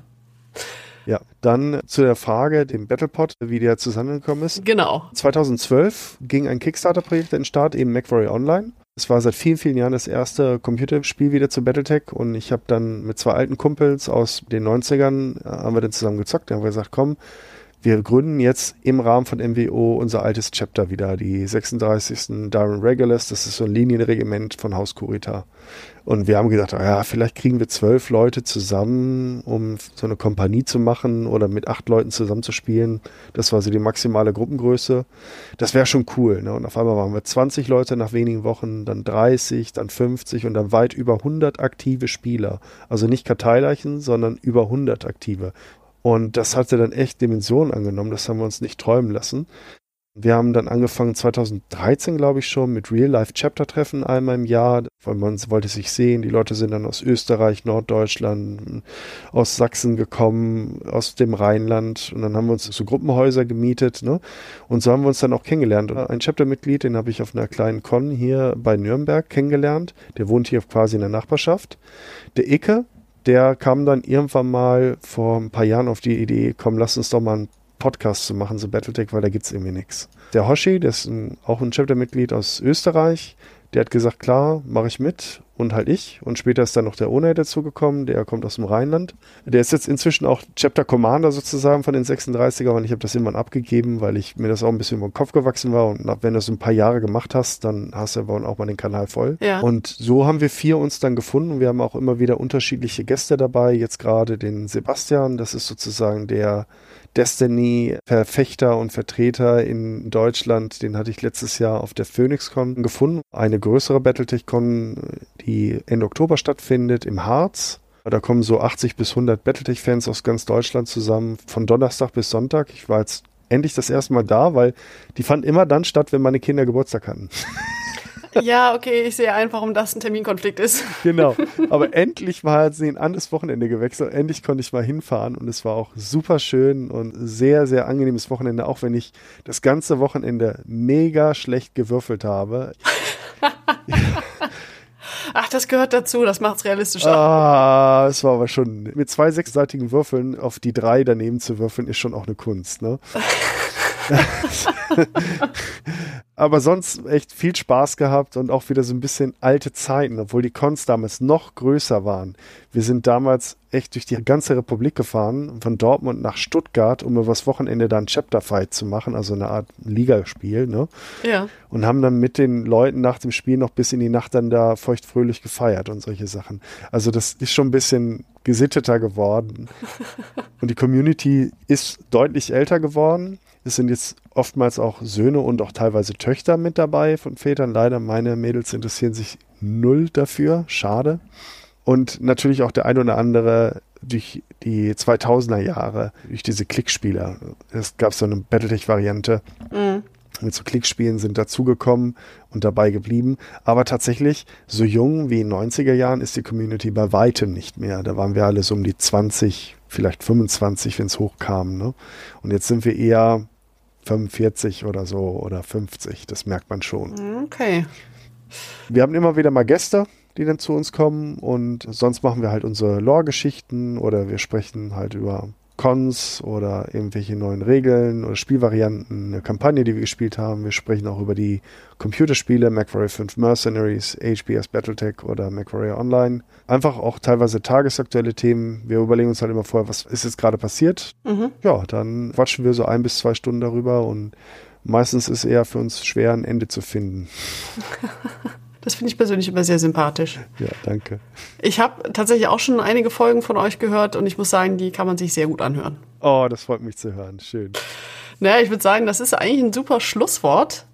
Ja, dann zu der Frage, dem Battlepod, wie der zusammengekommen ist. Genau. 2012 ging ein Kickstarter-Projekt in den Start, eben MacWarrior Online. Es war seit vielen, vielen Jahren das erste Computerspiel wieder zu Battletech und ich habe dann mit zwei alten Kumpels aus den 90ern, äh, haben wir dann zusammen gezockt, da haben wir gesagt, komm, wir gründen jetzt im Rahmen von MWO unser altes Chapter wieder, die 36. Darren Regulars, das ist so ein Linienregiment von Haus Kurita. Und wir haben gedacht, ja, vielleicht kriegen wir zwölf Leute zusammen, um so eine Kompanie zu machen oder mit acht Leuten zusammen zu spielen. Das war so die maximale Gruppengröße. Das wäre schon cool. Ne? Und auf einmal waren wir 20 Leute nach wenigen Wochen, dann 30, dann 50 und dann weit über 100 aktive Spieler. Also nicht Karteileichen, sondern über 100 aktive. Und das hatte dann echt Dimensionen angenommen, das haben wir uns nicht träumen lassen. Wir haben dann angefangen 2013, glaube ich schon, mit Real-Life-Chapter-Treffen einmal im Jahr, weil man wollte sich sehen. Die Leute sind dann aus Österreich, Norddeutschland, aus Sachsen gekommen, aus dem Rheinland. Und dann haben wir uns so Gruppenhäuser gemietet. Ne? Und so haben wir uns dann auch kennengelernt. Ein Chapter-Mitglied, den habe ich auf einer kleinen Con hier bei Nürnberg kennengelernt. Der wohnt hier quasi in der Nachbarschaft. Der Icke, der kam dann irgendwann mal vor ein paar Jahren auf die Idee, komm, lass uns doch mal einen Podcast zu machen, so Battletech, weil da gibt es irgendwie nichts. Der Hoshi, der ist ein, auch ein Chapter-Mitglied aus Österreich, der hat gesagt, klar, mache ich mit und halt ich. Und später ist dann noch der Onay dazugekommen, der kommt aus dem Rheinland. Der ist jetzt inzwischen auch Chapter Commander sozusagen von den 36er und ich habe das irgendwann abgegeben, weil ich mir das auch ein bisschen über den Kopf gewachsen war. Und wenn du das ein paar Jahre gemacht hast, dann hast du aber auch mal den Kanal voll. Ja. Und so haben wir vier uns dann gefunden. Wir haben auch immer wieder unterschiedliche Gäste dabei. Jetzt gerade den Sebastian, das ist sozusagen der Destiny-Verfechter und Vertreter in Deutschland, den hatte ich letztes Jahr auf der PhoenixCon gefunden. Eine größere Battletech-Con, die Ende Oktober stattfindet im Harz. Da kommen so 80 bis 100 Battletech-Fans aus ganz Deutschland zusammen, von Donnerstag bis Sonntag. Ich war jetzt endlich das erste Mal da, weil die fand immer dann statt, wenn meine Kinder Geburtstag hatten. Ja, okay, ich sehe einfach, warum das ein Terminkonflikt ist. Genau. Aber endlich war sie ein anderes Wochenende gewechselt. Endlich konnte ich mal hinfahren und es war auch super schön und sehr, sehr angenehmes Wochenende, auch wenn ich das ganze Wochenende mega schlecht gewürfelt habe. Ach, das gehört dazu, das macht es realistischer. Ah, es war aber schon mit zwei sechsseitigen Würfeln auf die drei daneben zu würfeln, ist schon auch eine Kunst, ne? Aber sonst echt viel Spaß gehabt und auch wieder so ein bisschen alte Zeiten, obwohl die Cons damals noch größer waren. Wir sind damals echt durch die ganze Republik gefahren, von Dortmund nach Stuttgart, um übers Wochenende dann Chapter Fight zu machen, also eine Art Ligaspiel, ne? Ja. Und haben dann mit den Leuten nach dem Spiel noch bis in die Nacht dann da feuchtfröhlich gefeiert und solche Sachen. Also das ist schon ein bisschen gesitteter geworden. und die Community ist deutlich älter geworden. Es sind jetzt oftmals auch Söhne und auch teilweise Töchter mit dabei von Vätern. Leider meine Mädels interessieren sich null dafür. Schade. Und natürlich auch der ein oder andere durch die 2000er Jahre, durch diese Klickspieler. Es gab so eine Battletech-Variante. Mhm. Mit so Klickspielen sind dazugekommen und dabei geblieben. Aber tatsächlich, so jung wie in den 90er Jahren ist die Community bei weitem nicht mehr. Da waren wir alle so um die 20, vielleicht 25, wenn es hochkam. Ne? Und jetzt sind wir eher 45 oder so oder 50. Das merkt man schon. Okay. Wir haben immer wieder mal Gäste, die dann zu uns kommen und sonst machen wir halt unsere Lore-Geschichten oder wir sprechen halt über Cons oder irgendwelche neuen Regeln oder Spielvarianten, eine Kampagne, die wir gespielt haben. Wir sprechen auch über die Computerspiele, MacWarrior 5 Mercenaries, HBS Battletech oder MacWarrior Online. Einfach auch teilweise tagesaktuelle Themen. Wir überlegen uns halt immer vorher, was ist jetzt gerade passiert. Mhm. Ja, dann quatschen wir so ein bis zwei Stunden darüber und meistens ist eher für uns schwer, ein Ende zu finden. Das finde ich persönlich immer sehr sympathisch. Ja, danke. Ich habe tatsächlich auch schon einige Folgen von euch gehört und ich muss sagen, die kann man sich sehr gut anhören. Oh, das freut mich zu hören. Schön. Naja, ich würde sagen, das ist eigentlich ein super Schlusswort.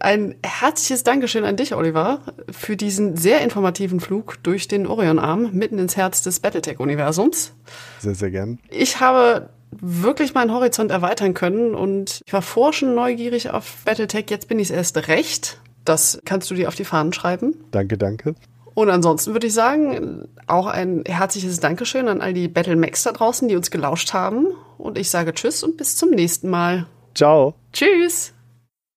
Ein herzliches Dankeschön an dich, Oliver, für diesen sehr informativen Flug durch den Orionarm mitten ins Herz des Battletech-Universums. Sehr, sehr gern. Ich habe wirklich meinen Horizont erweitern können und ich war vorher schon neugierig auf Battletech, jetzt bin ich es erst recht. Das kannst du dir auf die Fahnen schreiben. Danke, danke. Und ansonsten würde ich sagen, auch ein herzliches Dankeschön an all die Battle Max da draußen, die uns gelauscht haben. Und ich sage Tschüss und bis zum nächsten Mal. Ciao. Tschüss.